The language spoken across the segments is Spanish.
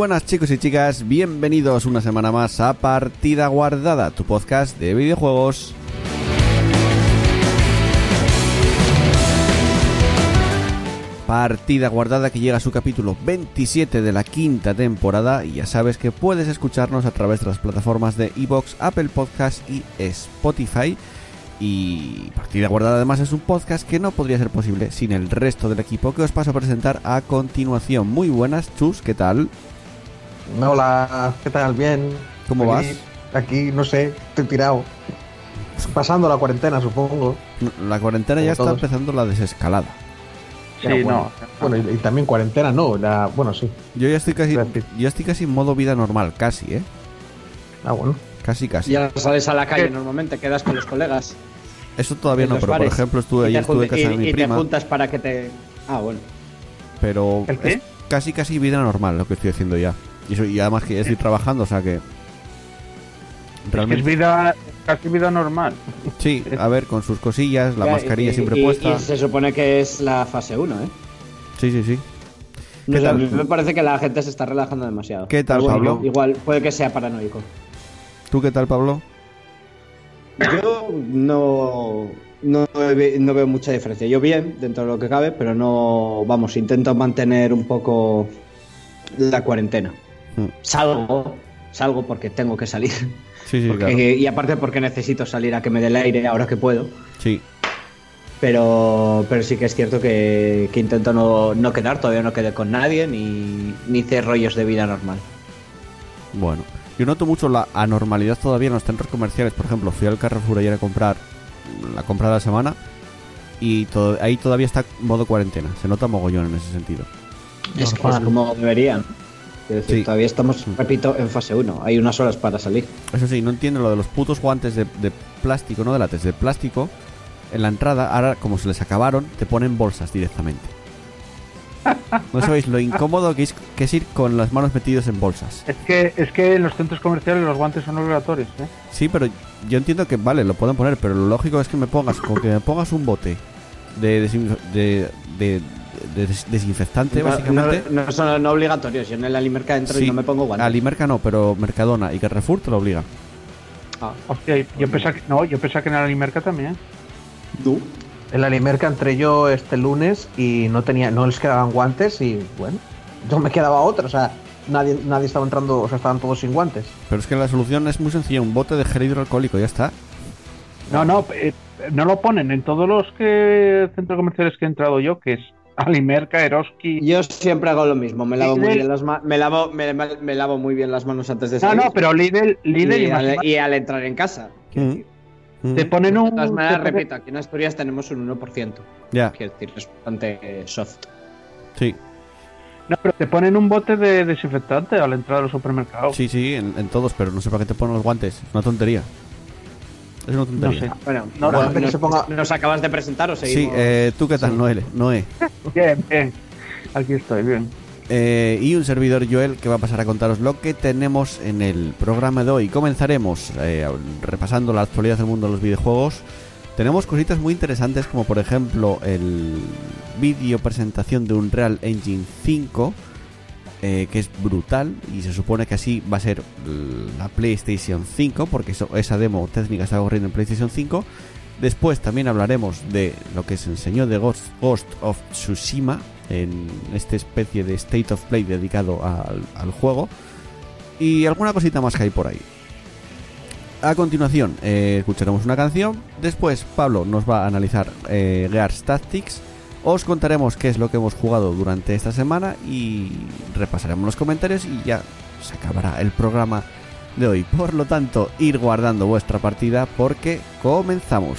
Buenas chicos y chicas, bienvenidos una semana más a Partida Guardada, tu podcast de videojuegos. Partida Guardada que llega a su capítulo 27 de la quinta temporada y ya sabes que puedes escucharnos a través de las plataformas de Evox, Apple Podcast y Spotify. Y Partida Guardada además es un podcast que no podría ser posible sin el resto del equipo que os paso a presentar a continuación. Muy buenas, Chus, ¿qué tal? Hola, ¿qué tal? Bien. ¿Cómo Aquí- vas? Aquí, no sé, estoy tirado. Pasando la cuarentena, supongo. La cuarentena Como ya está empezando la desescalada. Pero Sí, bueno, Bueno, y, y también cuarentena, no. La, bueno, sí. Yo ya estoy casi, yo estoy casi en modo vida normal, casi, ¿eh? Ah, bueno. Casi, casi. Ya sales a la calle ¿Qué? normalmente, quedas con los colegas. Eso todavía no, pero por ejemplo estuve ayer te estuve en de y- mi y te prima, juntas para que te. Ah, bueno. pero ¿El qué? es casi casi vida normal lo que estoy haciendo ya. Y, eso, y además que estoy trabajando, o sea que Es realmente vida, casi vida normal. sí, a ver, con sus cosillas, la Ya, mascarilla y- siempre y- puesta. Y se supone que es la fase 1, ¿eh? Sí, sí, sí. No ¿Qué sé, a tal? mí me parece que la gente se está relajando demasiado. ¿Qué tal, Pablo? Igual puede que sea paranoico. ¿Tú qué tal, Pablo? Yo no, no, no veo mucha diferencia. Yo bien, dentro de lo que cabe, pero no. Vamos, intento mantener un poco la cuarentena. Salgo, salgo porque tengo que salir. Sí, sí, Porque- claro. Y aparte porque necesito salir a que me dé el aire ahora que puedo. Sí. Pero, pero sí que es cierto que, que intento no, no quedar, todavía no quedé con nadie, ni, ni hice rollos de vida normal. Bueno, yo noto mucho la anormalidad todavía en los centros comerciales. Por ejemplo, fui al Carrefour ayer a comprar la compra de la semana y to- ahí todavía está modo cuarentena. Se nota mogollón en ese sentido. Es que es como deberían. Decir, Sí. Todavía estamos, repito, en fase 1. Hay unas horas para salir. Eso sí, no entiendo lo de los putos guantes de, de plástico, no de látex, de plástico. En la entrada, ahora como se les acabaron, te ponen bolsas directamente. No sabéis lo incómodo que es, que es ir con las manos metidos en bolsas. Es que, es que en los centros comerciales los guantes son obligatorios, ¿eh? Sí, pero yo entiendo que vale, lo pueden poner, pero lo lógico es que me pongas, con que me pongas un bote de, de, de- de des- desinfectante, No, básicamente. no- no son no obligatorios. Yo en el Alimerca entro Sí, y no me pongo guantes. Alimerca no, pero Mercadona y Carrefour te lo obligan. Ah, Hostia, yo pensaba que, no, yo pensaba que en la Alimerca también. ¿Tú? En la Limerca entré yo este lunes y no tenía, no les quedaban guantes y bueno, yo me quedaba otra, o sea, nadie, nadie estaba entrando, o sea, estaban todos sin guantes. Pero es que la solución es muy sencilla, un bote de gel hidroalcohólico, ya está. No, no, eh, no lo ponen en todos los que centros comerciales que he entrado yo, que es Alimerca, Eroski. Yo siempre hago lo mismo. Me lavo, muy bien las me, lavo, me, me lavo muy bien las manos antes de No, salir. no, pero Lidl, Lidl y, al, y al entrar en casa. te ponen De un. todas te maneras, ponen- repito, aquí en Asturias tenemos un 1%. Ya, Quiero decir, es bastante soft. sí, No, pero te ponen un bote de desinfectante al entrar a los supermercados. sí, sí, en, en todos, pero no sé para qué te ponen los guantes. Es una tontería. Es una No tontería. sé. Bueno, No, bueno, nos, se ponga- nos acabas de presentar o Sí, seguimos? eh, ¿tú qué tal, Noel? Noé. Bien, bien. Aquí estoy, bien. Eh, y un servidor Joel que va a pasar a contaros lo que tenemos en el programa de hoy. Comenzaremos eh, repasando la actualidad del mundo de los videojuegos. Tenemos cositas muy interesantes como por ejemplo el vídeo presentación de un Real Engine 5 eh, que es brutal y se supone que así va a ser la PlayStation 5 porque eso- esa demo técnica está corriendo en PlayStation 5. Después también hablaremos de lo que se enseñó de Ghost, of Tsushima en esta especie de State of Play dedicado al, al juego y alguna cosita más que hay por ahí. A continuación eh, escucharemos una canción, después Pablo nos va a analizar eh, Gears Tactics, os contaremos qué es lo que hemos jugado durante esta semana y repasaremos los comentarios y ya se acabará el programa de hoy. Por lo tanto, ir guardando vuestra partida porque comenzamos.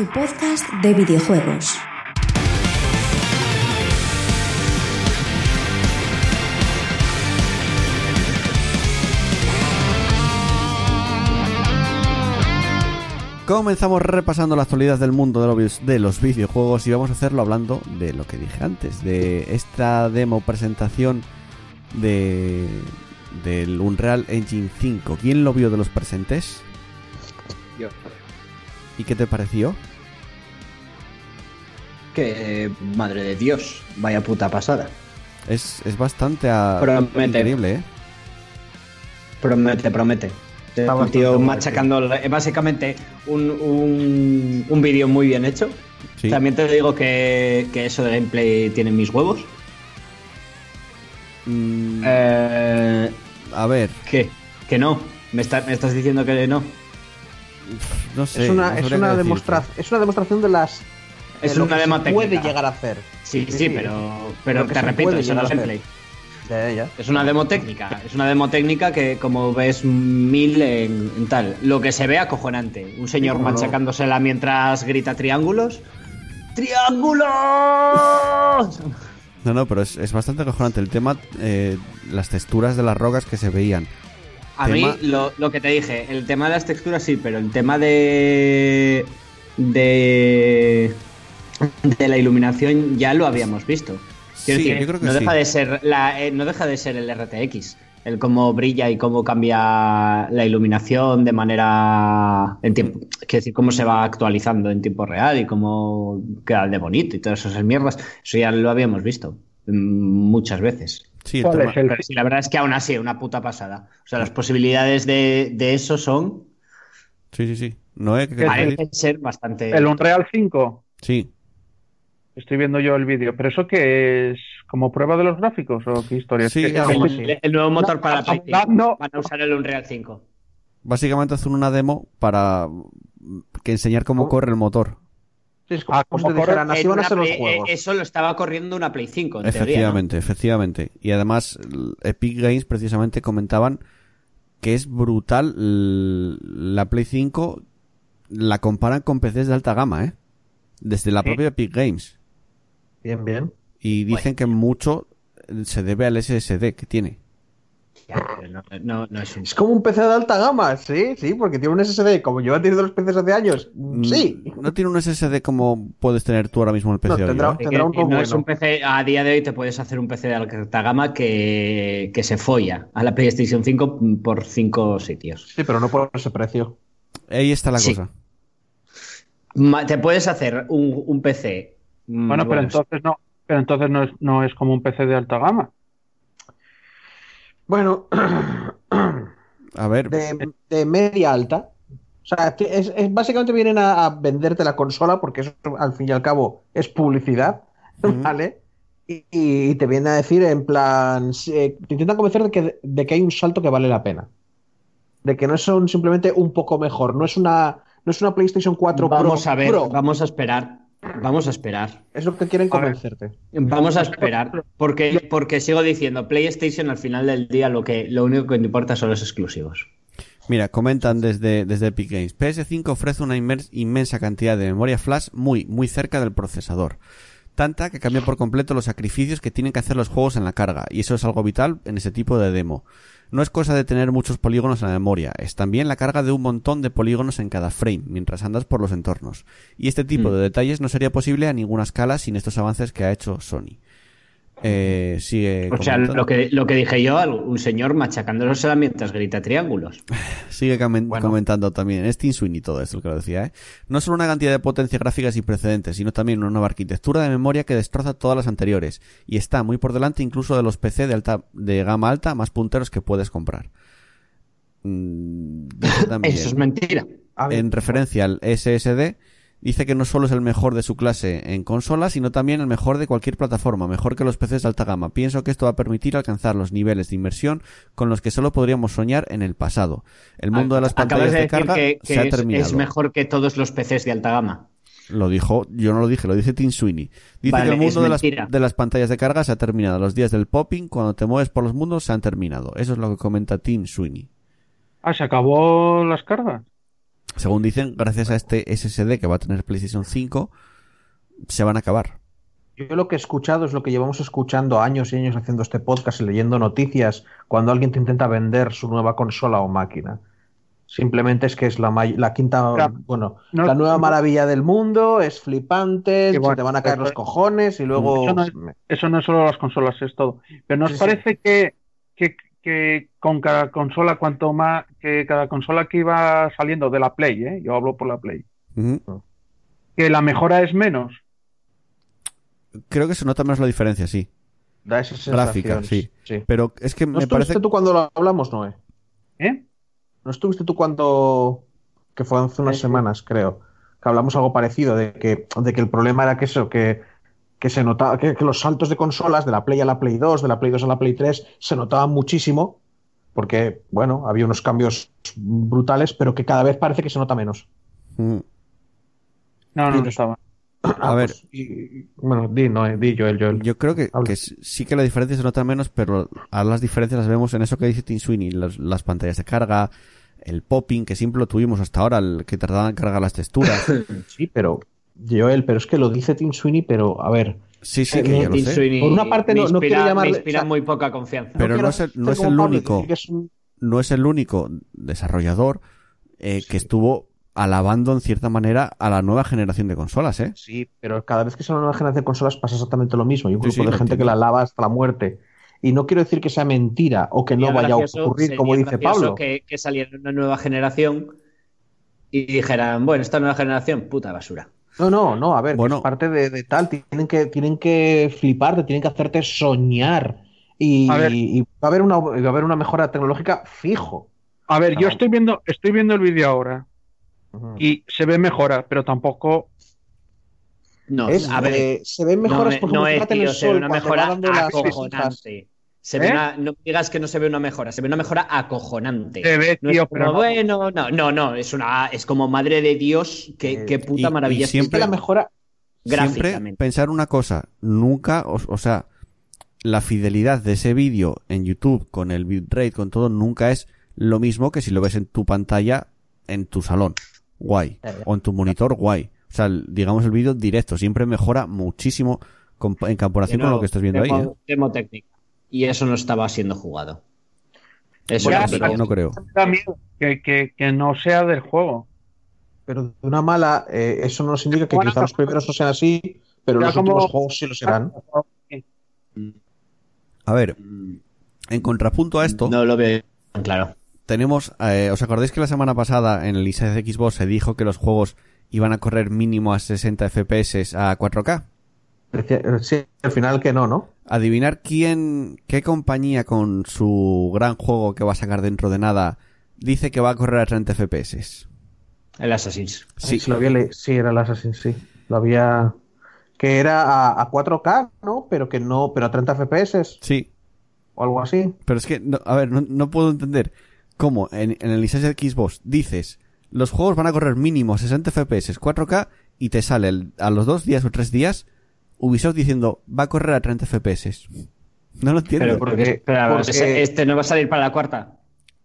Tu podcast de videojuegos. Comenzamos repasando la actualidad del mundo de los, de los videojuegos y vamos a hacerlo hablando de lo que dije antes, de esta demo presentación de del Unreal Engine 5. ¿Quién lo vio de los presentes? Yo. ¿Y qué te pareció? Que, madre de Dios, vaya puta pasada. Es, es bastante a- Promete. increíble, ¿eh? Promete, promete. Está un tío machacando, eh, básicamente un, un, un vídeo muy bien hecho. Sí. También te digo que, que eso de gameplay tiene mis huevos. Mm, Eh, a ver, ¿Qué? Que no. ¿Me, está- me estás diciendo que no? no sé. es, una, no es, una demostra- decirte. es una demostración de las. Es lo una que demo se técnica. puede llegar a hacer. Sí, sí, Sí, sí. pero, pero te repito, eso no es gameplay. Es una demo técnica, es una demo técnica que como ves mil en, en tal. Lo que se ve acojonante. Un señor no. machacándosela mientras grita triángulos. ¡Triángulos! No, no, pero es, es bastante acojonante. El tema, eh, las texturas de las rocas que se veían. A Tema- mí lo, lo que te dije, el tema de las texturas sí, pero el tema de de de la iluminación ya lo habíamos visto. Quiero Sí, decir, yo creo que no sí. deja de ser la, eh, no deja de ser el RTX, el cómo brilla y cómo cambia la iluminación de manera en tiempo, quiero decir cómo se va actualizando en tiempo real y cómo queda de bonito y todas esas mierdas. Eso ya lo habíamos visto mm, muchas veces. Sí, el ¿Cuál tema- es el Pero sí, la verdad es que aún así, una puta pasada. O sea, las posibilidades de, de eso son. sí, sí, sí. Noé, ¿qué ¿Qué quieres decir? Parecen ser bastante. El Unreal 5. Sí. Estoy viendo yo el vídeo. ¿Pero eso qué es? ¿Como prueba de los gráficos o qué historia? Es Sí, que- algo como así. el, el nuevo motor para la hablando- Van a usar el Unreal 5. Básicamente hacen una demo para que enseñar cómo ¿Cómo? corre el motor. Sí, es como, Ah, como dijeran, así En van a una ser los Play- juegos. eh, Eso lo estaba corriendo una Play 5, en teoría. ¿no? Efectivamente, efectivamente. Y además, Epic Games precisamente comentaban que es brutal la Play 5 la comparan con PCs de alta gama, ¿eh? Desde la Sí. propia Epic Games. Bien, bien. Y dicen que mucho eh, se debe al SSD que tiene. No, no- no es un. Es como un PC de alta gama, sí, sí, porque tiene un SSD, como yo he tenido los PCs hace años. Mm, Sí. No tiene un SSD como puedes tener tú ahora mismo en el PC. No, hoy, tendrá- ¿eh? Tendrá un que no poco es un PC, a día de hoy te puedes hacer un PC de alta gama que, que se folla a la PlayStation 5 por cinco sitios. Sí, pero no por ese precio. Ahí está la Sí. cosa. Te puedes hacer un, un PC. Mm, Bueno, pero entonces no, pero entonces no es, no es como un PC de alta gama. Bueno, A ver, de, de media alta. O sea, es, es- básicamente vienen a, a venderte la consola porque eso al fin y al cabo es publicidad. ¿vale? Y, y te vienen a decir en plan, eh, te intentan convencer de que, de que hay un salto que vale la pena. De que no son simplemente un poco mejor, no es una, no es una PlayStation 4 Vamos Pro, a ver, Pro. vamos a esperar. Vamos a esperar. Es lo que quieren convencerte. Vamos a esperar. Porque, porque sigo diciendo, PlayStation al final del día lo que lo único que te importa son los exclusivos. Mira, comentan desde, desde Epic Games. PS5 ofrece una inmers- inmensa cantidad de memoria flash muy, muy cerca del procesador. Tanta que cambia por completo los sacrificios que tienen que hacer los juegos en la carga, y eso es algo vital en ese tipo de demo. No es cosa de tener muchos polígonos en la memoria, es también la carga de un montón de polígonos en cada frame mientras andas por los entornos. Y este tipo Mm. de detalles no sería posible a ninguna escala sin estos avances que ha hecho Sony. Eh, sigue O sea, lo que, lo que dije yo, un señor machacándosela mientras grita triángulos. Sigue comen- Bueno. comentando también. Es Team Sweeney todo esto, lo que lo decía, ¿eh? No solo una cantidad de potencia gráfica sin precedentes, sino también una nueva arquitectura de memoria que destroza todas las anteriores. Y está muy por delante incluso de los PC de alta, de gama alta más punteros que puedes comprar. Mm, Eso es mentira. Ver, en referencia al SSD, dice que no solo es el mejor de su clase en consola, sino también el mejor de cualquier plataforma, mejor que los PCs de alta gama. Pienso que esto va a permitir alcanzar los niveles de inversión con los que solo podríamos soñar en el pasado. El mundo de las pantallas de carga que, que se ha es, terminado. es mejor que todos los PCs de alta gama. Lo dijo, yo no lo dije, lo dice Tim Sweeney. Dice Vale, que el mundo de las, de las pantallas de carga se ha terminado. Los días del popping, cuando te mueves por los mundos, se han terminado. Eso es lo que comenta Tim Sweeney. Ah, se acabó las cargas. Según dicen, gracias a este SSD que va a tener PlayStation 5, se van a acabar. Yo lo que he escuchado es lo que llevamos escuchando años y años haciendo este podcast y leyendo noticias cuando alguien te intenta vender su nueva consola o máquina. Simplemente es que es la, may- la quinta, Claro. bueno, No- la nueva no- maravilla del mundo, es flipante, se bueno, te van a caer los es- cojones y luego... Eso no es- Eso no es solo las consolas, es todo. Pero ¿nos Sí, sí. parece que, que, que con cada consola, cuanto más, que cada consola que iba saliendo de la Play, ¿eh? yo hablo por la Play, Ujú. que la mejora es menos? Creo que se nota más la diferencia, sí. Da esa Gráfica, sensación, sí. Pero es que ¿No me estuviste parece... tú cuando lo hablamos, Noé? ¿Eh? ¿No estuviste tú cuando... que fue hace unas Sí. semanas, creo, que hablamos algo parecido, de que, de que el problema era que eso, que, que se notaba, que, que los saltos de consolas, de la Play a la Play 2, de la Play 2 a la Play 3, se notaban muchísimo, porque, bueno, había unos cambios brutales, pero que cada vez parece que se nota menos. Ujú. No, no, no estaba. A ver. pues, y- bueno, di, Noé, di, Joel, Joel. Yo creo que, sí que la diferencia se nota menos, pero a las diferencias las vemos en eso que dice Tim Sweeney, las, las pantallas de carga, el popping, que siempre lo tuvimos hasta ahora, el que tardaban en cargar las texturas. Sí, pero, Joel, pero es que lo dice Tim Sweeney, pero, a ver, Sí, sí, Eh, que ya lo Tim sé. Sweeney Por una parte, no- no inspira, quiero llamarle- me inspira o sea, muy poca confianza. Pero quiero no es el- no es el Pablo único. decir que es un- No es el único desarrollador eh, que estuvo alabando en cierta manera a la nueva generación de consolas, ¿eh? Sí, pero cada vez que sale una nueva generación de consolas pasa exactamente lo mismo. Hay un grupo sí, de gente que la alaba hasta la muerte. Y no quiero decir que sea mentira o que no vaya a ocurrir, como dice Pablo. Que, que saliera una nueva generación y dijeran, bueno, esta nueva generación, puta basura. No, no, no, a ver, Bueno. es parte de, de tal. Tienen que, tienen que fliparte, tienen que hacerte soñar. Y, A ver. y va, a haber una, va a haber una mejora tecnológica fijo. A ver, yo No. estoy viendo, estoy viendo el vídeo ahora y se ve mejora, pero tampoco. No, Es, a ver, eh, se ven mejoras, no, por no ejemplo, es, en el tío, se ve una cuando mejora va dando las fijas. acojonante. Se ve ¿Eh? una, no digas que no se ve una mejora, se ve una mejora acojonante. Se ve, No tío, es como, pero no. bueno, no, no, no, es una, es como madre de Dios, qué, Eh, qué puta y- maravilla y siempre- la mejora, Siempre gráficamente. pensar una cosa, nunca, o, o sea, la fidelidad de ese vídeo en YouTube con el bitrate, con todo, nunca es lo mismo que si lo ves en tu pantalla en tu salón, guay, ya. o en tu monitor, guay. O sea, el- digamos el vídeo directo siempre mejora muchísimo con- en comparación con lo que estás viendo ahí. demo, ¿eh? demo técnica. Y eso no estaba siendo jugado. Eso Ya, pero no creo. Miedo que, que, que no sea del juego. pero de una mala, eh, eso no significa que Bueno, quizá los primeros no sean así, pero los como- últimos juegos sí lo serán. A ver, en contrapunto a esto, No lo veo tan claro. tenemos, eh, ¿os acordáis que la semana pasada en el ISA de Xbox se dijo que los juegos iban a correr mínimo a 60 FPS a 4K? Sí, al final que no, ¿no? Adivinar quién, qué compañía con su gran juego que va a sacar dentro de nada dice que va a correr a 30 FPS. El Assassin's. Sí, lo había sí, era el Assassin, sí. Lo había. Que era a, a 4K, ¿no? Pero que no, pero a 30 FPS Sí, o algo así. pero es que, no- a ver, no, no puedo entender cómo en, en el licencia de Xbox dices los juegos van a correr mínimo a 60 FPS 4K y te sale el- a los dos días o tres días Ubisoft diciendo va a correr a 30 FPS. No lo entiendo. Pero porque- pero, porque- este no va a salir para la cuarta.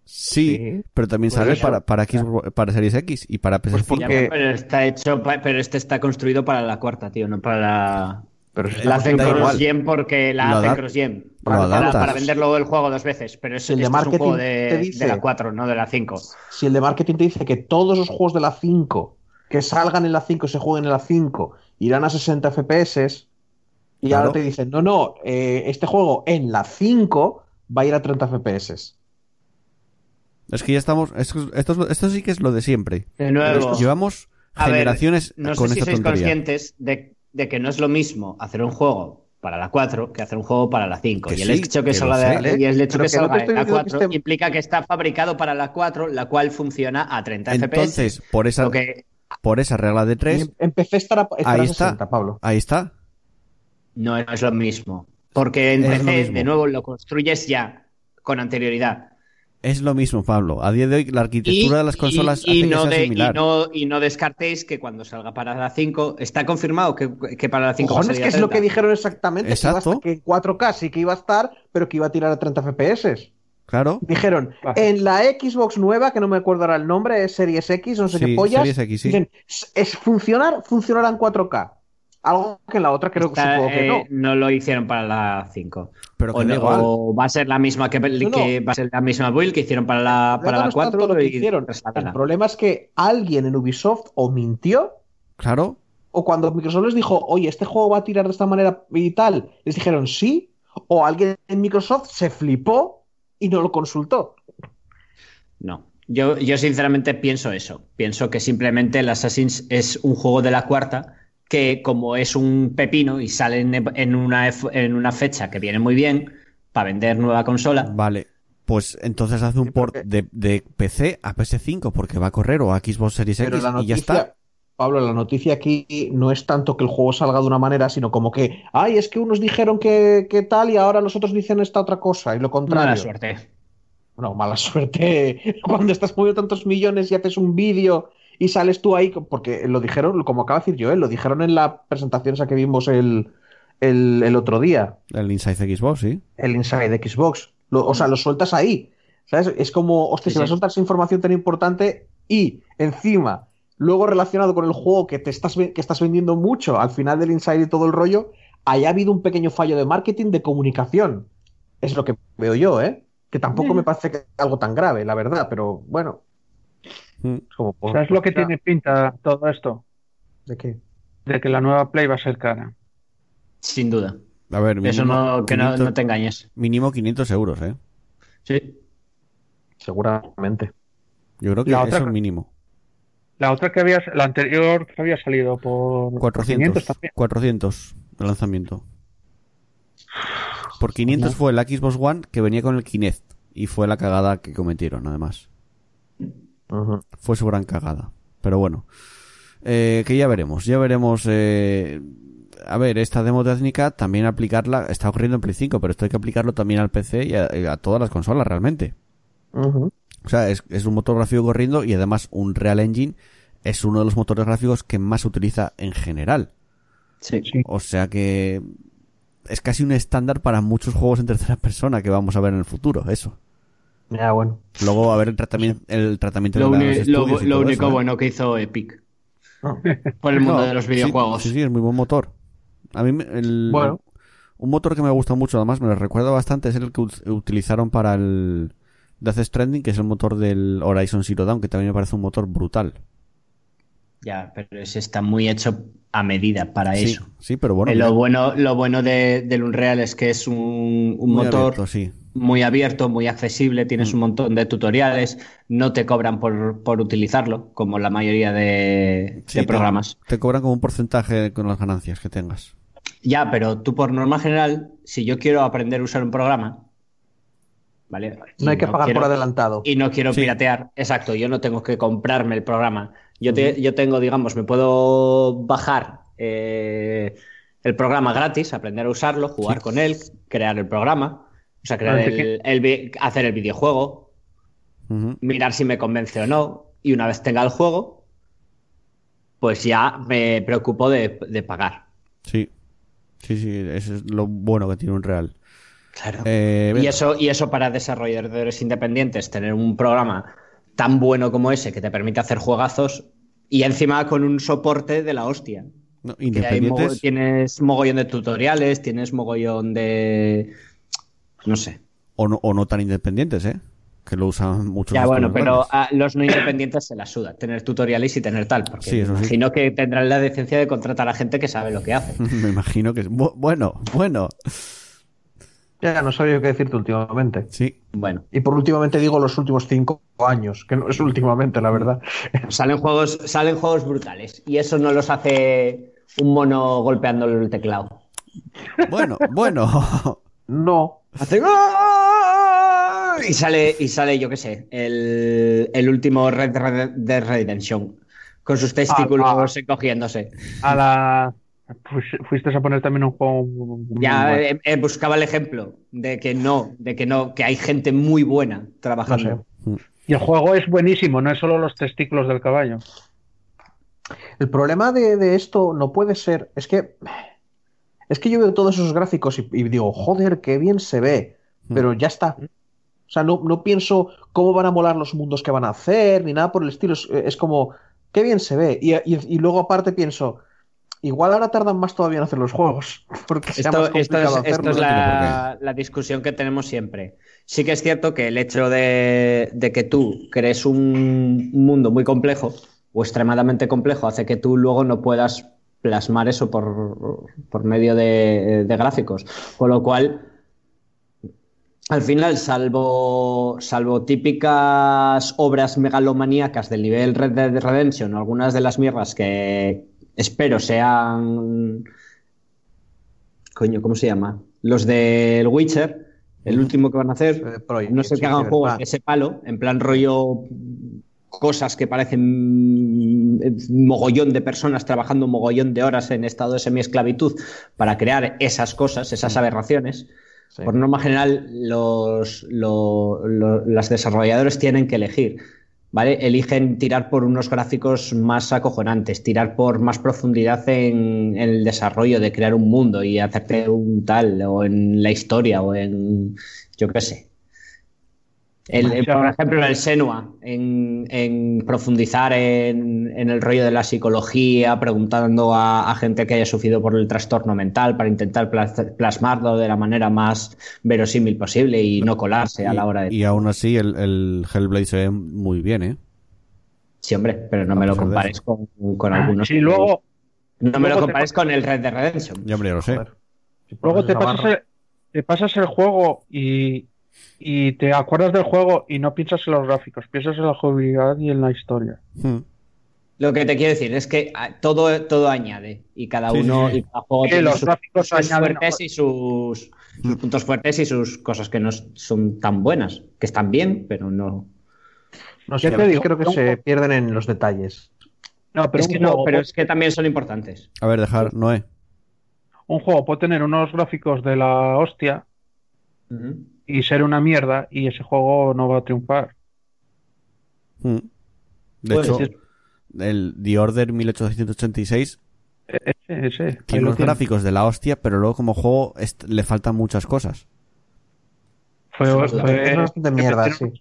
sí, Sí. pero también Pues sale eso. para, para, Xbox- para Series X y para PS5. Pues porque- pero está hecho, pero este está construido para la cuarta, tío, no para la. Pero La hacen cross-gen porque la Lo hacen cross-gen. Para, para, para vender luego el juego dos veces. Pero eso El de esto es un marketing juego de, dice- de la 4, no de la 5. Si el de marketing te dice que todos los juegos de la 5 que salgan en la 5 y se jueguen en la 5 irán a 60 FPS, y Claro. ahora te dicen, no, no, eh, este juego en la 5 va a ir a 30 FPS. Es que ya estamos. Esto, esto, esto sí que es lo de siempre. De nuevo, Llevamos a ver, generaciones no con sé si esta sois tontería. conscientes de, de que no es lo mismo hacer un juego para la 4 que hacer un juego para la 5. Que Y el hecho que, salga de, sé, y el hecho pero que no salga de la diciendo que 4 esté- implica que está fabricado para la 4, la cual funciona a 30 Entonces, FPS. por esa, Lo que por esa regla de Y tres, em- empecé a estar a, estar a Ahí está. 60, Pablo. ahí está. no es lo mismo. Porque en PC, mismo. de nuevo, lo construyes ya, con anterioridad. Es lo mismo, Pablo. A día de hoy la arquitectura de las consolas y, y hace que no sea de- y similar. no- y no descartéis que cuando salga para la 5, está confirmado que, que para la 5 va a salir que a es lo que 30. dijeron exactamente. Que, iba a Exacto. estar- que en 4K sí que iba a estar, pero que iba a tirar a 30 FPS. Claro. Dijeron, en la Xbox nueva, que no me acuerdo ahora el nombre, es Series X, no sé Sí, qué pollas. Series X, sí. Dicen, es funcionar, funcionará en 4K. Algo que en la otra creo que Esta, supongo que eh, no. no lo hicieron para la 5. Pero O, da no- igual. o va a ser la misma que, no. que va a ser la misma build que hicieron para la, para No, la no es tanto 4 lo que y hicieron. trasladarla. El problema es que alguien en Ubisoft o mintió Claro. o cuando Microsoft les dijo, oye, este juego va a tirar de esta manera y tal, les dijeron sí, o alguien en Microsoft se flipó y no lo consultó. No. Yo, yo sinceramente pienso eso. Pienso que simplemente el Assassin's es un juego de la cuarta que como es un pepino y sale en, en una, en una fecha que viene muy bien para vender nueva consola, Vale. Pues entonces hace un port de, de PC a PS5 porque va a correr o a Xbox Series Pero X y ya está. Pablo, la noticia aquí no es tanto que el juego salga de una manera, sino como que, ay, es que unos dijeron que, que tal y ahora los otros dicen esta otra cosa y lo contrario. mala suerte. No, mala suerte. Cuando estás moviendo tantos millones y haces un vídeo y sales tú ahí, porque lo dijeron, como acaba de decir Joel, lo dijeron en la presentación esa que vimos el, el, el otro día, El Inside Xbox, sí. el Inside de Xbox. Lo- o sea, lo sueltas ahí. ¿Sabes? Es como, hostia, Sí, si me sí. sueltas información tan importante y encima, luego relacionado con el juego que te estás, que estás vendiendo mucho al final del Inside y todo el rollo, haya habido un pequeño fallo de marketing, de comunicación. Es lo que veo yo, ¿eh? Que tampoco me parece que algo tan grave, la verdad, pero bueno. Mm. Es como, pues, ¿Sabes lo que ya, tiene pinta todo esto? ¿De qué? De que la nueva Play va a ser cara. Sin duda. A ver, mínimo, Eso no, que no, 500 no te engañes. mínimo 500 euros, ¿eh? Sí. Seguramente. Yo creo que La eso otra- es mínimo. La otra que había, la anterior que había salido por 400. 500 también. 400 de lanzamiento. Por 500 fue el Xbox One que venía con el Kinect. Y fue la cagada que cometieron, además. Fue su gran cagada. Pero bueno. Eh, que ya veremos. Ya veremos. eh, a ver, esta demo técnica también aplicarla. Está ocurriendo en Play 5, pero esto hay que aplicarlo también al PC y a, a todas las consolas realmente. Ujú. O sea, es, es un motor gráfico corriendo y además un Real Engine es uno de los motores gráficos que más se utiliza en general. Sí. Sí. O sea que es casi un estándar para muchos juegos en tercera persona que vamos a ver en el futuro, eso. Ya, bueno. Luego a ver el tratamiento, el tratamiento Lo, de uni- los lo- lo único eso, ¿eh? bueno que hizo Epic No. por el mundo No, de los sí, videojuegos. Sí, sí, es muy buen motor. A mí me- el, Bueno. un motor que me gusta mucho, además me lo recuerda bastante, es el que ut- utilizaron para el Death Stranding, que es el motor del Horizon Zero Dawn, que también me parece un motor brutal. Ya, pero ese está muy hecho a medida para Sí, eso. sí, pero bueno. Eh, lo bueno, lo bueno de, del Unreal es que es un, un muy motor abierto, sí. muy abierto, muy accesible, tienes Mm. un montón de tutoriales, no te cobran por, por utilizarlo, como la mayoría de, Sí, de te- programas. Te, cobran como un porcentaje con las ganancias que tengas. Ya, pero tú por norma general, si yo quiero aprender a usar un programa, ¿vale? Y No hay que pagar quiero- por adelantado. Y no quiero Sí. piratear, exacto, yo no tengo que comprarme el programa. Yo, te- yo tengo, digamos, me puedo bajar eh, el programa gratis, aprender a usarlo, jugar Sí. con él, crear el programa, o sea, crear el, hacer el videojuego, mirar si me convence o no, y una vez tenga el juego, pues ya me preocupo de, de pagar. Sí. Sí, sí, eso es lo bueno que tiene un real. Claro. Eh, Y eso, y eso para desarrolladores independientes, tener un programa tan bueno como ese que te permite hacer juegazos y encima con un soporte de la hostia. no, independientes. tienes mogollón de tutoriales, tienes mogollón de... No sé. O no, o no tan independientes, ¿eh? Que lo usan muchos Ya bueno, pero a los no independientes se la suda. Tener tutoriales y tener tal. Porque Sí, imagino que tendrán la decencia de contratar a gente que sabe lo que hace. Me imagino que Bueno, bueno. Ya no sabía qué decirte últimamente. Sí. Bueno, Y por últimamente digo los últimos cinco años, que no es últimamente, la verdad. salen juegos, salen juegos brutales. Y eso no los hace un mono golpeando el teclado. Bueno, bueno. No. Hace y sale y sale yo qué sé el, el último Red Red Dead Redemption con sus testículos Ah, encogiéndose A la. Pues, fuiste a poner también un juego. muy ya bueno. eh, eh, buscaba el ejemplo de que no de que no que hay gente muy buena No trabajando sé. Y el juego es buenísimo, no es solo los testículos del caballo. El problema de, de esto no puede ser. Es que. Es que yo veo todos esos gráficos y, y digo, joder, qué bien se ve. Pero ya está. O sea, no, no pienso cómo van a molar los mundos que van a hacer, ni nada por el estilo. Es, es como, qué bien se ve. Y, y- y luego aparte pienso, igual ahora tardan más todavía en hacer los juegos. Porque sea Esto, más esto es, esto es la, la discusión que tenemos siempre. Sí que es cierto que el hecho de, de que tú crees un mundo muy complejo o extremadamente complejo hace que tú luego no puedas plasmar eso por, por medio de, de gráficos. Con lo cual, al final, salvo, salvo típicas obras megalomaníacas del nivel Red Dead Redemption, o algunas de las mierdas que espero sean. Coño, ¿cómo se llama? Los del Witcher, el último que van a hacer. Eh, Project, no sé que hagan juegos de ese palo, en plan rollo cosas que parecen mm, mogollón de personas trabajando un mogollón de horas en estado de semiesclavitud para crear esas cosas, esas aberraciones. Sí. Por norma general, los, lo- lo- las desarrolladores tienen que elegir. ¿Vale? Eligen tirar por unos gráficos más acojonantes, tirar por más profundidad en, en el desarrollo de crear un mundo y hacerte un tal, o en la historia, o en. Yo qué sé. El- el- por ejemplo, el Senua, en, en profundizar en, en el rollo de la psicología, preguntando a, a gente que haya sufrido por el trastorno mental para intentar plas- plasmarlo de la manera más verosímil posible y no colarse a la hora de. Y aún así el, el Hellblade se ve muy bien, ¿eh? Sí, hombre, pero no me lo compares con, con algunos. Sí, luego, no me lo te compares con el Red Dead Redemption. Ya, hombre, ya lo sé. Luego te pasas, el, te pasas el juego y, y te acuerdas del juego y no piensas en los gráficos, piensas en la jugabilidad y en la historia. Hmm. Lo que te quiero decir es que ah, todo, todo añade y cada Sí, uno sí. y cada juego Sí, tiene los sus gráficos puntos añaden- fuertes y sus, sus puntos fuertes y sus cosas que no son tan buenas, que están bien, pero no. No sé, te digo, creo que se pierden en los detalles. No, pero, es que no, pero es que también son importantes. A ver, dejar, Noé. un juego puede tener unos gráficos de la hostia y ser una mierda y ese juego no va a triunfar. Hmm. De hecho, el The Order 1886 E- Ese, ese. ahí tiene unos gráficos de la hostia, pero luego como juego le faltan muchas cosas. Fue, fue- se mierda, metieron-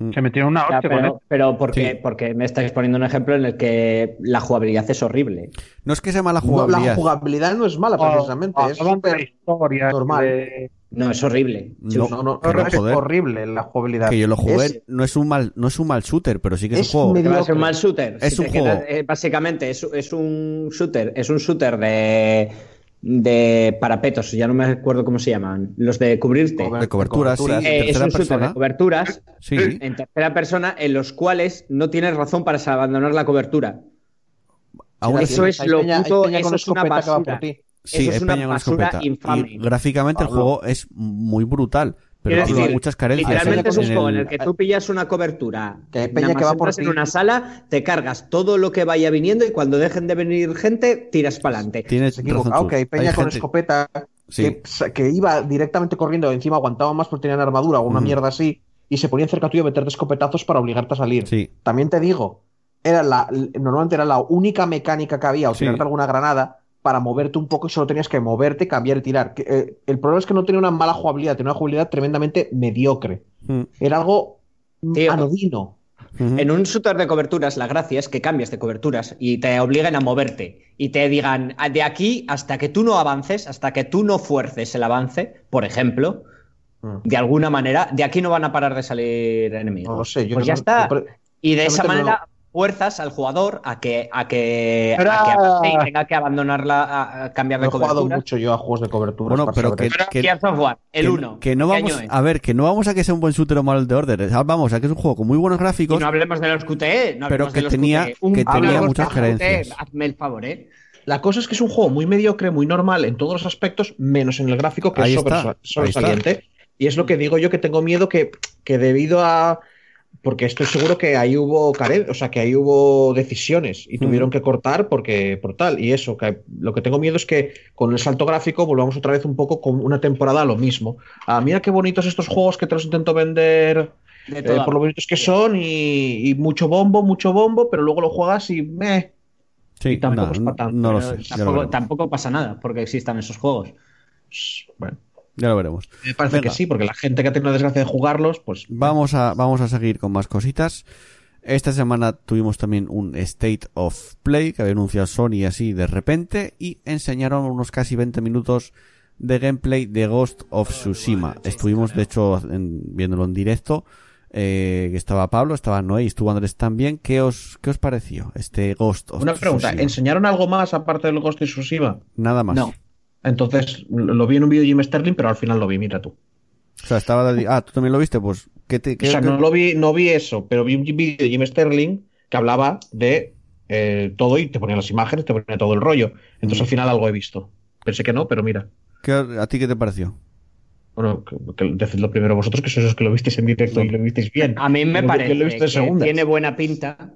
Mm. Se metieron una Ya, hostia con pero, esto. pero porque, Sí. porque me estáis poniendo un ejemplo en el que la jugabilidad es horrible. No es que sea mala No, jugabilidad. la jugabilidad no es mala, precisamente. es de historia, normal. de- No, es horrible. No, No, no, que no, es joder. horrible la jugabilidad. Que yo lo jugué, Es- no es un mal, no es un mal shooter, pero sí que es, Es un juego. ser un mal shooter. Es Si un quedas- juego. eh, básicamente es, es un shooter, es un shooter de, de parapetos, ya no me acuerdo cómo se llaman, los de cubrirte. De cobertura, sí, coberturas. en Eh, es tercera un shooter persona. de coberturas Sí, en tercera persona en los cuales no tienes razón para abandonar la cobertura. aún eso es lo peña- puto- eso es una escopeta que va basura. Sí, Eso es hay una peña con basura escopeta. infame. Y gráficamente el juego es muy brutal, pero Quiero tiene decir, muchas carencias. Literalmente en- es un en juego en el- que tú pillas una cobertura, Que hay nada peña que va por entras en una sala, te cargas todo lo que vaya viniendo y cuando dejen de venir gente, tiras para adelante. Tienes equivocado, que hay peña Hay con gente- escopeta Sí. que, iba directamente corriendo, encima aguantaba más porque tenían armadura o una mierda así, y se ponía cerca tuyo a meterte escopetazos para obligarte a salir. Sí. También te digo, era la, normalmente era la única mecánica que había, o Sí. tirarte alguna granada para moverte un poco y solo tenías que moverte, cambiar y tirar. Que, eh, el problema es que no tenía una mala jugabilidad, tenía una jugabilidad tremendamente mediocre. Mm, Era algo Tío. anodino. En un shooter de coberturas, la gracia es que cambias de coberturas y te obliguen a moverte y te digan "Ah, de aquí hasta que tú no avances, hasta que tú no fuerces el avance, por ejemplo, Mm. de alguna manera, de aquí no van a parar de salir enemigos. No lo sé, yo pues no- ya está. yo- Y de esa no- manera fuerzas al jugador a que a que, a que avance y tenga que abandonarla, a, a cambiar no de he jugado cobertura. mucho yo a juegos de cobertura. Bueno, pero que, que- War, el que- 1. que no vamos a ver, que no vamos a que sea un buen shooter o mal de Order, ah, vamos a que es un juego con muy buenos Y gráficos, no hablemos de los QTE, no pero que de los tenía- QTE. Un que tenía muchas carencias. hazme el favor, ¿eh? La cosa es que es un juego muy mediocre, muy normal en todos los aspectos, menos en el gráfico, que Ahí es sobresaliente. Y es lo que digo yo que tengo miedo que, que debido a. Porque estoy seguro que ahí hubo o sea, que ahí hubo decisiones y tuvieron Mm. que cortar porque por tal. Y eso, que lo que tengo miedo es que con el salto gráfico volvamos otra vez un poco con una temporada a lo mismo. Ah, mira qué bonitos estos juegos que te los intento vender De eh, por lo bonitos que son y, y mucho bombo, mucho bombo, pero luego lo juegas y meh. sí, y tampoco no, es pa' tanto, no lo Pero sé. ya lo tampoco, veremos. tampoco pasa nada porque existan esos juegos. Pues, Bueno. Ya lo veremos. Me parece Venga. que sí, porque la gente que ha tenido la desgracia de jugarlos, pues Vamos a, vamos a seguir con más cositas. Esta semana tuvimos también un State of Play que había anunciado Sony así de repente y enseñaron unos casi 20 minutos de gameplay de Ghost of Tsushima. Estuvimos de hecho en- viéndolo en directo. Eh, que estaba Pablo, estaba Noé y estuvo Andrés también. ¿Qué os, qué os pareció este Ghost of Una pregunta, Tsushima? ¿enseñaron algo más aparte del Ghost of Tsushima? Nada más. No. Entonces, lo vi en un vídeo de Jim Sterling, pero al final lo vi, mira tú. O sea, estaba de- Ah, ¿tú también lo viste? Pues, ¿qué te, O sea, qué- no lo vi, no vi eso, pero vi un vídeo de Jim Sterling que hablaba de eh, todo y te ponía las imágenes, te ponía todo el rollo. Entonces Mm. al final algo he visto. Pensé que no, pero mira. qué- ¿A ti qué te pareció? Bueno, que, que decidlo primero vosotros, que sois los que lo visteis en directo y lo visteis bien. A mí me parece lo he visto en que tiene buena pinta.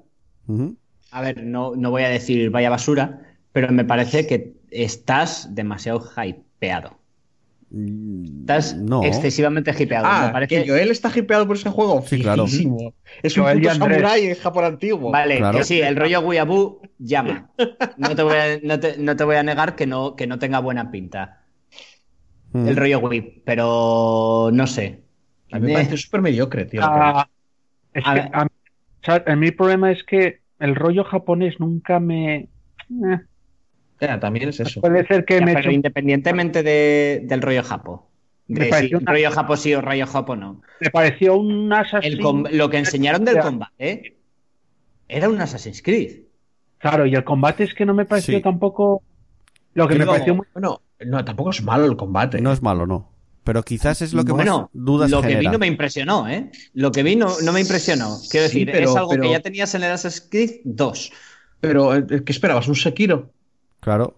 A ver, no, no voy a decir vaya basura, pero me parece que estás demasiado hypeado. Estás No. excesivamente hypeado. Ah, me parece... que Joel está hipeado por ese juego. Sí, claro. Es un puto samurái en Japón antiguo. Vale, Claro. que sí, el rollo Weeaboo llama. No te voy a, no te, no te voy a negar que no, que no tenga buena pinta. Ujú. El rollo Wii, pero no sé. A mí me parece súper mediocre, tío. Ah, es A que ver. a mí- o sea, el problema es que el rollo japonés nunca me... eh, Ya, también es eso. puede ser que ya, me pero independimente de- del rollo Japo. Me De si rollo Japo sí o rollo Japo no. me pareció un com- lo que enseñaron del combate era un Assassin's Creed. Claro, y el combate es que no me pareció Sí. tampoco... Lo que me pareció muy... Bueno, no, tampoco es malo el combate. No es malo, no. Pero quizás es lo que bueno, más dudas lo que vi no me impresionó, ¿eh? Lo que vi no, no me impresionó. Quiero Sí, decir, pero- es algo pero- que ya tenías en el Assassin's Creed 2, Pero, eh, ¿qué esperabas? ¿Un Sekiro? Claro.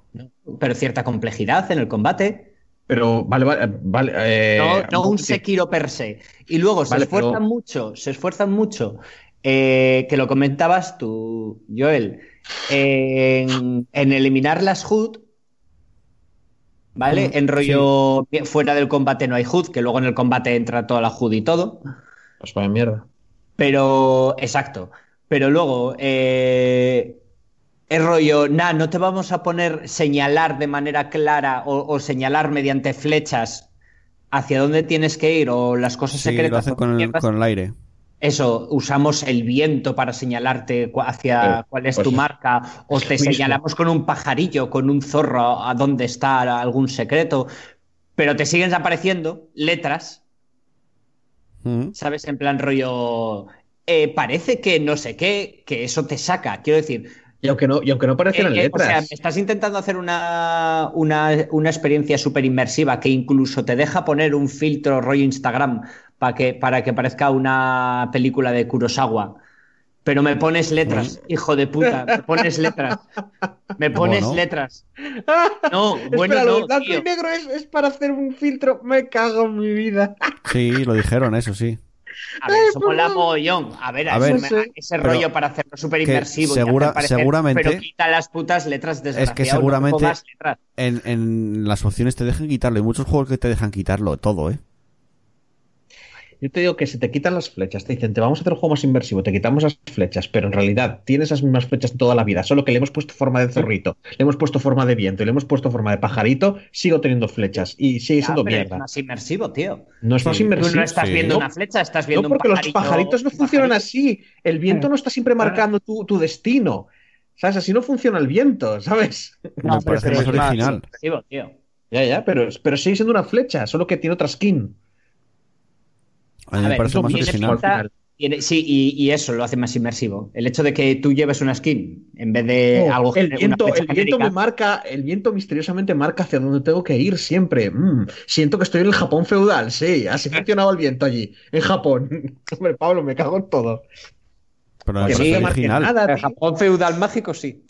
pero cierta complejidad en el combate. Pero, vale, vale, vale. eh, No, no un. Sekiro per se. Y luego se Vale, esfuerzan pero- mucho, se esfuerzan mucho, eh, que lo comentabas tú, Joel, en, en eliminar las HUD, ¿vale? En rollo fuera del combate no hay HUD, que luego en el combate entra toda la HUD y todo. Pues vaya mierda. Pero, exacto. Pero luego, eh, es rollo, nah, no te vamos a poner señalar de manera clara o, o señalar mediante flechas hacia dónde tienes que ir o las cosas Sí, secretas. lo hacen con el, con el aire. Eso, usamos el viento para señalarte hacia Eh, cuál es pues tu es- marca, o te mismo. señalamos con un pajarillo, con un zorro a dónde está algún secreto, pero te siguen apareciendo letras Ujú. ¿Sabes? En plan rollo. eh, parece que no sé qué, que eso te saca. Quiero decir. Y aunque no, y aunque no parecieran eh, eh, o sea, letras. estás intentando hacer una, una, una experiencia súper inmersiva que incluso te deja poner un filtro rollo Instagram para que, para que parezca una película de Kurosawa. Pero me pones letras, hijo de puta, me pones letras. Me pones Bueno. letras. No, bueno, Espera, no, blanco tío. y negro es, es para hacer un filtro. Me cago en mi vida. Sí, lo dijeron, eso sí. A ver, eso mola mogollón. A ver, A ver, ese, sí. ese pero rollo para hacerlo súper inmersivo. y segura- hacer parecer- seguramente- Pero quita las putas letras desgraciado. que seguramente-. En, en las opciones te dejan quitarlo. Hay muchos juegos que te dejan quitarlo todo, ¿eh? Yo te digo que se te quitan las flechas, te dicen, te vamos a hacer un juego más inmersivo, te quitamos las flechas, pero en realidad tienes esas mismas flechas toda la vida, solo que le hemos puesto forma de zorrito, le hemos puesto forma de viento y le hemos puesto forma de pajarito, sigo teniendo flechas y sigue Ya, siendo pero mierda. es más inmersivo, tío. No es más Sí. Tú inmersivo. no estás sí. viendo No, una flecha, estás viendo No, porque un los pajarito, pajaritos no un funcionan pajarito. así. El viento no está siempre marcando tu, tu destino. ¿Sabes? Así no funciona el viento, ¿sabes? No, Me pero parece es más original. Inmersivo, tío. Ya, ya, pero, pero sigue siendo una flecha, solo que tiene otra skin. A mí A me ver, parece eso más viene original. al final. Tiene- sí, y, y eso lo hace más inmersivo. El hecho de que tú lleves una skin en vez de Oh, algo el viento, el viento me marca, el viento misteriosamente marca hacia dónde tengo que ir siempre. Mm, siento que estoy en el Japón feudal, sí, así funcionaba el viento allí, en Japón. Hombre, Pablo, me cago en todo. Pero Que no te marquen original. nada, El Japón feudal mágico, sí.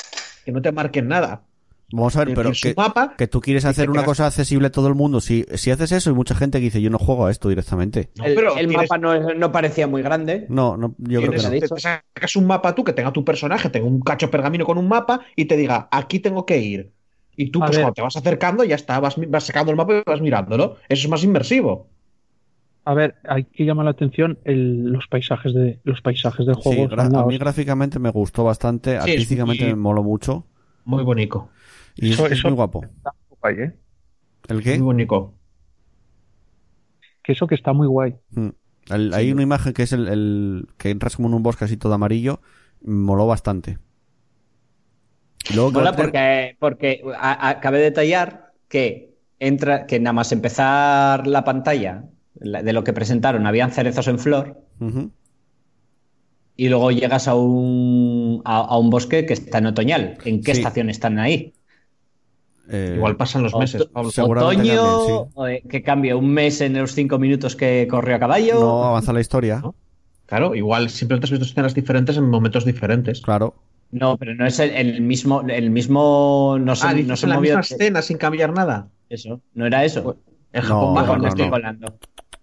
que no te marquen nada. Vamos a ver, En pero que, mapa, que tú quieres hacer una cosa accesible a todo el mundo. Si, si haces eso, hay mucha gente que dice, yo no juego a esto directamente. No, el pero el tienes- mapa no, no parecía muy grande. No, no yo creo que no. no. te, te sacas un mapa tú que tenga tu personaje, tenga un cacho pergamino con un mapa y te diga, aquí tengo que ir. Y tú, A pues ver. cuando te vas acercando, ya está, vas, vas sacando el mapa y vas mirándolo. Eso es más inmersivo. A ver, hay que llamar la atención el- los paisajes de los paisajes del Sí, juego. son a mí gráficamente me gustó bastante, artísticamente me moló mucho Muy bonito. Y es, Eso- es eso- muy guapo. Guay, ¿eh? ¿El Muy qué? bonito. que eso que está muy guay. Mm. El- hay una imagen que es el, el- que entras como en un bosque así todo amarillo. Moló bastante. Luego Mola porque, porque a- a- cabe detallar que entra, que nada más empezar la pantalla la- de lo que presentaron, habían cerezos en flor, y luego llegas a un, a, a un bosque que está en otoñal. ¿En qué Sí. estación están ahí? Eh, Igual pasan los meses, Pablo. Otoño, sí. eh, que cambia un mes en los cinco minutos que corrió a caballo. no avanza la historia. ¿No? Claro, igual simplemente has visto escenas diferentes en momentos diferentes. Claro. No, pero no es el, el mismo, el mismo, no se, ah, no se en la movió. misma escena sin cambiar nada. Eso, no era eso. El No, Japón no, mágico. No, estoy no. colando.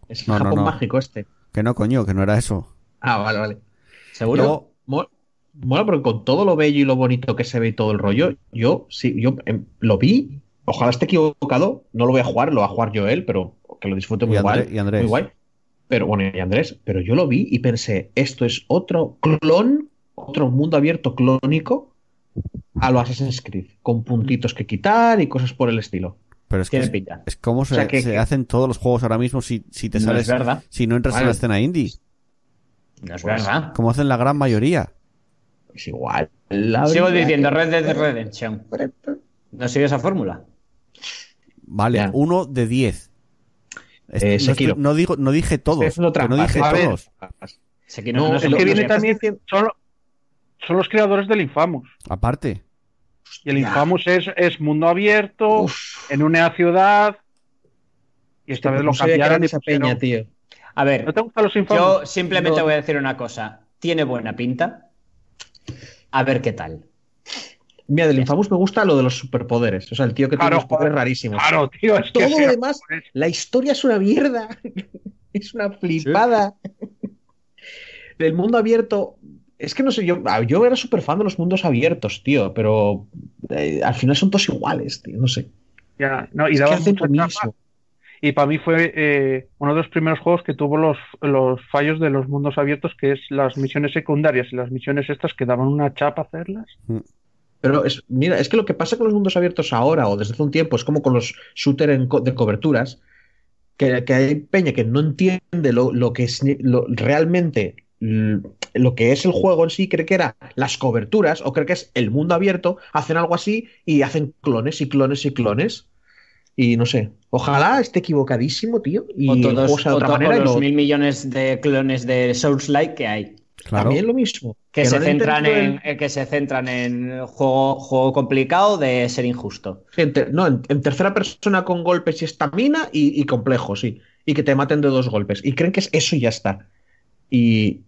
Es el No, no, Japón no. mágico este. Que no, coño, que no era eso. Ah, vale, vale. ¿Seguro? Yo, mola porque con todo lo bello y lo bonito que se ve y todo el rollo, yo sí, yo em, lo vi. Ojalá esté equivocado. No lo voy a jugar, lo va a jugar Joel, pero que lo disfrute muy Y André- guay. y Andrés. Muy guay. Pero bueno, y Andrés, pero yo lo vi y pensé, esto es otro clon, otro mundo abierto clónico a lo Assassin's Creed, con puntitos que quitar y cosas por el estilo. Pero es que es, es como se, O sea, que- se que- hacen todos los juegos ahora mismo si, si te No sales. Si no entras en la escena indie. No es Pues, verdad. Como hacen la gran mayoría. Es igual. La Sigo diciendo que- Red Dead Redemption. ¿No sigue esa fórmula? Vale, Ya. uno de diez. Este- Eh, no, Sekiro. estoy- no digo, no dije todos. Que no dije A todos. No, no, es que viene también- Son, son los creadores del Infamous. Aparte. Y el. Infamous es, es mundo abierto, Uf. en una ciudad. Y esta vez lo cambiaron. esa peña, tío. A ver, ¿No te gustan los Infamous? yo simplemente No. voy a decir una cosa. Tiene buena pinta. A ver qué tal. Mira, del Infamous me gusta lo de los superpoderes. O sea, el tío que Claro, tiene los poderes rarísimos. Claro, tío, es Todo lo demás, pues, la historia es una mierda. es una flipada. El mundo abierto. Es que no sé, yo, yo era súper fan de los mundos abiertos, tío, pero eh, al final son todos iguales, tío, no sé. ya, no, y daba mucha chapa. Y para mí fue eh, uno de los primeros juegos que tuvo los, los fallos de los mundos abiertos, que es las misiones secundarias y las misiones estas que daban una chapa hacerlas. Pero es, mira, es que lo que pasa con los mundos abiertos ahora o desde hace un tiempo es como con los shooters en co- de coberturas, que, que hay peña que no entiende lo, lo que es lo- realmente mm, lo que es el juego en sí, cree que era las coberturas o cree que es el mundo abierto, hacen algo así y hacen clones y clones y clones. Y no sé, ojalá esté equivocadísimo, tío, y O todos juego sea de o otra manera o y los lo- mil millones de clones de Souls-like que hay. Claro. también lo mismo. Que, se centran en, que se centran en juego, juego complicado de ser injusto. En ter- no, en, en tercera persona con golpes y estamina y, y complejo, sí. Y que te maten de dos golpes. Y creen que es eso y ya está. Y,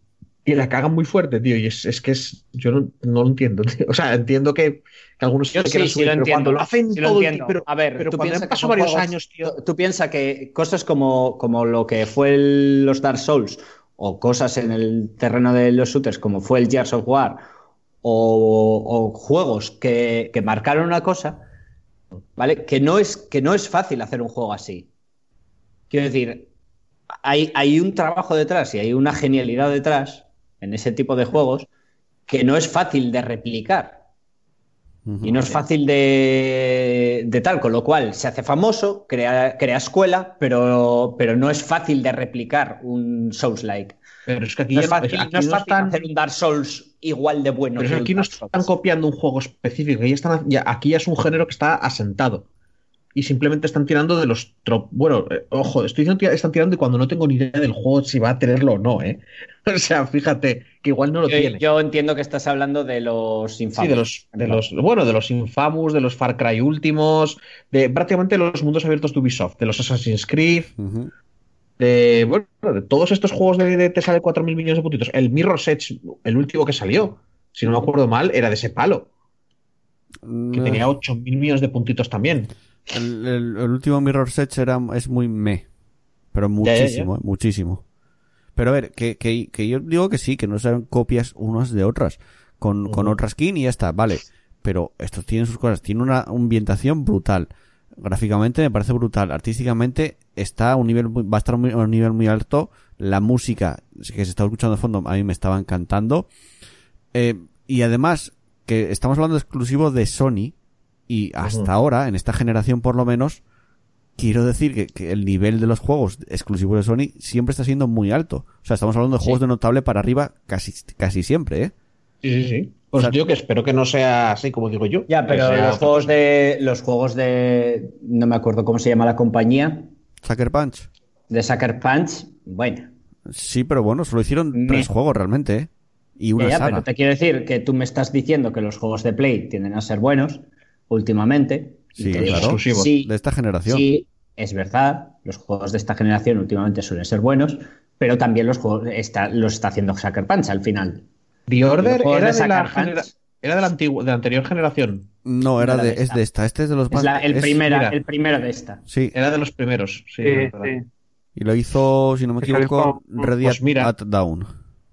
y la cagan muy fuerte, tío. Y es, es que es. Yo no, no lo entiendo, tío. O sea, entiendo que, que algunos Yo sí, quieran sí subir, lo pero entiendo. cuando lo hacen Sí todo entiendo. pero, a ver, pero tú cuando piensas que varios juegos- años, tío. Tú, tú piensas que cosas como, como lo que fue el- los Dark Souls o cosas en el terreno de los shooters como fue el Gears of War o, o juegos que, que marcaron una cosa, ¿vale? Que no, es, que no es fácil hacer un juego así. Quiero decir, hay, hay un trabajo detrás y hay una genialidad detrás en ese tipo de juegos que no es fácil de replicar. Y no es fácil de, de tal, con lo cual se hace famoso, crea, crea escuela, pero, pero no es fácil de replicar un Souls-like. Pero es que aquí No es fácil, no es fácil están- hacer un Dark Souls igual de bueno. Pero que aquí no están copiando un juego específico, están, aquí ya es un género que está asentado. Y simplemente están tirando de los trop. Bueno, eh, ojo, estoy diciendo que están tirando y cuando no tengo ni idea del juego si va a tenerlo o no, ¿eh? O sea, fíjate, que igual no lo Yo, tiene. yo entiendo que estás hablando de los Sí, infames. de los, de los, bueno, de los Infamous, de los Far Cry últimos, de prácticamente los mundos abiertos de Ubisoft, de los Assassin's Creed, de, bueno, de todos estos juegos de, de te sale 4.000 millones de puntitos. El Mirror's Edge, el último que salió, si no me acuerdo mal, era de ese palo, que No, tenía 8.000 millones de puntitos también. El, el- el último Mirror's Edge era, es muy me. Pero Ya, ya, ya. muchísimo, eh, muchísimo. Pero a ver, que, que, que yo digo que sí, que no sean copias unas de otras. Con, con Ujú. otra skin y ya está, vale. Pero estos tienen sus cosas. Tiene una ambientación brutal. Gráficamente me parece brutal. Artísticamente está a un nivel muy- va a estar muy- a un nivel muy alto. La música que se está escuchando de fondo a mí me estaba encantando. Eh, y además, que estamos hablando exclusivo de Sony. Y hasta ahora, en esta generación por lo menos, quiero decir que, que el nivel de los juegos exclusivos de Sony siempre está siendo muy alto. O sea, estamos hablando de juegos de notable para arriba casi, casi siempre, ¿eh? Sí, sí, sí. Pues O sea- yo que espero que no sea así como digo yo. Ya, pero sea los juegos de. Los juegos de. No me acuerdo cómo se llama la compañía. Sucker Punch. De Sucker Punch. Bueno. Sí, pero bueno, solo hicieron Me- tres juegos realmente, ¿eh? Y una Ya, ya, saga. pero te quiero decir que tú me estás diciendo que los juegos de Play tienden a ser buenos últimamente. y Sí, te digo, claro. exclusivos. Sí, De esta generación. sí, es verdad. Los juegos de esta generación últimamente suelen ser buenos, pero también los juegos está, los está haciendo Sucker Punch al final. The Order era de de, la genera- era de la, antigua- de la anterior generación. No, era Era de, de es de esta. Este es de los Es más. la- el, es- primera- mira. el primero de esta. Sí, Era de los primeros. Sí, Sí, es verdad. sí. y lo hizo, si no me equivoco, Ready pues mira. at Down.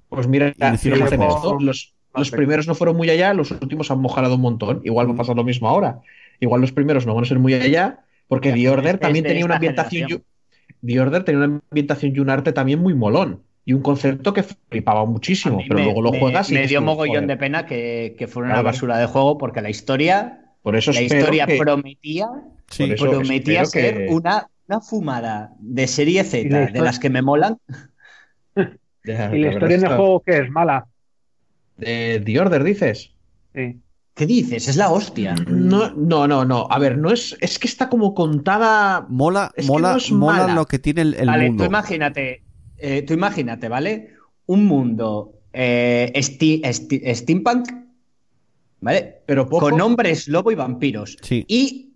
Pues mira, Y hicieron fíjate en los esto, los, los primeros no fueron muy allá, los últimos han mejorado un montón. Igual va a pasar lo mismo ahora. Igual los primeros no van a ser muy allá, porque The Order también tenía una ambientación. y generación. un- The Order tenía una ambientación y un arte también muy molón. Y un concepto que flipaba A muchísimo, pero me, luego lo me- juegas y me dio mogollón joder. de pena que, que fuera una basura de juego porque la historia, Por eso la historia que- prometía, Sí, Por eso prometía ser que- una, una fumada de serie Z, de las que me molan. Ya, ¿Y la historia en el juego qué es? ¿Mala? De The Order, dices. Sí. ¿Qué dices? Es la hostia. No, no, no, no. A ver, no es, es que está como contada. Mola, Es que mola, no es mola mala. lo que tiene el, el vale, mundo. tú imagínate, eh, tú imagínate, ¿vale? Un mundo eh, sti- sti- steampunk, ¿vale? Pero poco. Con hombres lobo y vampiros. Sí. Y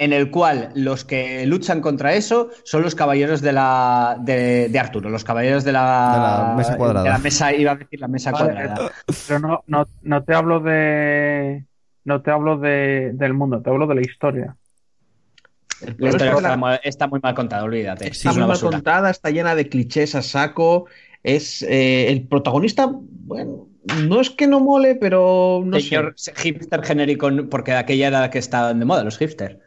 en el cual los que luchan contra eso son los caballeros de la de, de Arturo, los caballeros de la, De la mesa cuadrada. de la mesa, iba a decir la mesa Vale, cuadrada. Pero no, no, no te hablo de. No te hablo de, del mundo, te hablo de la historia. La historia está, la- mu- está muy mal contada, olvídate. está es muy mal basura. contada, está llena de clichés a saco. Es eh, el protagonista, bueno, no es que no mole, pero no Señor sé. hipster genérico, porque aquella era la que estaban de moda, los hipster.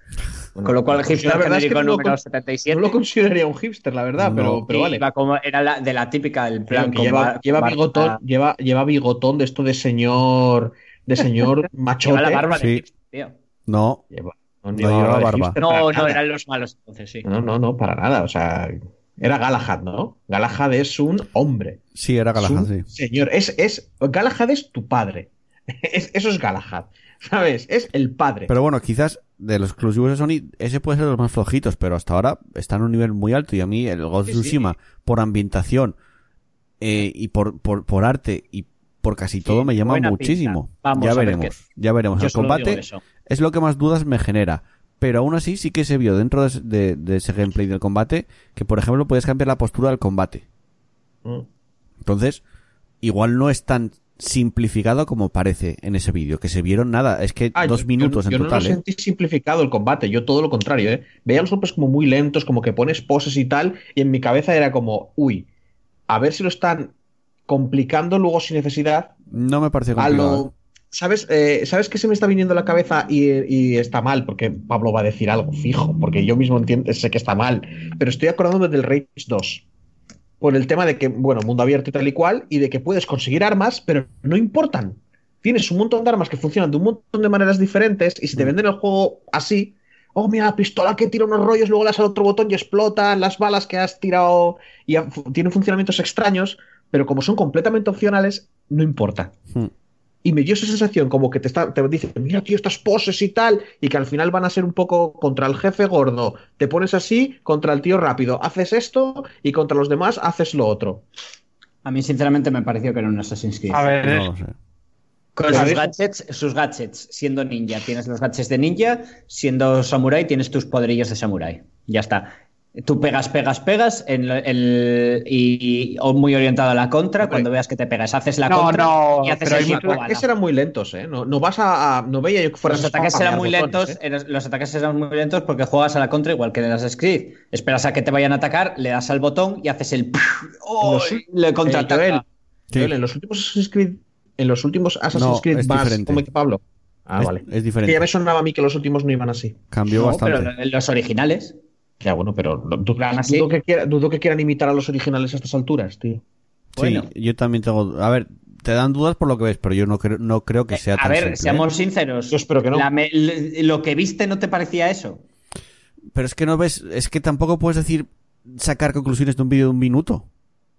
Bueno, Con lo cual, pues hipster la verdad es que genérico no lo, número con- 77. no lo consideraría un hipster, la verdad, No. pero, pero vale. iba como, era la, de la típica, el plan que lleva, bar- lleva bigotón, barba- lleva, lleva bigotón de esto de señor, de señor machote. Lleva la barba de Sí. hipster, tío. No, Lleva- no, No lleva barba. hipster No, no, eran los malos entonces, sí. No, no, no, para nada. O sea, era Galahad, ¿no? Galahad es un hombre. sí, era Galahad, sí. Señor, es, es, Galahad es tu padre. Es- eso es Galahad. ¿Sabes? Es el padre. Pero bueno, quizás de los exclusivos de Sony, ese puede ser de los más flojitos, pero hasta ahora está en un nivel muy alto y a mí el Ghost of Sí, sí. Tsushima, por ambientación eh, y por, por, por arte y por casi todo me llama muchísimo. Vamos ya a ver veremos, qué- ya veremos. El combate es lo que más dudas me genera. Pero aún así sí que se vio dentro de, de- de ese gameplay del combate que, por ejemplo, puedes cambiar la postura del combate. Mm. Entonces, igual no es tan simplificado como parece en ese vídeo, que se vieron nada, es que Ah, dos yo- minutos yo, en yo total, no ¿eh? lo sentí simplificado el combate, yo todo lo contrario, ¿eh? Veía los golpes como muy lentos, como que pones poses y tal, y en mi cabeza era como, uy, a ver si lo están complicando luego sin necesidad. No me pareció A complicado. lo, ¿Sabes, eh, ¿Sabes qué se me está viniendo a la cabeza y, y está mal? Porque Pablo va a decir algo fijo, porque yo mismo entiendo, sé que está mal, pero estoy acordándome del Rage 2. Por el tema de que, bueno, mundo abierto y tal y cual, y de que puedes conseguir armas, pero no importan. Tienes un montón de armas que funcionan de un montón de maneras diferentes, y si te Mm. venden el juego así, oh, mira, la pistola que tira unos rollos, luego le das al otro botón y explotan, las balas que has tirado y tienen funcionamientos extraños, pero como son completamente opcionales, no importa. Hmm. Y me dio esa sensación como que te, está, te dicen, mira, tío, estas poses y tal, y que al final van a ser un poco contra el jefe gordo. Te pones así, contra el tío rápido. Haces esto y contra los demás haces lo otro. A mí, sinceramente, me pareció que era un Assassin's Creed. A ver, No. Con sus gadgets, sus gadgets, siendo ninja, tienes los gadgets de ninja, siendo samurai, tienes tus poderillos de samurai. Ya está. Tú pegas, pegas, pegas en el, y, o muy orientado a la contra. Hombre. Cuando veas que te pegas, haces la No, contra no, y haces pero el Los ataques eran muy lentos, ¿eh? No, no vas a, a- No veía yo que fueras Los a ataques eran muy botones, lentos, ¿eh? los ataques eran muy lentos porque juegas a la contra igual que en las Creed. Esperas a que te vayan a atacar, le das al botón y haces el ¡Oh! Los- le Eh, contraataca. Joel, Sí. Joel, en los últimos Assassin's Creed, en los últimos Assassin's No, Creed es vas, diferente. como dice Pablo. Ah, es, vale. es Que diferente. ya me sonaba a mí que los últimos no iban así. Cambió No, bastante. pero en los originales. Ya, bueno, pero dudo, que quiera- dudo que quieran imitar a los originales a estas alturas, tío. Bueno. Sí, yo también tengo. A ver, te dan dudas por lo que ves, pero yo no creo, no creo que sea a tan ver, simple, ¿eh? seamos sinceros. Yo espero que no. La me- l- lo que viste no te parecía eso. Pero es que no ves, es que tampoco puedes decir sacar conclusiones de un vídeo de un minuto.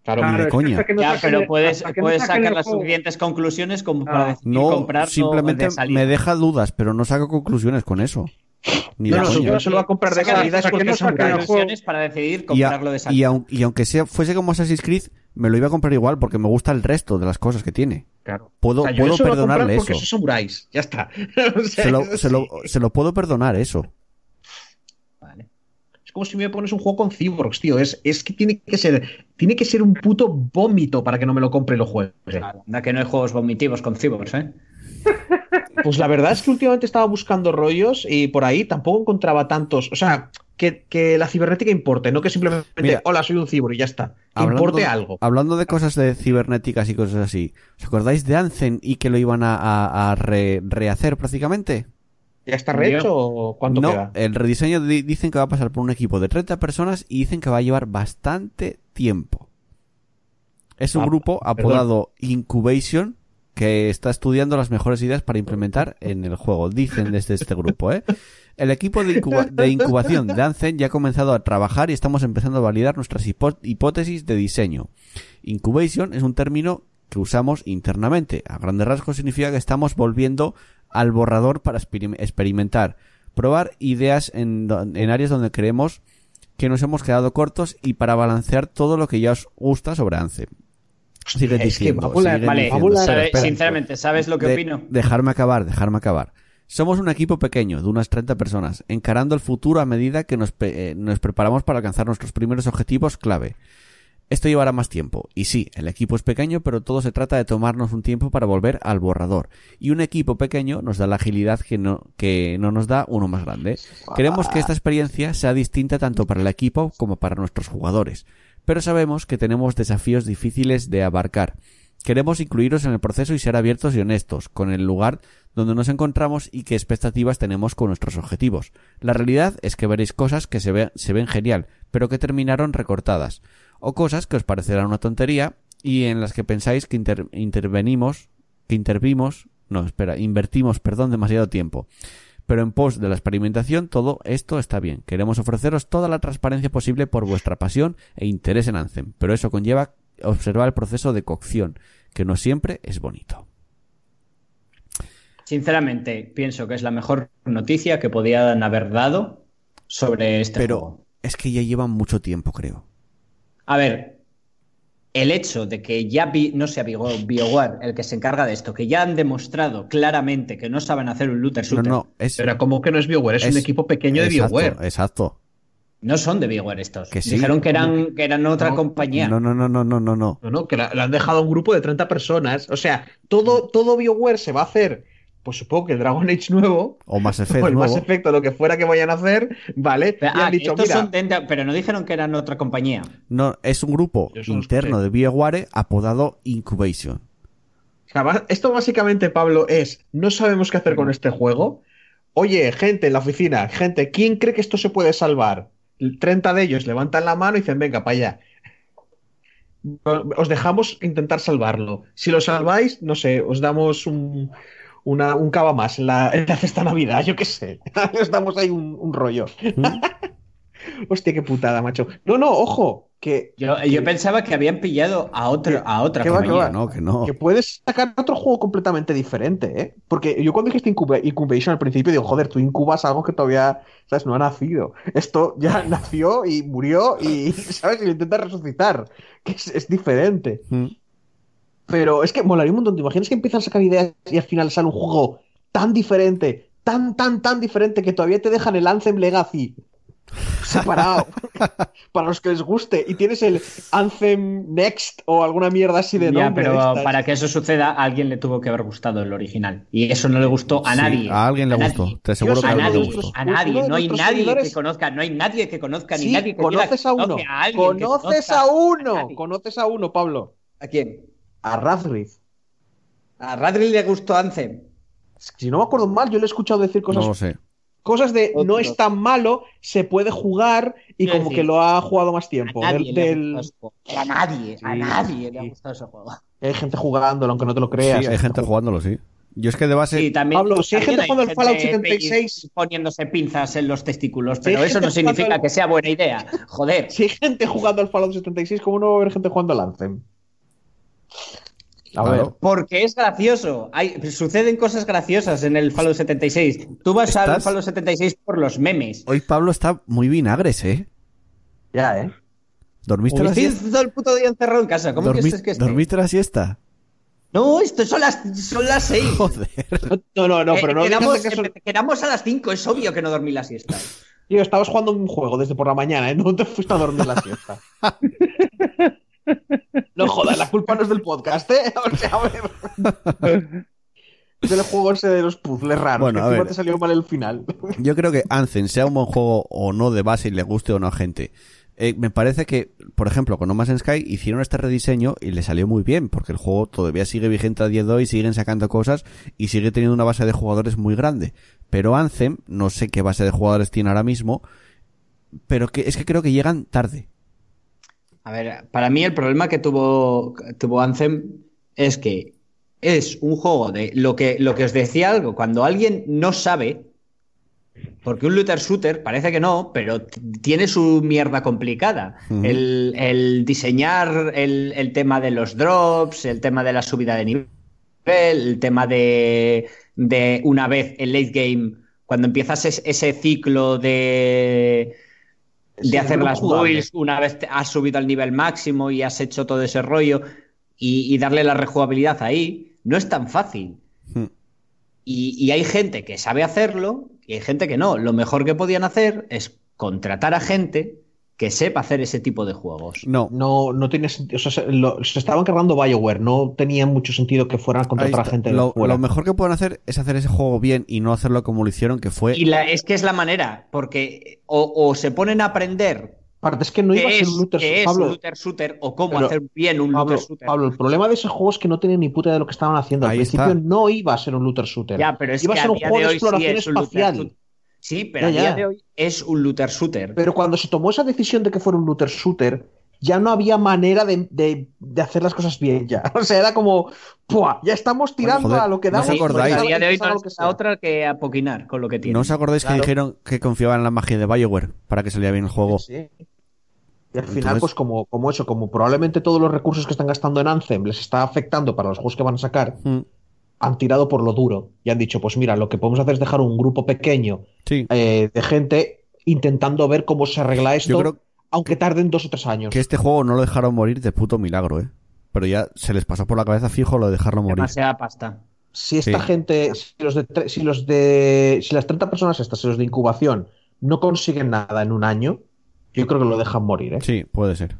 Claro, Ni de coña. no Ya, pero puedes, no sacar las suficientes conclusiones como Ah. para decidir No, comprarlo simplemente de me deja dudas, pero no saco conclusiones con eso. Ni No, no, coña. no se lo va a comprar de que porque no conclusiones para decidir Y, a- comprarlo de y, salida. aun- y aunque sea, fuese como Assassin's Creed, me lo iba a comprar igual porque me gusta el resto de las cosas que tiene. Claro. Puedo, O sea, puedo eso a perdonarle porque eso. son samuráis. Ya está. O sea, Se lo, eso se, lo, sí. se lo puedo perdonar eso. Vale. Es como si me pones un juego con cyborgs, tío. Es, es que tiene que ser tiene que ser un puto vómito para que no me lo compre y lo juegue. Anda que no hay juegos vomitivos con cyborgs, ¿eh? Pues la verdad es que últimamente estaba buscando rollos y por ahí tampoco encontraba tantos. O sea, que, que la cibernética importe, no que simplemente, Mira. hola, soy un cyborg y ya está. Que Hablando- importe algo. Hablando de cosas de cibernéticas y cosas así, ¿os acordáis de Anzen y que lo iban a, a- a re- rehacer prácticamente? ¿Ya está rehecho o cuánto no, queda? el rediseño di- dicen que va a pasar por un equipo de 30 personas y dicen que va a llevar bastante tiempo. Es un Ah, grupo perdón. apodado Incubation que está estudiando las mejores ideas para implementar en el juego. Dicen desde este grupo, ¿eh? El equipo de, incuba- de incubación de Anzen ya ha comenzado a trabajar y estamos empezando a validar nuestras hipótesis de diseño. Incubation es un término que usamos internamente. A grandes rasgos significa que estamos volviendo al borrador para experim- experimentar, probar ideas en, en áreas donde creemos que nos hemos quedado cortos y para balancear todo lo que ya os gusta sobre Anzen. Es diciendo, fábula- siguen Vale, diciendo. fábula- sabe- Espera, sinceramente, ¿sabes lo que de- opino? Dejarme acabar, dejarme acabar. Somos un equipo pequeño, de unas 30 personas, encarando el futuro a medida que nos, pe- eh, nos preparamos para alcanzar nuestros primeros objetivos clave. Esto llevará más tiempo. Y sí, el equipo es pequeño, pero todo se trata de tomarnos un tiempo para volver al borrador. Y un equipo pequeño nos da la agilidad que no, que no nos da uno más grande. Queremos que esta experiencia sea distinta tanto para el equipo como para nuestros jugadores. Pero sabemos que tenemos desafíos difíciles de abarcar. Queremos incluiros en el proceso y ser abiertos y honestos con el lugar donde nos encontramos y qué expectativas tenemos con nuestros objetivos. La realidad es que veréis cosas que se, ve- se ven genial, pero que terminaron recortadas, o cosas que os parecerán una tontería y en las que pensáis que inter- intervenimos, que intervimos, no, espera, invertimos, perdón, demasiado tiempo. Pero en pos de la experimentación todo esto está bien. Queremos ofreceros toda la transparencia posible por vuestra pasión e interés en Anthem, pero eso conlleva observar el proceso de cocción, que no siempre es bonito. Sinceramente, pienso que es la mejor noticia que podían haber dado sobre este Pero juego. es que ya llevan mucho tiempo, creo. A ver, el hecho de que ya vi- no sea Bio- BioWare el que se encarga de esto, que ya han demostrado claramente que no saben hacer un looter No, shooter, no, no, es, Pero como que no es BioWare, es, un equipo pequeño de exacto, BioWare. Exacto. son de BioWare estos. Que sí. Dijeron que eran, que eran otra No, compañía. No, no, no, no, no, no, no. No, no, que la, la han dejado un grupo de 30 personas. O sea, todo, todo BioWare se va a hacer. Pues supongo que el Dragon Age nuevo, O Mass o Effect el Mass. Effect o lo que fuera que vayan a hacer, ¿vale? Pero, y ah, han dicho, estos mira, son dentro- pero no dijeron que eran otra compañía. No, es un grupo interno de BioWare apodado Incubation. esto básicamente, Pablo, es, no sabemos qué hacer con este juego. Oye, gente en la oficina, gente, ¿quién cree que esto se puede salvar? 30 de ellos levantan la mano y dicen, venga, para allá. Os dejamos intentar salvarlo. Si lo salváis, no sé, os damos un, una- un cava más en la, en la cesta Navidad, yo qué sé. os damos ahí un, un rollo. Hostia, qué putada, macho. No, no, ojo, que, Yo, yo pensaba que habían pillado a, otro, a otra ¿Qué va, qué compañía. va? No, que no. que puedes sacar otro juego completamente diferente, ¿eh? Porque yo cuando dijiste incuba- Incubation al principio digo, joder, tú incubas algo que todavía, ¿sabes? No ha nacido. Esto ya nació y murió y, ¿sabes? Y lo intentas resucitar, que es, es diferente. Mm. Pero es que molaría un montón. ¿Te imaginas que empiezan a sacar ideas y al final sale un juego tan diferente, tan, tan, tan diferente que todavía te dejan el Anthem Legacy separado para los que les guste y tienes el Anthem Next o alguna mierda así de Ya, nombre pero para que eso suceda, a alguien le tuvo que haber gustado el original. Y eso no le gustó a Sí, nadie. a alguien le gustó. Te aseguro que A le nadie, gustó. a nadie, no hay nadie seguidores- que conozca, no hay nadie que conozca, ni nadie que conoces a uno. a Conoces conozca a uno. Conoces a uno, Pablo. ¿A quién? A Radriff. A Radley le gustó Anthem. Si no me acuerdo mal, yo le he escuchado decir cosas, No lo sé. cosas de Otro. no es tan malo, se puede jugar y como decir, que lo ha jugado más tiempo. A nadie Del- le ha del- gustado ese juego. A nadie, a Sí, nadie le ha gustado ese juego. Hay gente jugándolo, aunque no te lo creas. Sí, hay gente jugándolo, sí. Yo es que de base. Sí, también, Pablo, si hay gente jugando al Fallout gente 76. poniéndose pinzas en los testículos, Si pero eso no significa al- que sea buena idea. Joder. Si hay gente jugando al Fallout 76, ¿cómo no va a haber gente jugando al Anthem? A ver. Claro. Porque es gracioso. Hay, suceden cosas graciosas en el Fallout 76. Tú vas al ¿Estás? Fallout 76 por los memes. Hoy Pablo está muy vinagres, ¿eh? Ya, ¿eh? ¿Dormiste la Estoy siesta? todo el puto día encerrado en casa. ¿Cómo Dormi- que es que esté? ¿Dormiste la siesta? No, esto son las, son las 6. Joder. No, no, no, pero no digas quedamos, que empe- quedamos a las 5, es obvio que no dormí la siesta. Tío, estabas jugando un juego desde por la mañana, ¿eh? No te fuiste a dormir la siesta. No jodas, la culpa no es del podcast, ¿eh? O sea, a ver. Del juego ese de los puzzles raros. Bueno, que a ver. te salió mal el final. Yo creo que Anthem, sea un buen juego o no de base y le guste o no a gente, eh, me parece que, por ejemplo, con No Man's Sky hicieron este rediseño y le salió muy bien, porque el juego todavía sigue vigente a día de hoy, siguen sacando cosas y sigue teniendo una base de jugadores muy grande. Pero Anthem, no sé qué base de jugadores tiene ahora mismo, pero que es que creo que llegan tarde. A ver, para mí el problema que tuvo, tuvo Anthem es que es un juego de lo que, lo que os decía algo, cuando alguien no sabe, porque un looter shooter parece que no, pero tiene su mierda complicada. El, el diseñar el, el tema de los drops, el tema de la subida de nivel, el tema de, de una vez el late game, cuando empiezas es- ese ciclo de Sí, de hacer las builds una vez has subido al nivel máximo y has hecho todo ese rollo y, y darle la rejugabilidad ahí, no es tan fácil. Hmm. Y, y hay gente que sabe hacerlo y hay gente que no. Lo mejor que podían hacer es contratar a gente que sepa hacer ese tipo de juegos. No, No, no tiene sentido. O sea, se, lo- se estaban cargando BioWare. No tenía mucho sentido que fueran a ahí contratar a está. gente de lo, lo mejor que pueden hacer es hacer ese juego bien y no hacerlo como lo hicieron, que fue... Y la- es que es la manera, porque o, o se ponen a aprender Aparte, es que no iba a ser es, un looter qué es Pablo, un looter shooter o cómo Pero, hacer bien un Pablo, looter shooter. Pablo, el problema de ese juego es que no tenían ni puta idea de lo que estaban haciendo. Al Ahí principio está. no iba a ser un looter shooter. Ya, pero es iba que a ser un juego de sí exploración es espacial. Sí, pero Ya, a día ya. de hoy es un looter shooter. Pero cuando se tomó esa decisión de que fuera un looter shooter, ya no había manera de, de- de hacer las cosas bien ya. O sea, era como, ¡pua! Ya estamos tirando joder, a lo que ¿no damos. os acordáis? a día de hoy no es otra que apoquinar con lo que tiene. ¿No os acordáis Claro. que dijeron que confiaban en la magia de BioWare para que saliera bien el juego? Sí. Y al final, Entonces- pues como, como eso, como probablemente todos los recursos que están gastando en Anthem les está afectando para los juegos que van a sacar, Mm, han tirado por lo duro y han dicho, pues mira, lo que podemos hacer es dejar un grupo pequeño Sí, eh, de gente intentando ver cómo se arregla esto, yo creo aunque tarden dos o tres años. que este juego no lo dejaron morir de puto milagro, ¿eh? Pero ya se les pasó por la cabeza fijo lo de dejarlo morir. Demasiada pasta. Si esta Sí. gente, si los de, si los de, si las 30 personas estas, si los de incubación, no consiguen nada en un año, yo creo que lo dejan morir, ¿eh? Sí, puede ser.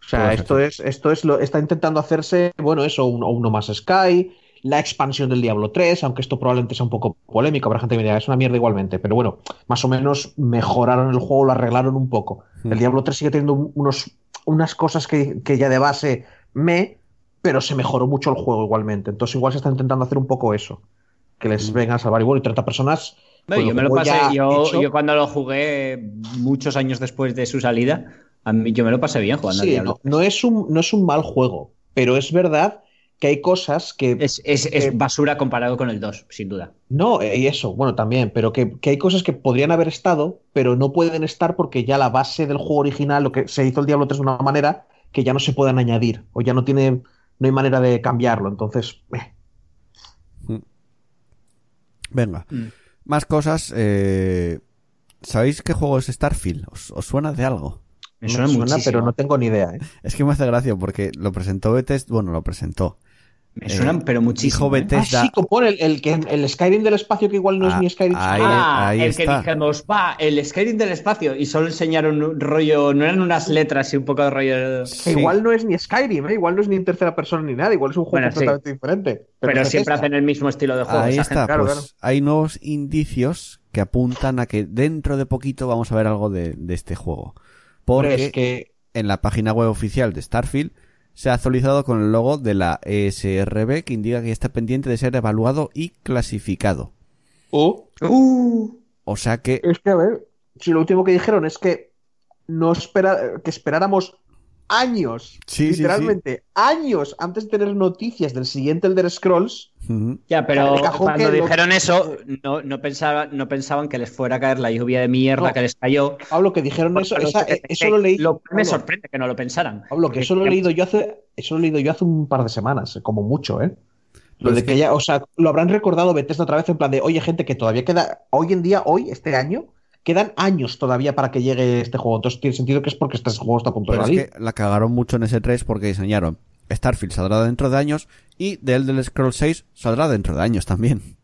O sea, Puede esto es, esto es lo, está intentando hacerse, bueno, eso, un- uno más Sky, la expansión del Diablo 3, aunque esto probablemente sea un poco polémico, habrá gente que me diga, es una mierda igualmente, pero bueno, más o menos mejoraron el juego, lo arreglaron un poco. Hmm. El Diablo 3 sigue teniendo un- unos, unas cosas que, que ya de base me, pero se mejoró mucho el juego igualmente. Entonces igual se está intentando hacer un poco eso, que les Hmm. vengan a salvar. Y bueno, y 30 personas... Yo me lo juego pasé, ya yo, cuando lo jugué muchos años después de su salida, a mí, yo me lo pasé bien jugando al Sí, Diablo. no, no es un, no es un mal juego, pero es verdad que hay cosas que... Es, es- es basura comparado con el 2, sin duda. No, eh, y eso, bueno, también, pero que, que hay cosas que podrían haber estado, pero no pueden estar porque ya la base del juego original, lo que se hizo el Diablo 3 de una manera que ya no se puedan añadir, o ya no tiene, no hay manera de cambiarlo, entonces, eh, Venga. Mm. Más cosas. eh, ¿Sabéis qué juego es Starfield? ¿Os, os suena de algo? Me no suena, muchísimo. pero no tengo ni idea, ¿eh? Es que me hace gracia porque lo presentó Bethesda. Bueno, lo presentó. Me suenan, eh, pero muchísimo. dijo ¿eh? Bethesda- Ah, sí, el, el, que- el Skyrim del espacio que igual no es Ah, ni Skyrim. ahí- Ah, ahí el está. que dijimos, va, el Skyrim del espacio, y solo enseñaron un rollo, no eran unas letras y un poco de rollo. Que igual no es ni Skyrim, ¿eh? igual no es ni en tercera persona ni nada, igual es un juego Bueno, sí. completamente diferente. Pero, siempre hacen el mismo estilo de juego. Ahí está. gente. claro, pues claro. hay nuevos indicios que apuntan a que dentro de poquito vamos a ver algo de, de este juego. Porque es que en la página web oficial de Starfield se ha actualizado con el logo de la ESRB que indica que está pendiente de ser evaluado y clasificado. Oh, Uh, O sea que Es que, a ver, si lo último que dijeron es que no espera, que esperáramos años, Sí, sí, literalmente años antes de tener noticias del siguiente Elder Scrolls. Ya, pero cuando que lo- dijeron eso, no, no, pensaba, no pensaban que les fuera a caer la lluvia de mierda No. que les cayó. Pablo, que dijeron eso, esa- eh, eso lo leí. Lo- me Pablo, sorprende que no lo pensaran. Pablo, que eso lo he leído yo hace, eso lo he leído yo hace un par de semanas, como mucho, ¿eh? Lo Pero de que- ya, o sea, lo habrán recordado Bethesda otra vez en plan de, oye, gente, que todavía queda, hoy en día, hoy, este año, quedan años todavía para que llegue este juego. Entonces tiene sentido que es porque este juego está a punto de Pero es salir. que la cagaron mucho en ese 3 porque diseñaron Starfield saldrá dentro de años y The Elder Scrolls 6 saldrá dentro de años también.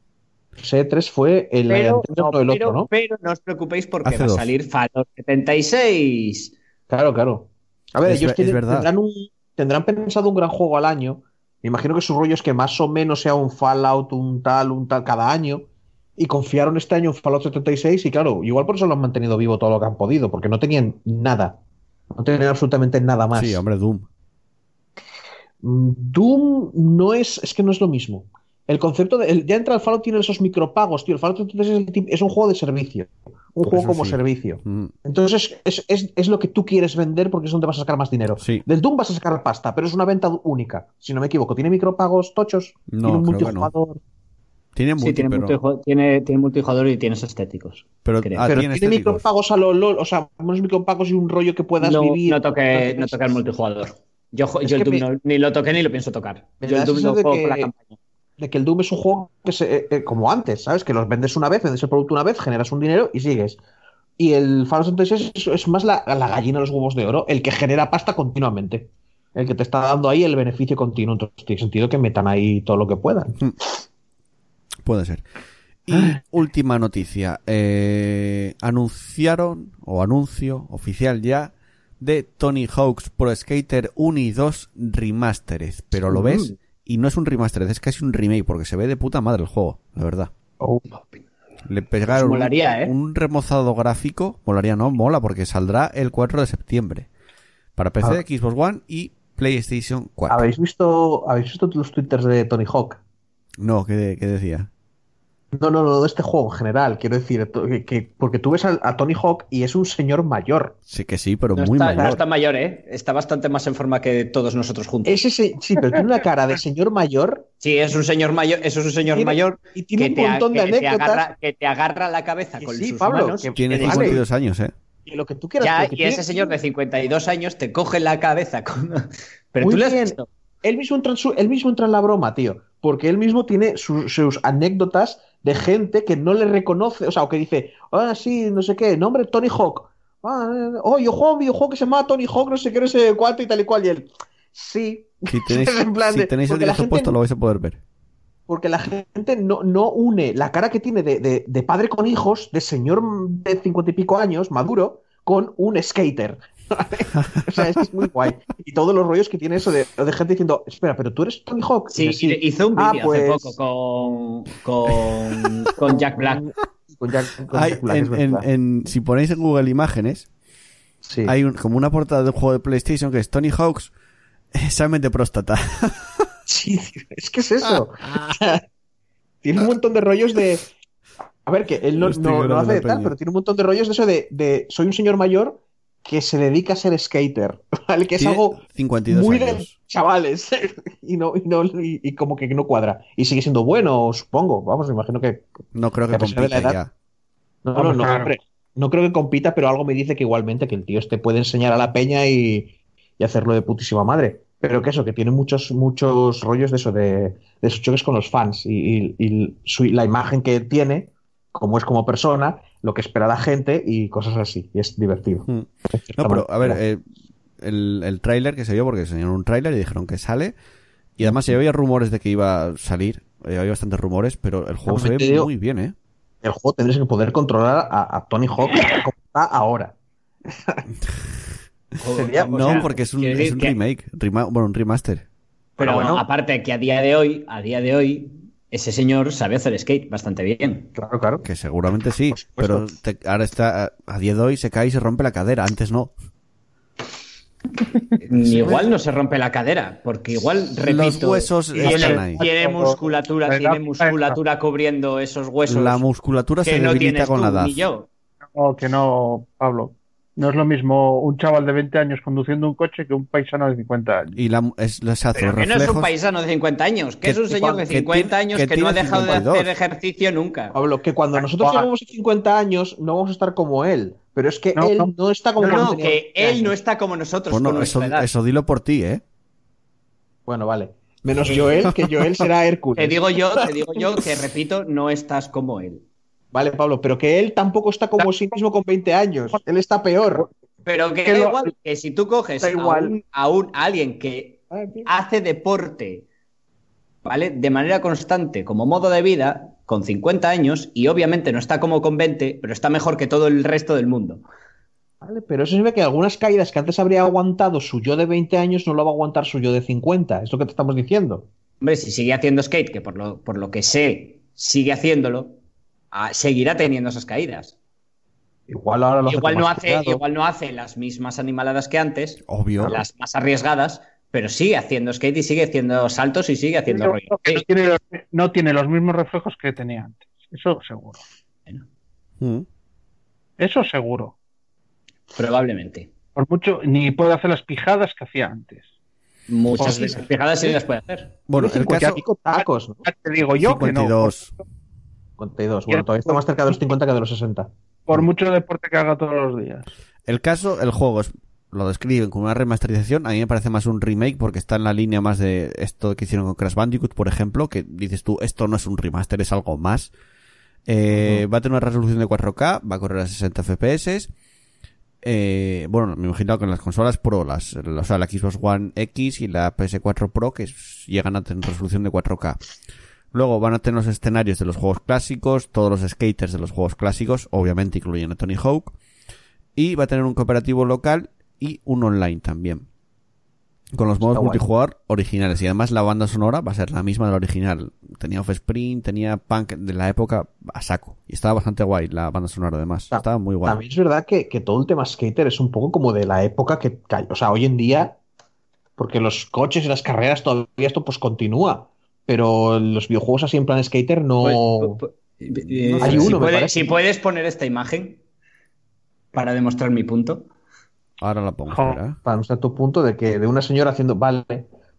Ese 3 fue el Pero, no, del otro, ¿no? pero no os preocupéis porque Hace va a salir Fallout 76. Claro, claro. A ver, Es ellos tienen- tendrán, un- tendrán pensado un gran juego al año. Me imagino que su rollo es que más o menos sea un Fallout, un tal, un tal cada año. Y confiaron este año en Fallout 76 y claro, igual por eso lo han mantenido vivo todo lo que han podido, porque no tenían nada. No tenían absolutamente nada más. Sí, hombre, Doom. Mm, Doom no es, es que no es lo mismo. El concepto de, el- ya entra el Fallout tiene esos micropagos, tío. El Fallout 76 es, el es un juego de servicio. Un Por juego eso como sí. servicio. Mm. Entonces es, es- es lo que tú quieres vender porque es donde vas a sacar más dinero. Sí. Del Doom vas a sacar pasta, pero es una venta única. Si no me equivoco, ¿tiene micropagos tochos? No, ¿Tiene un no. Tiene Sí, multi, tiene, pero, multijugador, tiene, tiene multijugador y tienes estéticos. pero, creo. ah, pero tiene tiene estéticos. micropagos a lo LOL, o sea, unos micropagos y un rollo que puedas No, vivir. no toqué, no toqué el multijugador. Yo, yo el Doom me- no- ni lo toqué ni lo pienso tocar. Yo el Doom de juego que- por la campaña. de que el Doom es un juego que se, eh, eh, como antes, ¿sabes? Que los vendes una vez, vendes el producto una vez, generas un dinero y sigues. Y el Fallout 76 es, es más la, la gallina de los huevos de oro, el que genera pasta continuamente. El que te está dando ahí el beneficio continuo. Entonces tiene sentido que metan ahí todo lo que puedan. Puede ser. Y última noticia. eh, anunciaron, o anuncio oficial ya, de Tony Hawk's Pro Skater 1 y 2 Remastered. Pero lo ves y no es un remastered, es casi un remake porque se ve de puta madre el juego, la verdad. Le pegaron Pues molaría, ¿eh? un remozado gráfico. Molaría, no, mola porque saldrá el 4 de septiembre. Para PC, Ah. Xbox One y PlayStation 4. ¿Habéis visto, ¿Habéis visto los twitters de Tony Hawk? No, ¿qué, qué decía? No, no, no, de este juego en general. Quiero decir, que, que- porque tú ves a, a Tony Hawk y es un señor mayor. Sí que sí, pero No muy está, mayor. no está mayor, ¿eh? Está bastante más en forma que todos nosotros juntos. Es ese, sí, pero tiene una cara de señor mayor Sí, es un señor mayor, eso es un señor Tiene- mayor y tiene que un te, montón de que te anécdotas. agarra, que te agarra la cabeza Que con sí, sus Pablo, manos. que- Tiene que Vale. 52 años, ¿eh? y lo que tú quieras. Ya, y tiene- ese señor de 52 años te coge la cabeza con... Pero Muy tú le has bien. visto. Él mismo, entra en su- él mismo entra en la broma, tío. Porque él mismo tiene su- sus anécdotas de gente que no le reconoce, o sea, o que dice, ah, sí, no sé qué, nombre Tony Hawk. Ah, oh, yo juego un videojuego que se llama Tony Hawk, no sé qué, no sé cuánto y tal y cual. Y él, sí. Si tenéis, si el directo puesto, lo vais a poder ver. Porque la gente no, no une la cara que tiene de, de- de padre con hijos, de señor de cincuenta y pico años, maduro, con un skater. o sea, es, que es muy guay. Y todos los rollos que tiene eso de, de gente diciendo, espera, pero tú eres Tony Hawk. Sí, dice, hizo un Ah, vídeo pues- hace poco con, con, con Jack Black. Con Jack- con Hay- Jack Black, es en- en- verdad. en- si ponéis en Google Imágenes, Sí. hay un- como una portada de un juego de PlayStation que es Tony Hawk's examen de próstata. Sí, es que es eso. tiene un montón de rollos de. A ver, que él no, no- no hace de tal, pero tiene un montón de rollos de eso de, de soy un señor mayor que se dedica a ser skater. ¿vale? Que es algo 52 muy de años. chavales. y no, y no, y, y como que no cuadra. Y sigue siendo bueno, supongo. Vamos, me imagino que. No creo que de la compita edad. ya. No, no, no, claro. No creo que compita, pero algo me dice que igualmente que el tío este puede enseñar a la peña y, y hacerlo de putísima madre. Pero que eso, que tiene muchos, muchos rollos de eso, de, de esos choques con los fans y, y- y su- la imagen que tiene, como es como persona, lo que espera la gente y cosas así. Y es divertido. Mm. No, pero a ver, eh, el, el tráiler que se vio, porque enseñaron un tráiler y dijeron que sale. Y además ya había rumores de que iba a salir. eh, había bastantes rumores, pero el juego se ve muy bien, ¿eh? el juego tendrías que poder controlar a, a Tony Hawk como está ahora. Sería- No, sea, porque es un, es que- remake. rema- bueno, un remaster. Pero Pero bueno. aparte que a día de hoy, a día de hoy, ese señor sabe hacer skate bastante bien. Claro, claro. Que seguramente sí. Pero te- ahora está. A, día de hoy se cae y se rompe la cadera. Antes no. Igual no se rompe la cadera, porque igual, repito, huesos tiene, están ahí. tiene musculatura, La tiene musculatura cubriendo esos huesos La musculatura se no debilita con la edad. ni yo. No, que no, Pablo. No es lo mismo un chaval de 20 años conduciendo un coche que un paisano de 50 años. Y la, es, les hace Pero los que no es un paisano de 50 años, que, Que- es un señor de que 50 tiene- años que que, no ha dejado de 52. hacer ejercicio nunca. Pablo, que cuando nosotros lleguemos a 50 años no vamos a estar como él. Pero es que No, él no. no, está como No, cuando no, que 20 él no está como nosotros Bueno, con eso, nuestra edad. eso dilo por ti, ¿eh? Bueno, vale. Menos Joel, que Joel será Hércules. Te digo yo, te digo yo que repito, no estás como él. Vale, Pablo, pero que él tampoco está como sí mismo con 20 años. Él está peor. Pero que Que da lo- igual, que si tú coges a igual. un, a un- a alguien que hace deporte, ¿vale? De manera constante, como modo de vida, con 50 años, y obviamente no está como con 20, pero está mejor que todo el resto del mundo. Vale, pero eso se ve que algunas caídas que antes habría aguantado su yo de 20 años no lo va a aguantar su yo de 50. Es lo que te estamos diciendo. Hombre, si sigue haciendo skate, que por lo, por lo que sé, sigue haciéndolo, ah, seguirá teniendo esas caídas. Igual ahora lo hace Igual con no, hace, igual no hace las mismas animaladas que antes, Obvio. las más arriesgadas, pero sigue haciendo skate y sigue haciendo saltos y sigue haciendo rollo. no, tiene los, no tiene los mismos reflejos que tenía antes. Eso seguro. Mm. Eso seguro. Probablemente. Por mucho, ni puede hacer las pijadas que hacía antes. Muchas sí, de esas fijadas sí las puede hacer. Bueno, el caso 55 tacos, ¿no? Ya te digo yo que no. 52. 52. Bueno, todavía está más cerca de los 50 que de los 60. Por mucho deporte que haga todos los días. El caso, el juego es, lo describen como una remasterización. A mí me parece más un remake porque está en la línea más de esto que hicieron con Crash Bandicoot, por ejemplo, que dices tú, esto no es un remaster, es algo más. Eh, Va a tener una resolución de 4K, va a correr a 60 FPS. Eh, bueno, me imagino que en las consolas Pro, las, o sea, la Xbox One X y la PS4 Pro, que llegan a tener resolución de 4K. Luego van a tener los escenarios de los juegos clásicos, todos los skaters de los juegos clásicos, obviamente incluyen a Tony Hawk. Y va a tener un cooperativo local y un online también. Con los modos multijugador originales. Y además la banda sonora va a ser la misma de la original. Tenía Offspring, tenía punk de la época a saco. Y estaba bastante guay la banda sonora además. Ta- Estaba muy guay. También es verdad que, que todo el tema skater es un poco como de la época que, o sea, hoy en día, porque los coches y las carreras todavía esto pues continúa, pero los videojuegos así en plan skater no... Pues, pues, eh, Hay si, uno, me puede- parece. si puedes poner esta imagen para demostrar mi punto. Ahora la pongo. ¿eh? para mostrar tu punto de que de una señora haciendo, vale,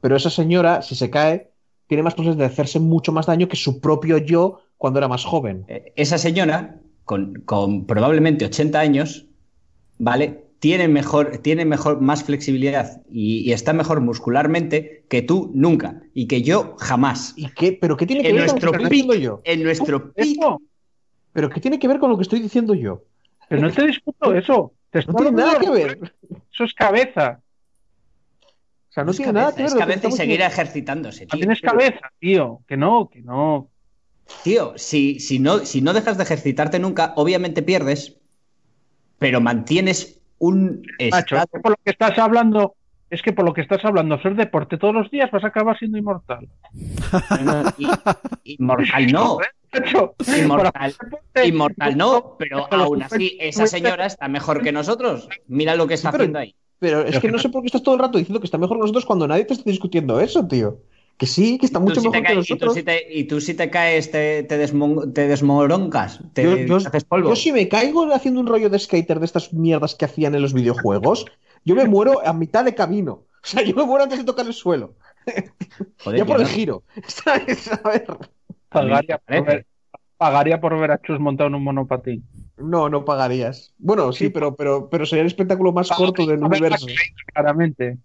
pero esa señora, si se cae, tiene más posibilidades de hacerse mucho más daño que su propio yo cuando era más joven. Eh, Esa señora, con, con probablemente 80 años, ¿vale? Tiene mejor, tiene mejor, más flexibilidad y, y está mejor muscularmente que tú nunca y que yo jamás. ¿Y qué? ¿Pero qué tiene que En ver con lo nuestro que estoy diciendo yo? en nuestro pic, Eso, ¿Pero qué tiene que ver con lo que estoy diciendo yo? pero no te discuto eso. Te No estoy tiene nada que ver. Eso es cabeza. O sea, no es tiene cabeza, nada que ver es cabeza y seguir ejercitándose, tío. También es cabeza, tío. Que no, que no. Tío, si, si, no, si no dejas de ejercitarte nunca, obviamente pierdes, pero mantienes un Macho, es estado que por lo que estás hablando, es que por lo que estás hablando, hacer deporte todos los días vas a acabar siendo inmortal. y- inmortal no, Inmortal. inmortal no, pero aún así esa señora está mejor que nosotros. Mira lo que está Sí, pero- haciendo ahí. Pero es que no- sé por qué estás todo el rato diciendo que está mejor que nosotros cuando nadie te está discutiendo eso, tío. Que sí, que está mucho si mejor que caes- y, tú nosotros. si te, y tú si te caes, te, te, desmon- te desmoroncas, te, Yo, haces polvo. yo si me caigo haciendo un rollo de skater de estas mierdas que hacían en los videojuegos, yo me muero a mitad de camino. O sea, yo me muero antes de tocar el suelo. Joder, ya por el giro. ¿Sabes? A ver. Pagaría por, ver, pagaría por ver a Chus montado en un monopatín. No, no pagarías. Bueno, sí, pero, pero, pero sería el espectáculo más corto del universo. Claramente.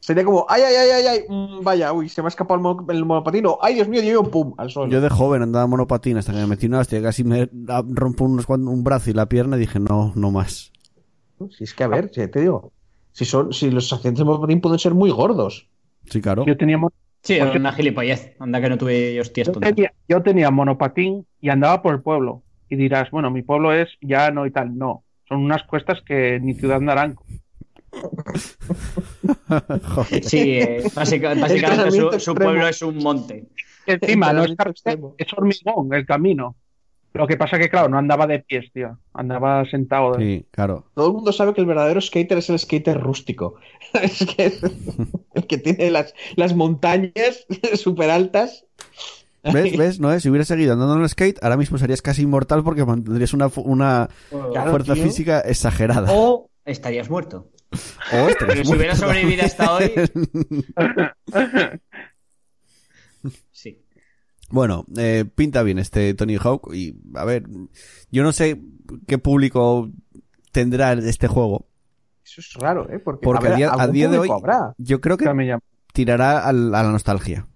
Sería como, ay, ay, ay, ay, ay, mm, vaya, uy, se me ha escapado el, mo- el monopatín. o, ay, Dios mío, yo pum, al suelo. Yo de joven andaba monopatín hasta que me metí una hostia, casi me rompo unos un brazo y la pierna y dije, no, no más. Si es que, a ver, si te digo, si, son, si los accidentes de monopatín pueden ser muy gordos. Sí, claro. Yo tenía, mon- Sí, Porque- una gilipollez. Anda que no tuve hostias yo tenía, yo tenía monopatín y andaba por el pueblo. Y dirás, bueno, mi pueblo es llano y tal. No, son unas cuestas que ni Ciudad Naranco. Sí, eh, básica- básicamente su, pueblo es un monte. Encima, no es, carretera, es hormigón el camino. Lo que pasa que, claro, no andaba de pies, tío. Andaba sentado. de- Sí, claro. Todo el mundo sabe que el verdadero skater es el skater rústico. Es que es el que tiene las, las montañas súper altas. ¿Ves? ¿Ves? No Si hubieras seguido andando en el skate, ahora mismo serías casi inmortal porque mantendrías una, fu- una Claro, fuerza tío. física exagerada. O estarías muerto. O este Pero si hubiera sobrevivido hasta hoy. Sí. Bueno, eh, pinta bien este Tony Hawk y a ver, yo no sé qué público tendrá este juego, Eso es raro, ¿eh? Porque, porque a, día, a algún día de hoy habrá. yo creo que tirará al- a la nostalgia,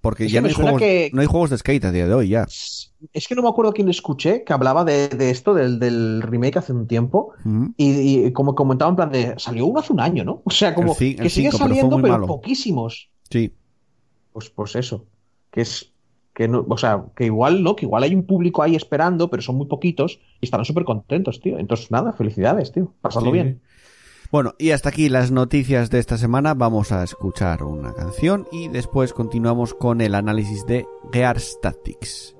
Porque Es ya no me hay, juegos, que- no hay juegos de skate a día de hoy ya. Es que no me acuerdo quién escuché que hablaba de, de esto, del, del remake hace un tiempo. Y, y como comentaba en plan de, salió uno hace un año, ¿no? O sea, como El el que sigue cinco, saliendo, pero poquísimos. Sí, Pues, pues eso. Que es, que no, o sea, que igual, ¿no? Que igual hay un público ahí esperando, pero son muy poquitos y estarán súper contentos, tío. Entonces, nada, felicidades, tío. Pasadlo Sí, bien. Bueno, y hasta aquí las noticias de esta semana. Vamos a escuchar una canción y después continuamos con el análisis de Gears Tactics.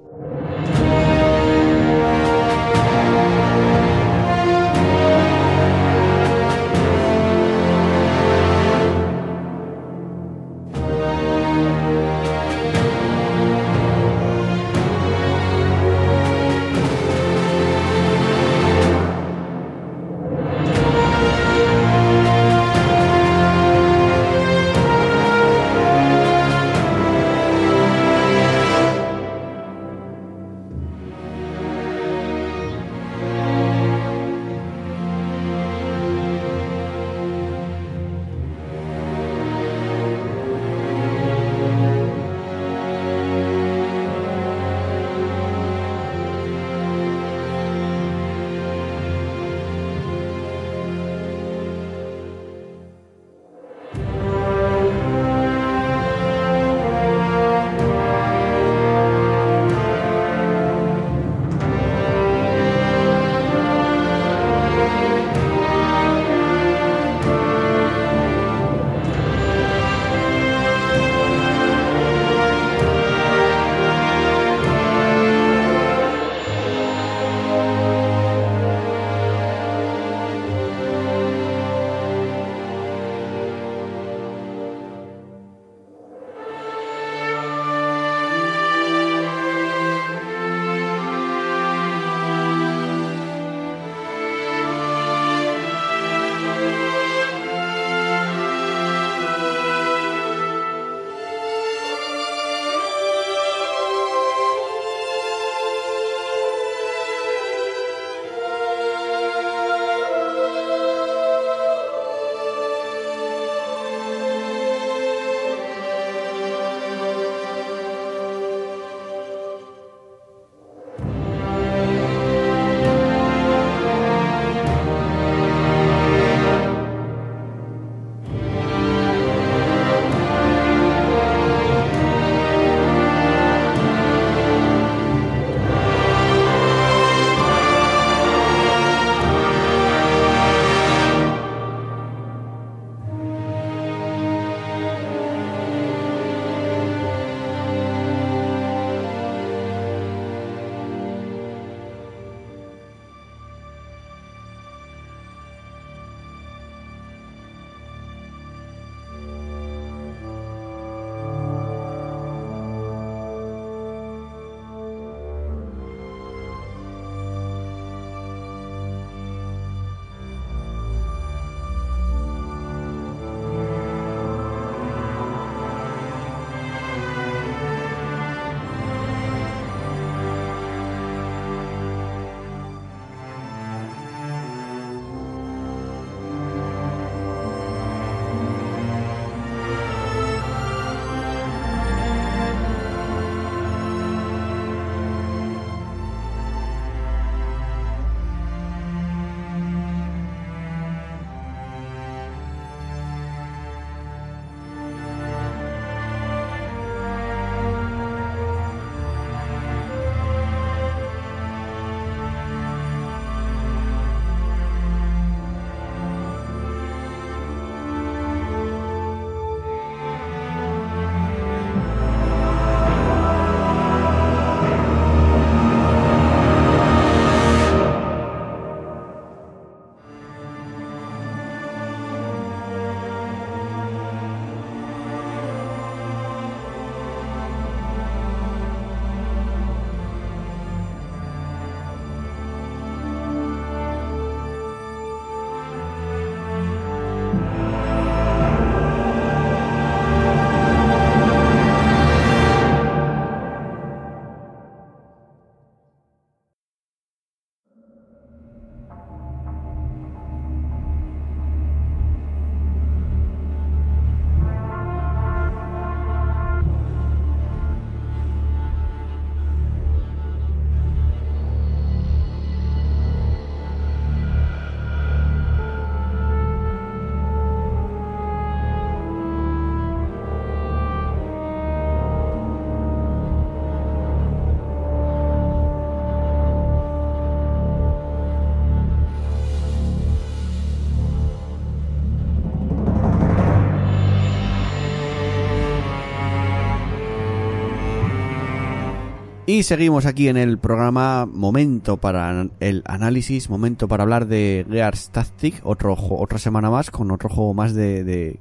Y seguimos aquí en el programa Momento para el análisis, momento para hablar de Gears Tactic, otro, otra semana más con otro juego más de, de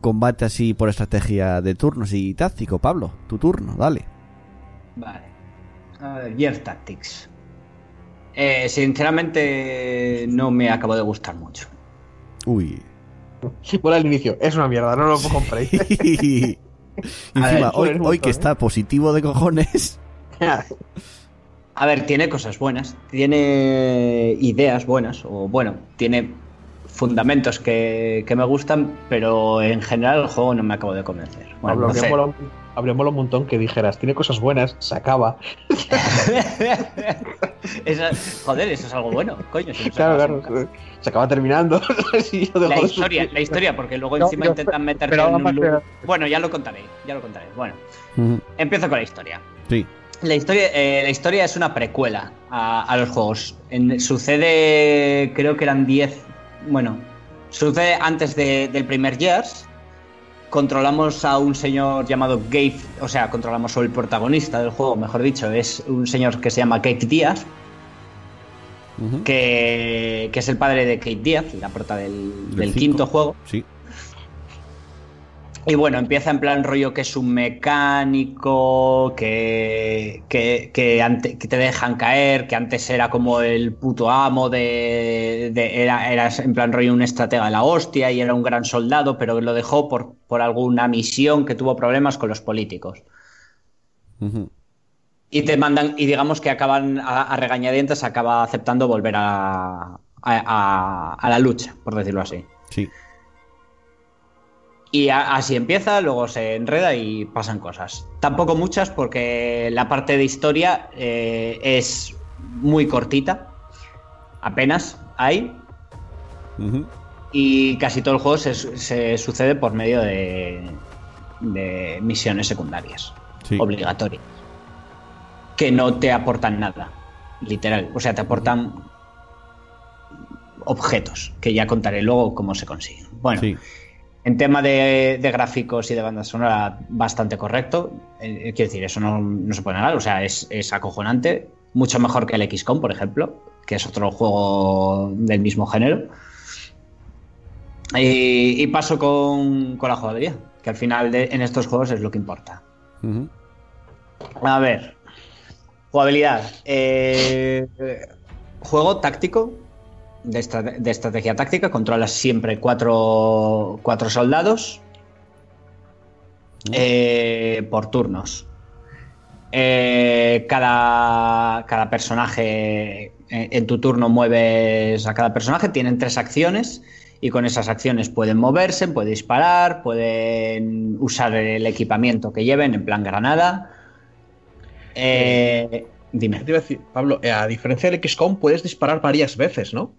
combate así por estrategia de turnos y táctico. Pablo, tu turno, dale. Vale. A ver, Gears Tactics. Eh, sinceramente no me acabo de gustar mucho. Uy. Bueno, al inicio, es una mierda, no lo compréis. Y encima, hoy, hoy que está positivo de cojones. A ver, tiene cosas buenas, tiene ideas buenas, o bueno, tiene fundamentos que, que me gustan, pero en general el juego no me acabo de convencer. Bueno, no sé. un montón que dijeras, tiene cosas buenas, se acaba. Esa- joder, eso es algo bueno, coño. si no se Claro, acaba claro, nunca. se acaba terminando. Sí, La historia, la historia, porque luego No, encima yo intentan esperaba en un loop. Bueno, ya lo contaré, ya lo contaré. Bueno, empiezo con la historia. Sí. La historia, eh, la historia es una precuela a, a los juegos. En- sucede, creo que eran 10. Bueno, sucede antes de- del primer Years. Controlamos a un señor llamado Gabe, o sea, controlamos al protagonista del juego, mejor dicho, es un señor que se llama Kate Díaz, que, que es el padre de Kate Díaz, la prota del, del quinto juego. Sí. Y bueno, empieza en plan rollo que es un mecánico, que, que, que, ante- que te dejan caer, que antes era como el puto amo de... de- era, era en plan rollo un estratega de la hostia y era un gran soldado, pero lo dejó por, por alguna misión que tuvo problemas con los políticos. Y te mandan, y digamos que acaban a, a regañadientes, acaba aceptando volver a, a- a- a la lucha, por decirlo así. Sí. Y a- así empieza, luego se enreda y pasan cosas. Tampoco muchas porque la parte de historia eh, es muy cortita, apenas hay, y casi todo el juego se, se sucede por medio de, de misiones secundarias, Sí. obligatorias, que no te aportan nada, literal. O sea, te aportan objetos, que ya contaré luego cómo se consiguen. Bueno, Sí. En tema de, de gráficos y de banda sonora, bastante correcto. Eh, quiero decir, eso no, no se puede negar. O sea, es, es acojonante. Mucho mejor que el XCOM, por ejemplo, que es otro juego del mismo género. Y, y paso con, con la jugabilidad, que al final de- en estos juegos es lo que importa. A ver. Jugabilidad. Eh, juego táctico. De, de estrategia táctica. Controlas siempre cuatro, cuatro soldados. eh, por turnos. Eh, cada, cada personaje eh, en tu turno mueves a cada personaje. Tienen tres acciones. Y con esas acciones pueden moverse, pueden disparar, pueden usar el equipamiento que lleven en plan granada. Eh, dime. Te iba a decir, Pablo, a diferencia del XCOM, puedes disparar varias veces, ¿no?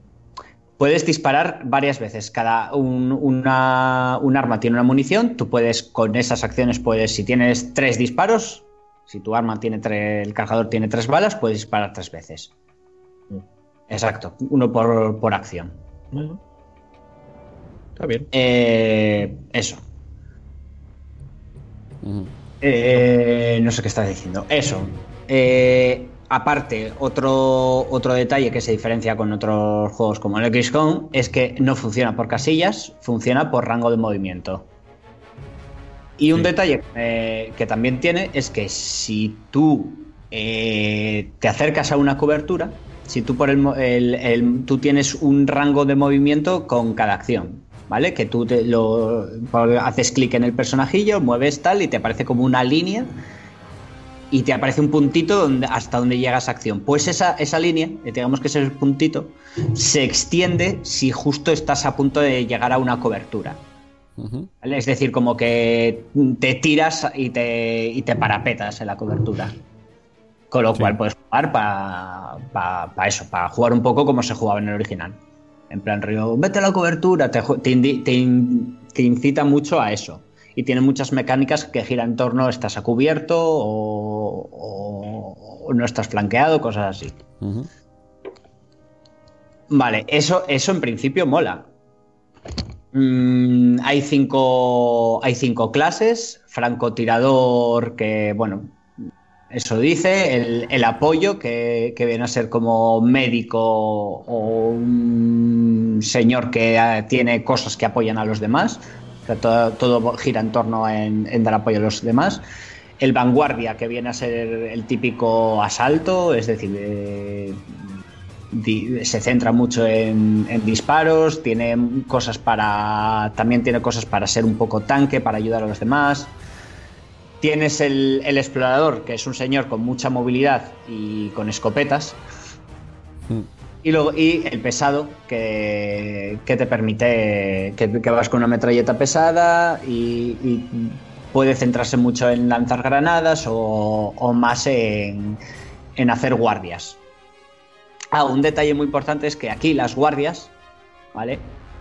Puedes disparar varias veces. Cada un, una- un arma tiene una munición. Tú puedes, con esas acciones, puedes, si tienes tres disparos, si tu arma tiene tres, el cargador tiene tres balas, puedes disparar tres veces. Exacto, uno por, por acción. Está bien. Eh, eso. Eh, no sé qué estás diciendo. Eso. Eh, aparte, otro, otro detalle que se diferencia con otros juegos como el XCOM es que no funciona por casillas, funciona por rango de movimiento. Y un Sí. detalle eh, que también tiene es que si tú eh, te acercas a una cobertura, si tú, por el- el- tú tienes un rango de movimiento con cada acción, ¿vale? Que tú te lo, haces clic en el personajillo, mueves tal y te aparece como una línea y te aparece un puntito donde, hasta donde llega esa acción. Pues esa, esa línea, eh, digamos que ese es el puntito, se extiende si justo estás a punto de llegar a una cobertura. Es decir, como que te tiras y te, y te parapetas en la cobertura. Con lo Sí. cual puedes jugar para eso, para jugar un poco como se jugaba en el original. En plan, río, vete a la cobertura, te, te te te incita mucho a eso. Y tiene muchas mecánicas que giran en torno a estás a cubierto o, o- o no estás flanqueado, cosas así. Vale, eso, eso en principio mola. Mm, hay cinco. Hay cinco clases. Francotirador, que, bueno. eso dice, el, el apoyo que, que, viene a ser como médico o un señor que eh, tiene cosas que apoyan a los demás. Todo, gira en torno en, en, dar apoyo a los demás. El vanguardia, que viene a ser el típico asalto, es decir, eh, se centra mucho en, disparos, tiene cosas para. también tiene cosas para ser un poco tanque, para ayudar a los demás. Tienes el, el, explorador, que es un señor con mucha movilidad y con escopetas. Mm. Y luego, y el pesado, que, que te permite que, vas con una metralleta pesada y, puede centrarse mucho en lanzar granadas o, o más en, en, hacer guardias. Ah, un detalle muy importante es que aquí las guardias, ¿vale?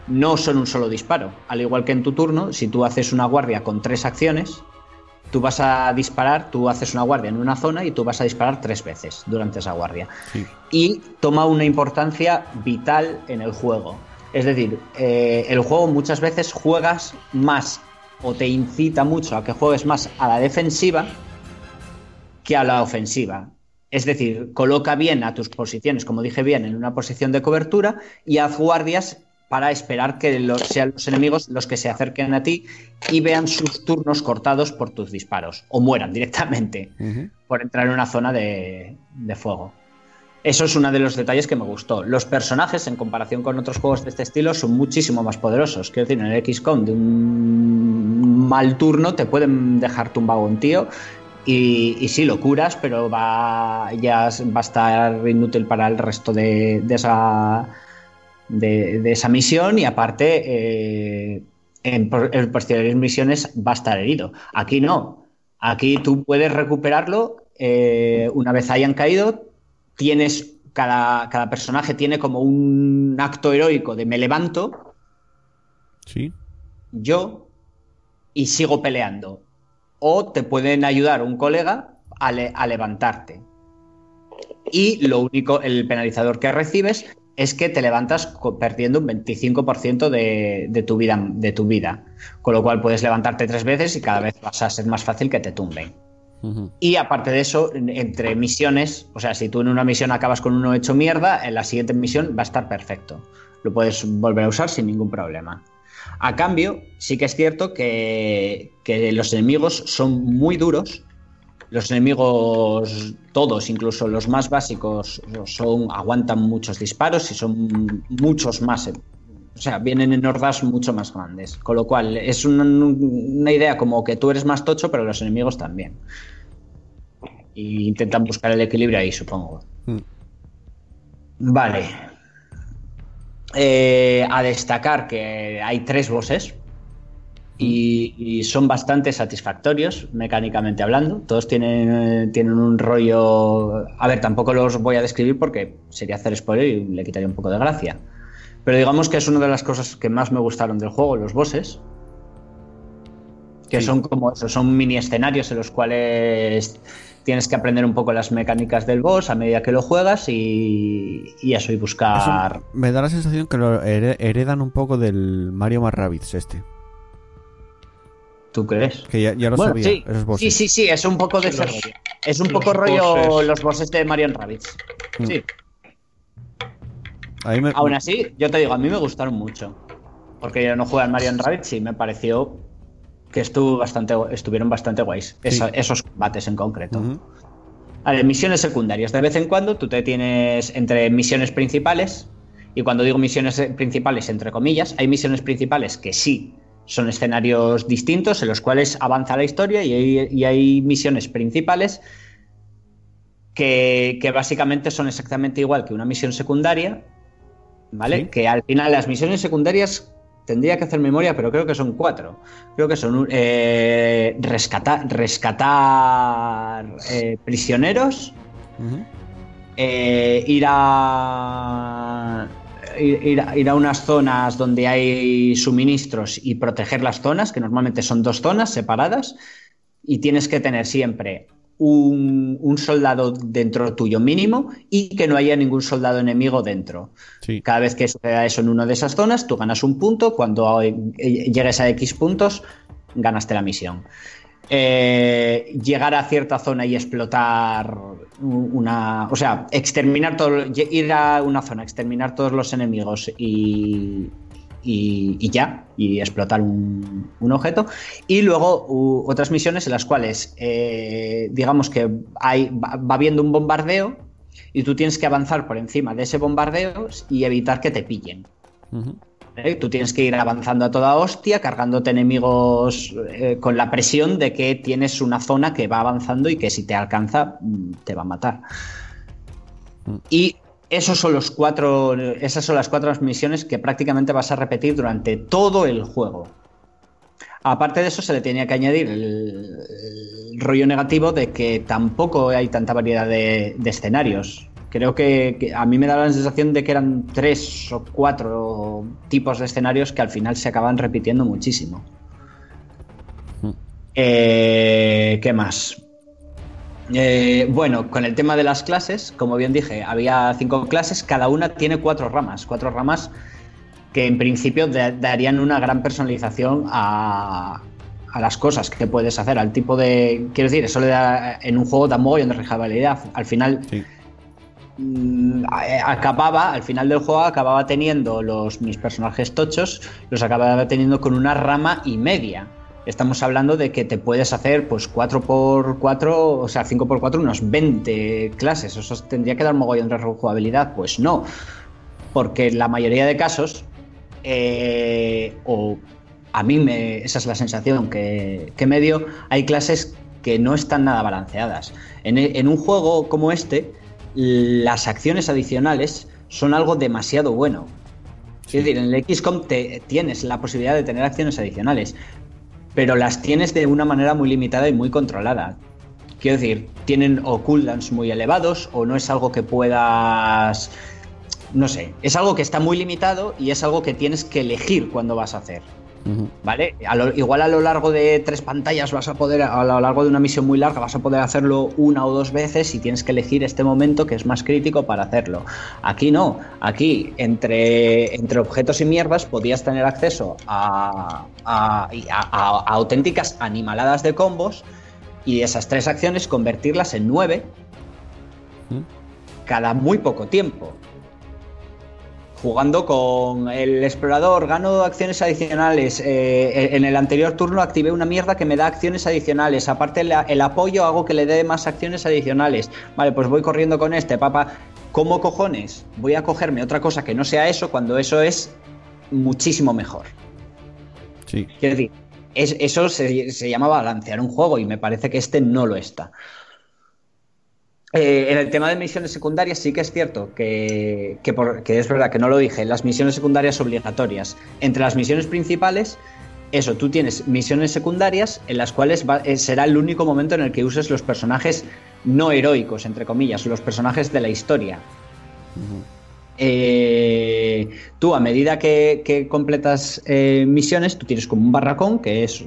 No son un solo disparo. Al igual que en tu turno, si tú haces una guardia con tres acciones, tú vas a disparar, tú haces una guardia en una zona y tú vas a disparar tres veces durante esa guardia. Sí. Y toma una importancia vital en el juego. Es decir, eh, el juego muchas veces juegas más o te incita mucho a que juegues más a la defensiva que a la ofensiva. Es decir, coloca bien a tus posiciones, como dije bien, en una posición de cobertura y haz guardias para esperar que los, sean los enemigos los que se acerquen a ti y vean sus turnos cortados por tus disparos o mueran directamente uh -huh. por entrar en una zona de, de, fuego. Eso es uno de los detalles que me gustó. Los personajes, en comparación con otros juegos de este estilo, son muchísimo más poderosos. Quiero decir, en el XCOM de un mal turno te pueden dejar tumbado un tío y, y, sí, lo curas, pero va, ya va a estar inútil para el resto de, de esa de, de, esa misión y aparte eh, en, en, posteriores misiones va a estar herido. Aquí no. Aquí tú puedes recuperarlo eh, una vez hayan caído. Tienes cada, cada, personaje tiene como un acto heroico de me levanto. Sí. Yo y sigo peleando. O te pueden ayudar un colega a, le, a levantarte. Y lo único, el penalizador que recibes es que te levantas perdiendo un 25% de, de, tu vida, de tu vida. Con lo cual puedes levantarte tres veces y cada vez vas a ser más fácil que te tumben. Uh -huh. Y aparte de eso, entre misiones, o sea, si tú en una misión acabas con uno hecho mierda, en la siguiente misión va a estar perfecto. Lo puedes volver a usar sin ningún problema. A cambio, sí que es cierto que, que los enemigos son muy duros los enemigos, todos, incluso los más básicos, son, aguantan muchos disparos y son muchos más. O sea, vienen en hordas mucho más grandes. Con lo cual, es una, una idea como que tú eres más tocho, pero los enemigos también. Y intentan buscar el equilibrio ahí, supongo. Mm. Vale. Eh, a destacar que hay tres bosses y, y, son bastante satisfactorios mecánicamente hablando. Todos tienen, tienen un rollo... A ver, tampoco los voy a describir porque sería hacer spoiler y le quitaría un poco de gracia. Pero digamos que es una de las cosas que más me gustaron del juego, los bosses. Que sí. son como eso, son mini escenarios en los cuales tienes que aprender un poco las mecánicas del boss a medida que lo juegas y, y eso, y buscar... Eso me da la sensación que lo heredan un poco del Mario más Rabbids este. ¿Tú crees? Que ya, ya lo bueno, sabía. Sí. Esos sí, sí, sí, es un poco de ese rollo. Es un poco rollo bosses. los bosses de Marion Rabbits. Mm. Sí. Me... Aún así, yo te digo, a mí me gustaron mucho. Porque yo no jugué al Marion Rabbits y me pareció que estuvo bastante, estuvieron bastante guays. Sí. Esa, esos combates en concreto. Uh -huh. Vale, misiones secundarias. De vez en cuando tú te tienes entre misiones principales. Y cuando digo misiones principales, entre comillas, hay misiones principales que sí son escenarios distintos en los cuales avanza la historia y hay, y hay misiones principales que, que, básicamente son exactamente igual que una misión secundaria, ¿vale? ¿Sí? Que al final las misiones secundarias tendría que hacer memoria, pero creo que son cuatro. Creo que son eh, rescatar, rescatar eh, prisioneros, uh -huh. eh, ir a ir, ir, a unas zonas donde hay suministros y proteger las zonas, que normalmente son dos zonas separadas, y tienes que tener siempre un, un, soldado dentro tuyo mínimo y que no haya ningún soldado enemigo dentro. Sí. Cada vez que suceda eso en una de esas zonas, tú ganas un punto, cuando llegues a X puntos, ganaste la misión. Eh, llegar a cierta zona y explotar una. O sea, exterminar todo. Ir a una zona, exterminar todos los enemigos y. Y, ya, y explotar un, objeto. Y luego otras misiones en las cuales, eh, digamos que hay, va, va habiendo un bombardeo y tú tienes que avanzar por encima de ese bombardeo y evitar que te pillen. ¿Eh? Tú tienes que ir avanzando a toda hostia, cargándote enemigos eh, con la presión de que tienes una zona que va avanzando y que si te alcanza mm, te va a matar. Mm. Y esos son los cuatro, esas son las cuatro misiones que prácticamente vas a repetir durante todo el juego. Aparte de eso, se le tenía que añadir el, rollo negativo de que tampoco hay tanta variedad de, escenarios. Creo que, a mí me da la sensación de que eran tres o cuatro tipos de escenarios que al final se acaban repitiendo muchísimo. Hmm. Eh, ¿Qué más? Eh, bueno, con el tema de las clases, como bien dije, había cinco clases, cada una tiene cuatro ramas. Cuatro ramas que en principio darían una gran personalización a, las cosas que puedes hacer, al tipo de. Quiero decir, eso le da. En un juego da mogollón de rejugabilidad. Al final. Acababa, al final del juego acababa teniendo los mis personajes tochos, los acababa teniendo con una rama y media. Estamos hablando de que te puedes hacer pues 4x4, o sea, 5x4, unos 20 clases. Eso tendría que dar mogollón de rejugabilidad. Pues no. Porque en la mayoría de casos, eh, o a mí me, esa es la sensación que, me dio, hay clases que no están nada balanceadas. En, un juego como este, las acciones adicionales son algo demasiado bueno. Es decir, en el XCOM te, tienes la posibilidad de tener acciones adicionales, pero las tienes de una manera muy limitada y muy controlada. Quiero decir, tienen o cooldowns muy elevados o no es algo que puedas no sé, es algo que está muy limitado y es algo que tienes que elegir cuando vas a hacer. ¿Vale? igual a lo largo de tres pantallas vas a poder, a lo largo de una misión muy larga, vas a poder hacerlo una o dos veces y tienes que elegir este momento que es más crítico para hacerlo. Aquí no, aquí entre, entre objetos y mierdas podías tener acceso a, a auténticas animaladas de combos y esas tres acciones convertirlas en nueve cada muy poco tiempo jugando con el explorador, gano acciones adicionales. Eh, en el anterior turno activé una mierda que me da acciones adicionales. Aparte, el, apoyo hago que le dé más acciones adicionales. Vale, pues voy corriendo con este, papá. ¿Cómo cojones voy a cogerme otra cosa que no sea eso cuando eso es muchísimo mejor? Sí. Quiero decir, eso se, se llama balancear un juego y me parece que este no lo está. Eh, en el tema de misiones secundarias sí que es cierto que, es verdad que no lo dije, las misiones secundarias obligatorias. Entre las misiones principales, eso, tú tienes misiones secundarias en las cuales eh, será el único momento en el que uses los personajes no heroicos, entre comillas, los personajes de la historia. Eh, tú, a medida que, completas misiones, tú tienes como un barracón que es,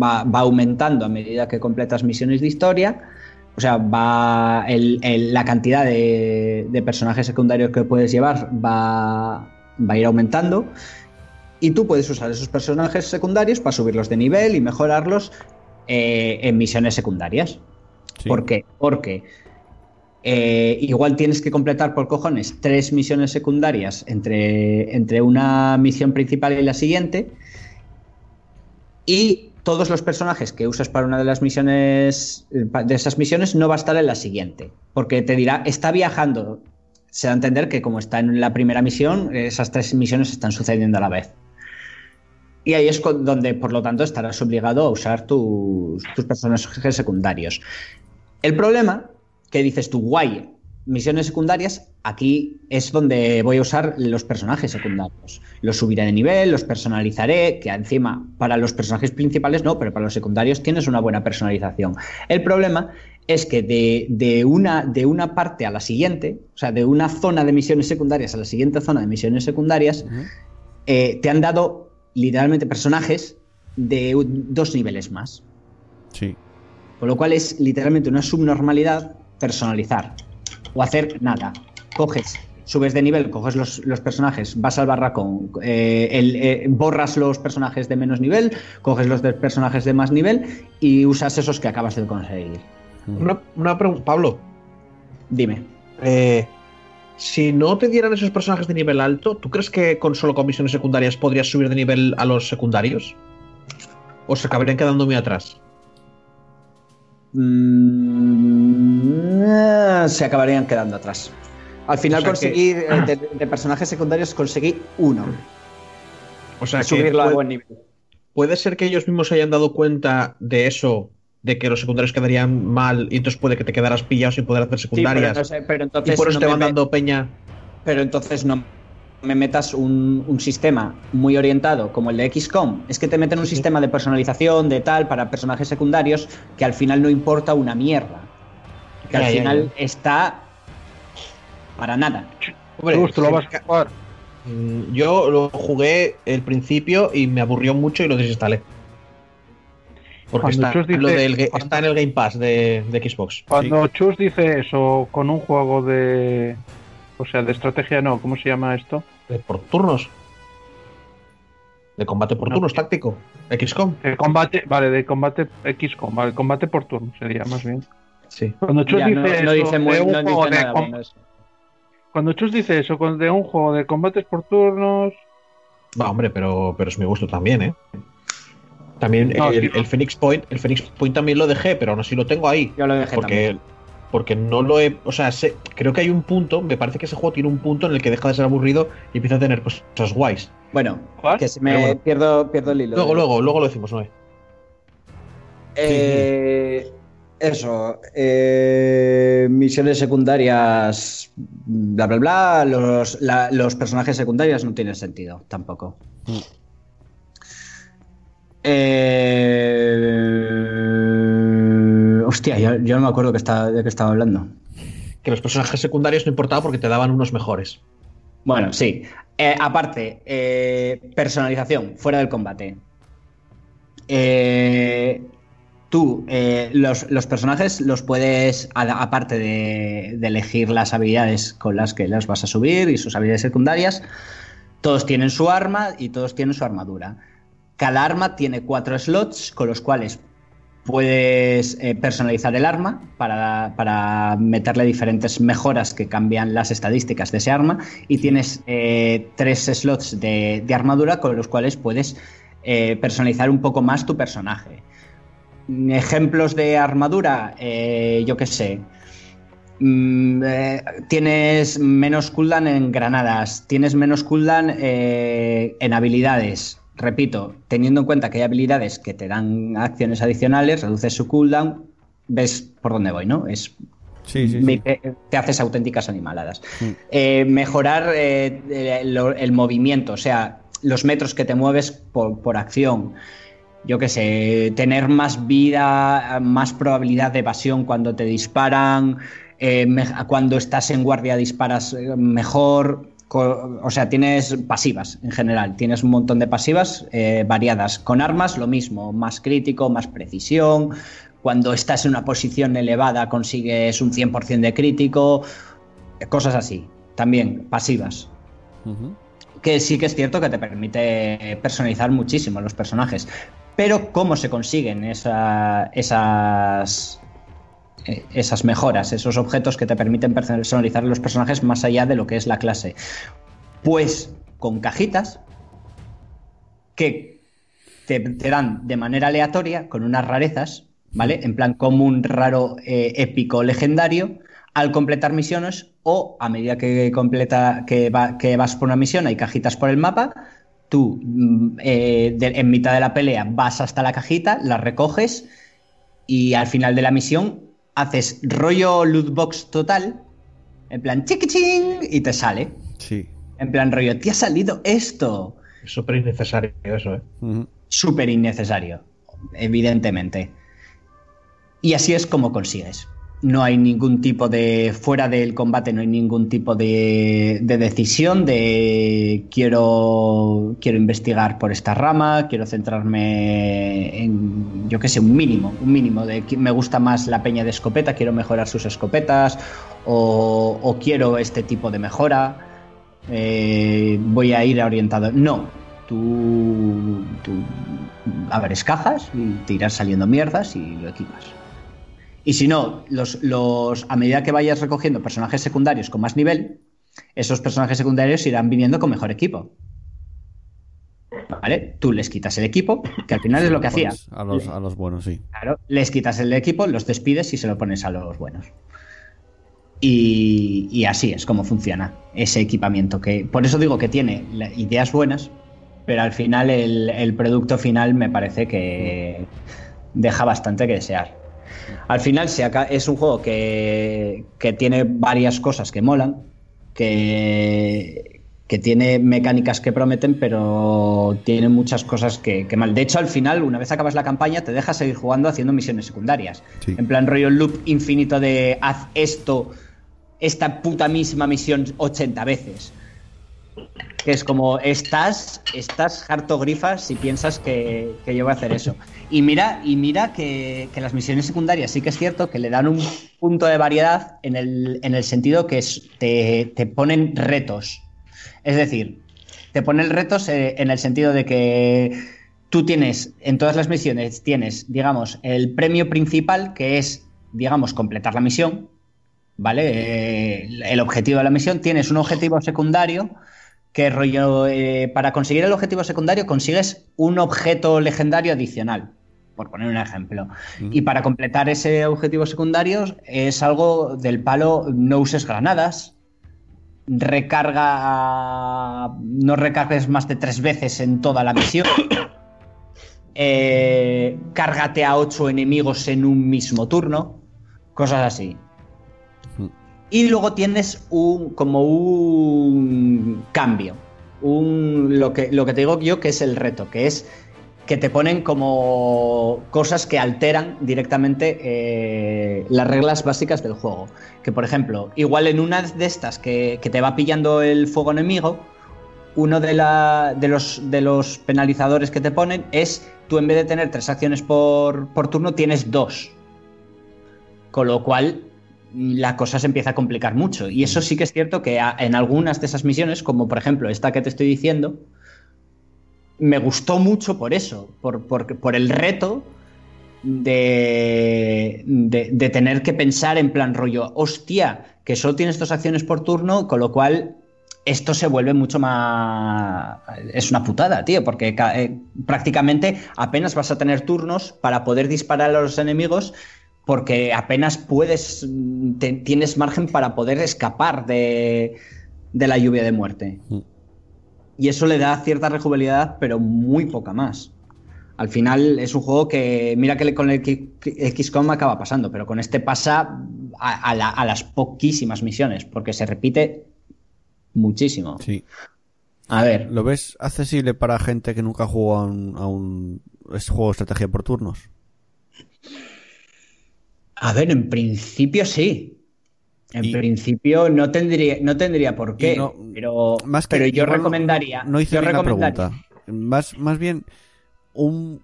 va aumentando a medida que completas misiones de historia o sea, va la cantidad de, personajes secundarios que puedes llevar va, a ir aumentando. Y tú puedes usar esos personajes secundarios para subirlos de nivel y mejorarlos eh, en misiones secundarias. ¿Por qué? Porque eh, igual tienes que completar por cojones tres misiones secundarias entre, entre una misión principal y la siguiente. Y todos los personajes que usas para una de las misiones, eh, de esas misiones, no va a estar en la siguiente. Porque te dirá, está viajando. Se da a entender que como está en la primera misión, esas tres misiones están sucediendo a la vez. Y ahí es donde, por lo tanto, estarás obligado a usar tus, tus personajes secundarios. El problema, que dices tú, guay, misiones secundarias, aquí es donde voy a usar los personajes secundarios. Los subiré de nivel, los personalizaré, que encima para los personajes principales no, pero para los secundarios tienes una buena personalización. El problema es que de, una, de una parte a la siguiente, o sea, de una zona de misiones secundarias a la siguiente zona de misiones secundarias, eh, te han dado literalmente personajes de dos niveles más. Sí. Con lo cual es literalmente una subnormalidad personalizar o hacer nada. Coges subes de nivel, coges los, los personajes, vas al barracón, eh, el- eh, borras los personajes de menos nivel, coges los de personajes de más nivel y usas esos que acabas de conseguir. Una, una pregunta, Pablo. Dime. eh, si no te dieran esos personajes de nivel alto, ¿tú crees que con solo con misiones secundarias podrías subir de nivel a los secundarios? ¿O se acabarían quedando muy atrás? Mm, eh, se acabarían quedando atrás. Al final O sea conseguí, eh, de, de personajes secundarios conseguí uno. O sea, subirlo a puede, buen nivel. puede ser que ellos mismos se hayan dado cuenta de eso, de que los secundarios quedarían mal y entonces puede que te quedaras pillado sin poder hacer Sí, pero, secundarias. no sé, pero y entonces por eso no te van me- dando peña. Pero entonces no me metas un, un sistema muy orientado como el de XCOM. Es que te meten un sistema de personalización, de tal, para personajes secundarios, que al final no importa una mierda. Que Ya, al ya, final está para nada. Hombre, ¿tú lo vas a jugar? Mm, Yo lo jugué el principio y me aburrió mucho y lo desinstalé. Porque está, Chus dice- lo del está en el Game Pass de, de Xbox. Cuando Chus dice eso con un juego de. O sea, de estrategia no, ¿cómo se llama esto? De por turnos. De combate por No. turnos táctico. XCOM. De combate, vale, de combate XCOM, vale, combate por turno sería más bien. Sí. Cuando Chus Ya, dice no, eso no dice, muy- de un no juego dice de com- eso. Cuando Chus dice eso de un juego de combates por turnos, Va, hombre, pero, pero es mi gusto también, ¿eh? También No, el, sí, no. el Phoenix Point, el Phoenix Point también lo dejé, pero aún así lo tengo ahí. Yo lo dejé Porque, también. Porque no lo he. O sea, sé- creo que hay un punto, me parece que ese juego tiene un punto en el que deja de ser aburrido y empieza a tener cosas guays. Bueno, ¿cuál? que se me bueno. pierdo, pierdo el hilo. Luego, luego, luego lo decimos, ¿no? Eh, eso, eh, misiones secundarias, bla, bla, bla. Los, la- los personajes secundarios no tienen sentido tampoco. Mm. Eh, hostia, yo, yo no me acuerdo que está, de qué estaba hablando. Que los personajes secundarios no importaba porque te daban unos mejores. Bueno, sí. Eh, aparte, eh, personalización, fuera del combate. Eh, tú, los, los personajes los puedes, a- aparte de, de elegir las habilidades con las que las vas a subir y sus habilidades secundarias, todos tienen su arma y todos tienen su armadura. Cada arma tiene cuatro slots con los cuales puedes eh, personalizar el arma para, para meterle diferentes mejoras que cambian las estadísticas de ese arma y tienes eh, tres slots de, armadura con los cuales puedes eh, personalizar un poco más tu personaje. Ejemplos de armadura, yo qué sé. Mm, tienes menos cooldown en granadas, tienes menos cooldown en habilidades. Repito, teniendo en cuenta que hay habilidades que te dan acciones adicionales, reduces su cooldown, ves por dónde voy, ¿no? Es Sí, sí, sí. te haces auténticas animaladas. Mm. Eh, mejorar eh, el, el movimiento, o sea, los metros que te mueves por, por acción. Yo qué sé, tener más vida, más probabilidad de evasión cuando te disparan, eh, me- cuando estás en guardia disparas mejor. O sea, tienes pasivas en general, tienes un montón de pasivas eh, variadas. Con armas lo mismo, más crítico, más precisión. Cuando estás en una posición elevada consigues un 100% de crítico, cosas así. También pasivas. Que sí que es cierto que te permite personalizar muchísimo los personajes. Pero ¿cómo se consiguen esa- esas, esas mejoras, esos objetos que te permiten personalizar los personajes más allá de lo que es la clase? Pues con cajitas que te, te dan de manera aleatoria, con unas rarezas, ¿vale? En plan común, raro, eh, épico, legendario, al completar misiones o a medida que, completa, que, va- que vas por una misión, hay cajitas por el mapa, tú mm, eh, de- en mitad de la pelea vas hasta la cajita, la recoges y al final de la misión haces rollo loot box total, en plan chiquichín y te sale. Sí. En plan rollo, te ha salido esto. Es súper innecesario eso, ¿eh? Súper innecesario, evidentemente. Y así es como consigues. No hay ningún tipo de. Fuera del combate, no hay ningún tipo de, de decisión de quiero. Quiero investigar por esta rama, quiero centrarme en. Yo qué sé, un mínimo. Un mínimo de me gusta más la peña de escopeta, quiero mejorar sus escopetas. o, o quiero este tipo de mejora, eh, voy a ir orientado. No, tú, tú abres cajas y te irán saliendo mierdas y lo equipas. Y si no, los, los, a medida que vayas recogiendo personajes secundarios con más nivel, esos personajes secundarios irán viniendo con mejor equipo. ¿Vale? Tú les quitas el equipo, que al final es lo que hacía. Pones A los, a los buenos, sí. Claro, les quitas el equipo, los despides y se lo pones a los buenos. Y, y así es como funciona ese equipamiento. Que, por eso digo que tiene ideas buenas, pero al final el, el producto final me parece que deja bastante que desear. Al final se aca- es un juego que, que tiene varias cosas que molan, que, que tiene mecánicas que prometen, pero tiene muchas cosas que, que mal. De hecho, al final, una vez acabas la campaña, te dejas seguir jugando haciendo misiones secundarias. Sí. En plan rollo loop infinito de haz esto, esta puta misma misión 80 veces. Que es como, estás, estás harto grifas si piensas que, que yo voy a hacer eso. Y mira, y mira que, que las misiones secundarias sí que es cierto que le dan un punto de variedad en el, en el sentido que te, te ponen retos. Es decir, te ponen retos eh, en el sentido de que tú tienes, en todas las misiones, tienes, digamos, el premio principal, que es, digamos, completar la misión, ¿vale? Eh, el objetivo de la misión. Tienes un objetivo secundario que rollo, eh, para conseguir el objetivo secundario consigues un objeto legendario adicional, por poner un ejemplo. Y para completar ese objetivo secundario es algo del palo, no uses granadas, recarga, no recargues más de tres veces en toda la misión. Eh, cárgate a ocho enemigos en un mismo turno, cosas así. Y luego tienes un como un cambio. Un, lo, que, lo que te digo yo que es el reto, que es que te ponen como cosas que alteran directamente eh, las reglas básicas del juego. Que por ejemplo, igual en una de estas que, que te va pillando el fuego enemigo, uno de, la- de los, de los penalizadores que te ponen es tú en vez de tener tres acciones por, por turno, tienes dos. Con lo cual la cosa se empieza a complicar mucho. Y eso sí que es cierto que a- en algunas de esas misiones, como por ejemplo esta que te estoy diciendo, me gustó mucho por eso, por, por- por el reto de, de, de tener que pensar en plan rollo, hostia, que solo tienes dos acciones por turno, con lo cual esto se vuelve mucho más... Es una putada, tío, porque eh, prácticamente apenas vas a tener turnos para poder disparar a los enemigos porque apenas puedes, mm, te- tienes margen para poder escapar de, de la lluvia de muerte. Mm. Y eso le da cierta rejugabilidad, pero muy poca más. Al final es un juego que, mira que con el XCOM acaba pasando, pero con este pasa a, a la- a las poquísimas misiones, porque se repite muchísimo. Sí. A ver, ¿Lo ves accesible para gente que nunca jugó a un, a un juego de estrategia por turnos? A ver, en principio sí. En Y- principio no tendría, no tendría por qué, no- pero, Más que pero yo no- recomendaría. No, hice yo bien la recomendaría- pregunta. Más, más bien un,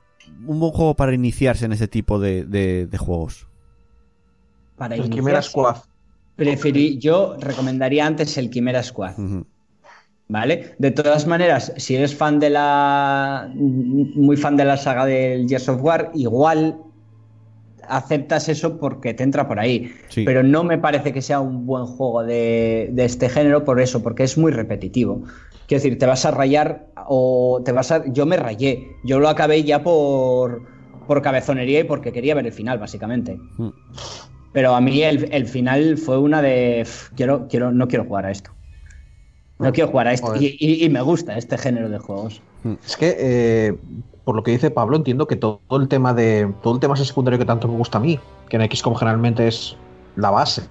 un buen juego para iniciarse en ese tipo de, de- de juegos. Para El Quimera Squad. preferí- yo recomendaría antes el Quimera Squad. ¿Vale? De todas maneras, si eres fan de la. muy fan de la saga del Gears of War, igual aceptas eso porque te entra por ahí. Sí. Pero no me parece que sea un buen juego de, de este género por eso, porque es muy repetitivo. Quiero decir, te vas a rayar o te vas a. Yo me rayé. Yo lo acabé ya por, por cabezonería y porque quería ver el final, básicamente. Mm. Pero a mí el, el final fue una de. "Uf, Quiero, quiero, no quiero jugar a esto. No quiero jugar a esto. Y, y- y me gusta este género de juegos. Es que, eh, por lo que dice Pablo, entiendo que todo el tema de todo el tema secundario que tanto me gusta a mí, que en XCOM generalmente es la base,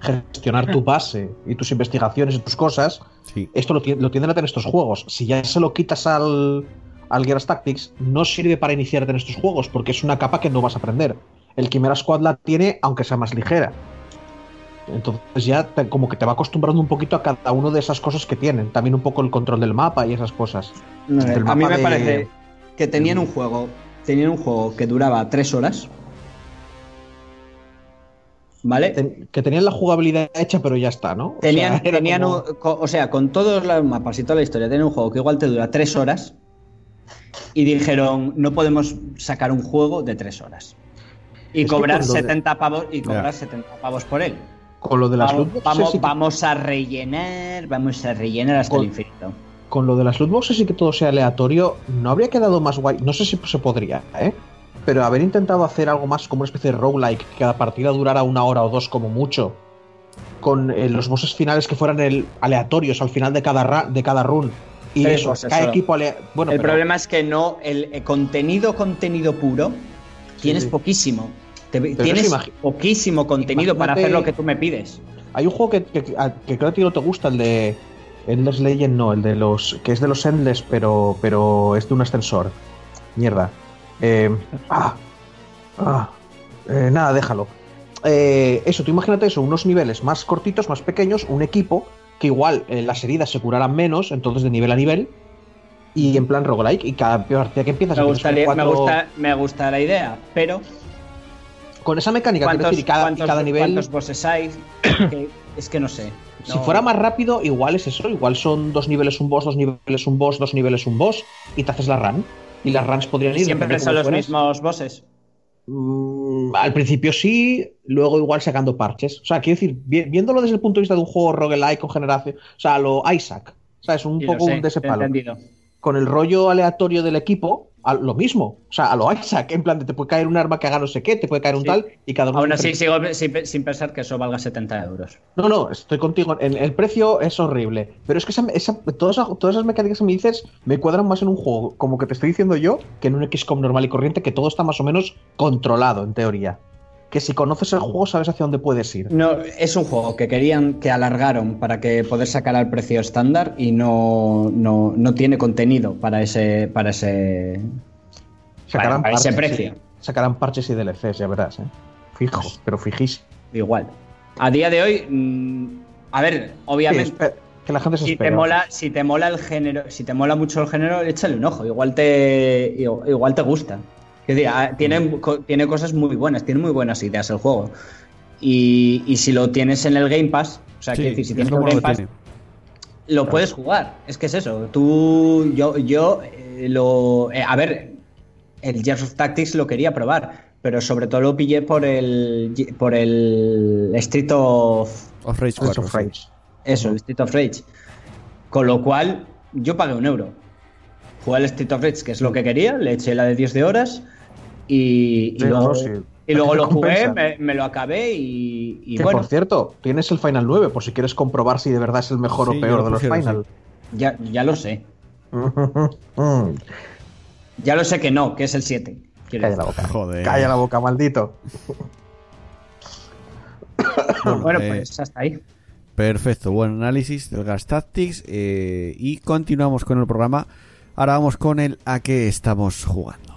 gestionar tu base y tus investigaciones y tus cosas, Sí. esto lo, lo tienden a tener estos juegos. Si ya se lo quitas al, al Gears Tactics, no sirve para iniciarte en estos juegos, porque es una capa que no vas a aprender. El Quimera Squad la tiene, aunque sea más ligera. Entonces ya te- como que te va acostumbrando un poquito a cada una de esas cosas que tienen. También un poco el control del mapa y esas cosas. A mí me de- parece que tenían un juego. Tenían un juego que duraba tres horas. ¿vale? Que tenían la jugabilidad hecha, pero ya está, ¿no? O Tenían, sea, tenían como- un- co- o sea, con todos los mapas y toda la historia, tenían un juego que igual te dura tres horas y dijeron, no podemos sacar un juego de tres horas. Y Es cobrar cuando de- 70 pavos y cobrar Ya. 70 pavos por él. con lo de las Vamos, vamos, a rellenar, vamos a rellenar hasta Con- el infinito. Con lo de las loot boxes y que todo sea aleatorio, no habría quedado más guay. No sé si se podría, ¿eh? Pero haber intentado hacer algo más como una especie de roguelike, que cada partida durara una hora o dos como mucho, con eh, los bosses finales que fueran el, aleatorios al final de cada, de cada run. Y eso, cada equipo Bueno, el pero- problema es que no, el, eh, contenido, contenido puro, tienes sí. poquísimo. Te- tienes poquísimo contenido para hacer lo que tú me pides. Hay un juego que, que creo que a ti no te gusta, el de Endless Legend, no, el de los. que es de los Endless, pero, pero es de un ascensor. Mierda. Eh, ah, ah, eh, nada, déjalo. Eh, eso, tú imagínate eso, unos niveles más cortitos, más pequeños, un equipo que igual eh, las heridas se curaran menos, entonces de nivel a nivel, y en plan roguelike, y cada partida que empiezas Me, empiezas gustaría- me, gusta, me gusta la idea, pero con esa mecánica, quiero ¿cuántos, decir, y cada, y cuántos- cada nivel. cuántos bosses hay? Que- es que no sé. Si fuera más rápido, igual es eso. Igual son dos niveles un boss, dos niveles un boss, dos niveles un boss. Y te haces la run. Y las runs podrían ir. Siempre son los fueres. mismos bosses. Mm, al principio sí, luego igual sacando parches. O sea, quiero decir, vi- viéndolo desde el punto de vista de un juego roguelike con generación. O sea, lo Isaac. O sea, es un Sí, poco sé, un de ese palo. entendido. Con el rollo aleatorio del equipo, a- lo mismo. O sea, a lo Isaac. En plan, de te puede caer un arma que haga no sé qué, te puede caer un Sí. tal. Y cada uno. Aún así sigo sin, sin pensar que eso valga 70 euros. No, no, estoy contigo. El, el precio es horrible. Pero es que esa- esa- todas, todas esas mecánicas que me dices me cuadran más en un juego, como que te estoy diciendo yo, que en un XCOM normal y corriente, que todo está más o menos controlado, en teoría. Que si conoces el juego, sabes hacia dónde puedes ir. No, es un juego que querían que alargaron para que poder sacar al precio estándar y no, no, no tiene contenido para ese para ese Sacarán para ese parches, precio. sí. Sacarán parches y DLCs, ya verás, ¿eh? Fijo, pero fijísimo. igual. A día de hoy, mm, a ver, obviamente que la gente se si te mola, si te mola el género, si te mola mucho el género, échale un ojo, igual te igual te gusta. Es decir, ah, tiene, co- tiene cosas muy buenas, tiene muy buenas ideas el juego. Y, y si lo tienes en el Game Pass, o sea, Sí, decir, si es tienes el Game Pass, lo puedes jugar. Es que es eso. Tú, yo, yo eh, lo. eh, a ver, el Gears of Tactics lo quería probar, pero sobre todo lo pillé por el por el Street of Of Rage Streets 4. of. Rage. eso, el Street of Rage. Con lo cual, yo pagué un euro. Jugué al Street of Rage, que es lo que quería, le eché la de 10 de horas y, y Sí, luego, no, sí. y luego Te lo jugué, me, me lo acabé y, y que bueno, por cierto, tienes el Final 9, por si quieres comprobar si de verdad es el mejor Sí, o peor lo de los Final. ya, ya lo sé. Mm. Ya lo sé que no, que es el 7. quiero Calla la boca. Joder. Calla la boca, maldito. Bueno, eh, pues hasta ahí. Perfecto, buen análisis del Gas Tactics eh, y continuamos con el programa. Ahora vamos con el a qué estamos jugando.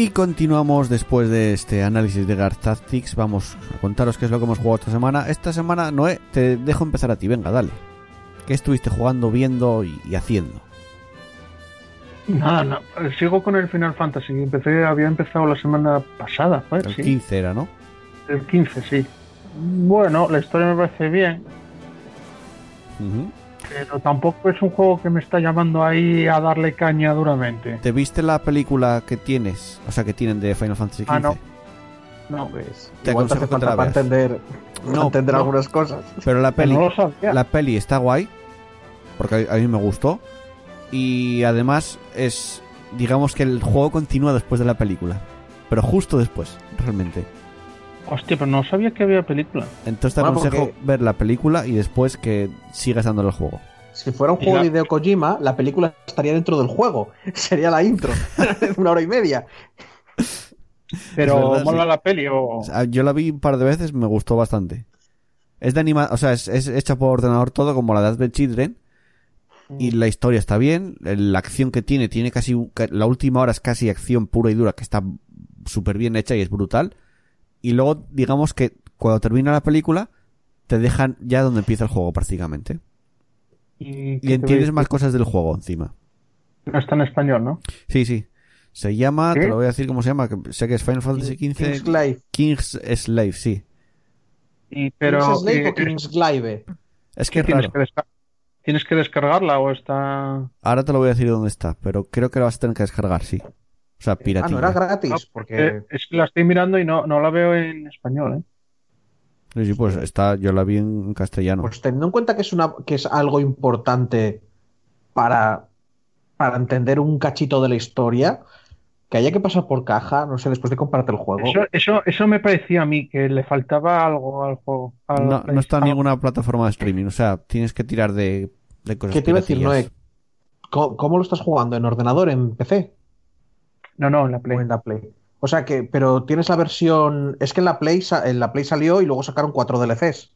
Y continuamos después de este análisis de Guard Tactics. Vamos a contaros qué es lo que hemos jugado esta semana. Esta semana, Noé, te dejo empezar a ti. Venga, dale. ¿Qué estuviste jugando, viendo y, y haciendo? Nada, no, sigo con el Final Fantasy. Empecé, había empezado la semana pasada, joder, El sí. 15 era, ¿no? El 15, sí. Bueno, la historia me parece bien. Pero tampoco es un juego que me está llamando ahí a darle caña duramente. ¿Te viste la película que tienes? O sea, que tienen de Final Fantasy XV. Ah, no. No, Pues, Te igual te hace falta para entender, No, entender no. algunas cosas. Pero la peli, no la peli está guay. Porque a, a mí me gustó. Y además es, digamos que el juego continúa después de la película. Pero justo después, realmente. Hostia, pero no sabía que había película. Entonces te Bueno, aconsejo porque- ver la película y después que sigas dándole el juego. Si fuera un juego la- de Hideo Kojima, la película estaría dentro del juego. Sería la intro. Una hora y media. Pero verdad, mola sí. la peli o... Yo la vi un par de veces, me gustó bastante. Es de anima, o sea, es, es hecha por ordenador todo como la de Advent Children. Y la historia está bien, la acción que tiene, tiene casi, la última hora es casi acción pura y dura, que está súper bien hecha y es brutal. Y luego, digamos que cuando termina la película, te dejan ya donde empieza el juego prácticamente. y, Y entiendes más cosas del juego encima. No está en español, ¿no? Sí, sí. Se llama, ¿Qué? te lo voy a decir cómo se llama, que sé que es Final Fantasy XV. King's Glaive. King's Slave, sí. Y, pero... King's Slave y- o King's Glaive. Es que es tienes, raro. que ¿Tienes que descargarla o está...? Ahora te lo voy a decir dónde está, pero creo que la vas a tener que descargar, sí. O sea, Ah, piratilla. no era gratis. Ah, porque Eh, es que la estoy mirando y no, no la veo en español, ¿eh? Sí, pues está, yo la vi en castellano. Pues teniendo en cuenta que es una que es algo importante para, para entender un cachito de la historia, que haya que pasar por caja, no sé, después de comprarte el juego. Eso, eso, eso me parecía a mí, que le faltaba algo al juego. al no, no está en ninguna plataforma de streaming, o sea, tienes que tirar de, de cosas ¿Qué te iba a decir. Noé? ¿Cómo, cómo lo estás jugando? ¿En ordenador, en PC No, no, en la Play. o en la Play? O sea que, pero tienes la versión. Es que en la Play, sa- en la Play salió y luego sacaron cuatro DLCs.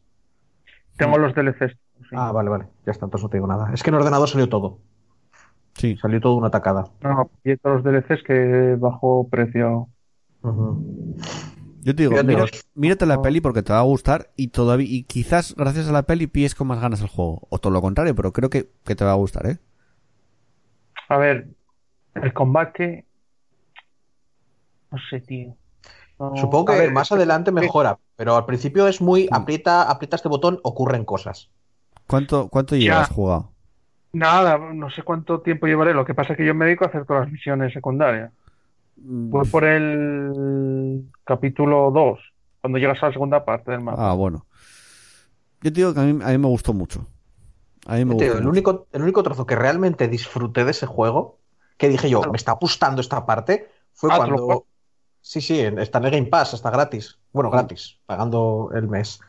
Tengo los DLCs. sí. Ah, vale, vale. Ya está, entonces no te digo nada. Es que en ordenador salió todo. Sí, Salió todo una tacada. No, y todos los DLCs que bajo precio. Yo te digo, mira- mírate la no. peli porque te va a gustar y todavía y quizás gracias a la peli pilles con más ganas el juego. O todo lo contrario, pero creo que, que te va a gustar, ¿eh? A ver, el combate. No sé, tío. No- Supongo a que ver, más es- adelante mejora, pero al principio es muy aprieta, aprieta este botón, ocurren cosas. ¿Cuánto, cuánto Ya. llevas jugado? Nada, no sé cuánto tiempo llevaré. Lo que pasa es que yo me dedico a hacer todas las misiones secundarias. Mm, Voy por el capítulo 2, cuando llegas a la segunda parte del mapa. Ah, bueno. Yo te digo que a mí, a mí me gustó mucho. A mí me gustó digo, el único, el único trozo que realmente disfruté de ese juego, que dije yo, me está gustando esta parte, fue Ah, ¿te lo cuando. Sí, sí, está en el Game Pass, está gratis. Bueno, gratis, pagando el mes.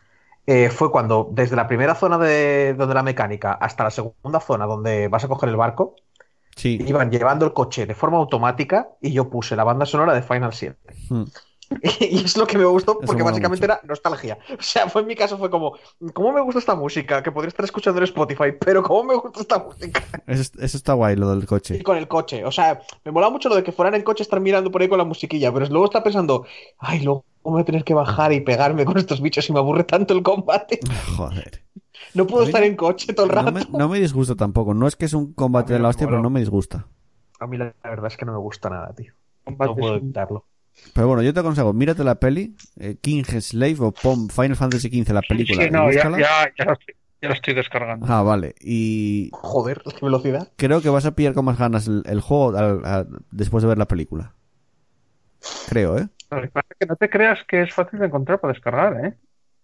Eh, fue cuando, desde la primera zona de donde la mecánica hasta la segunda zona donde vas a coger el barco, Sí. iban llevando el coche de forma automática y yo puse la banda sonora de Final 7. Mm. Y es lo que me gustó porque básicamente mucho. era nostalgia. O sea, fue en mi caso fue como, ¿cómo me gusta esta música? Que podría estar escuchando en Spotify, pero ¿cómo me gusta esta música? Eso, eso está guay, lo del Y coche. con el coche. O sea, me mola mucho lo de que fuera en el coche estar mirando por ahí con la musiquilla, pero luego está pensando, ay, luego voy a tener que bajar y pegarme con estos bichos y me aburre tanto el combate. Joder. No puedo estar en coche todo el No rato. me, no me disgusta tampoco. No es que es un combate de la hostia, pero no me disgusta. A mí la, la verdad es que no me gusta nada, tío. Combate No puedo evitarlo. Pero bueno, yo te aconsejo, mírate la peli, eh, King Slave o pon Final Fantasy XV, la película. Sí, y no, ya, ya, ya, la estoy, ya la estoy descargando. Ah, vale. Y Joder, qué velocidad. creo que vas a pillar con más ganas el, el juego al- al- después de ver la película. Creo, ¿eh? Lo que no te creas que es fácil de encontrar para descargar, ¿eh?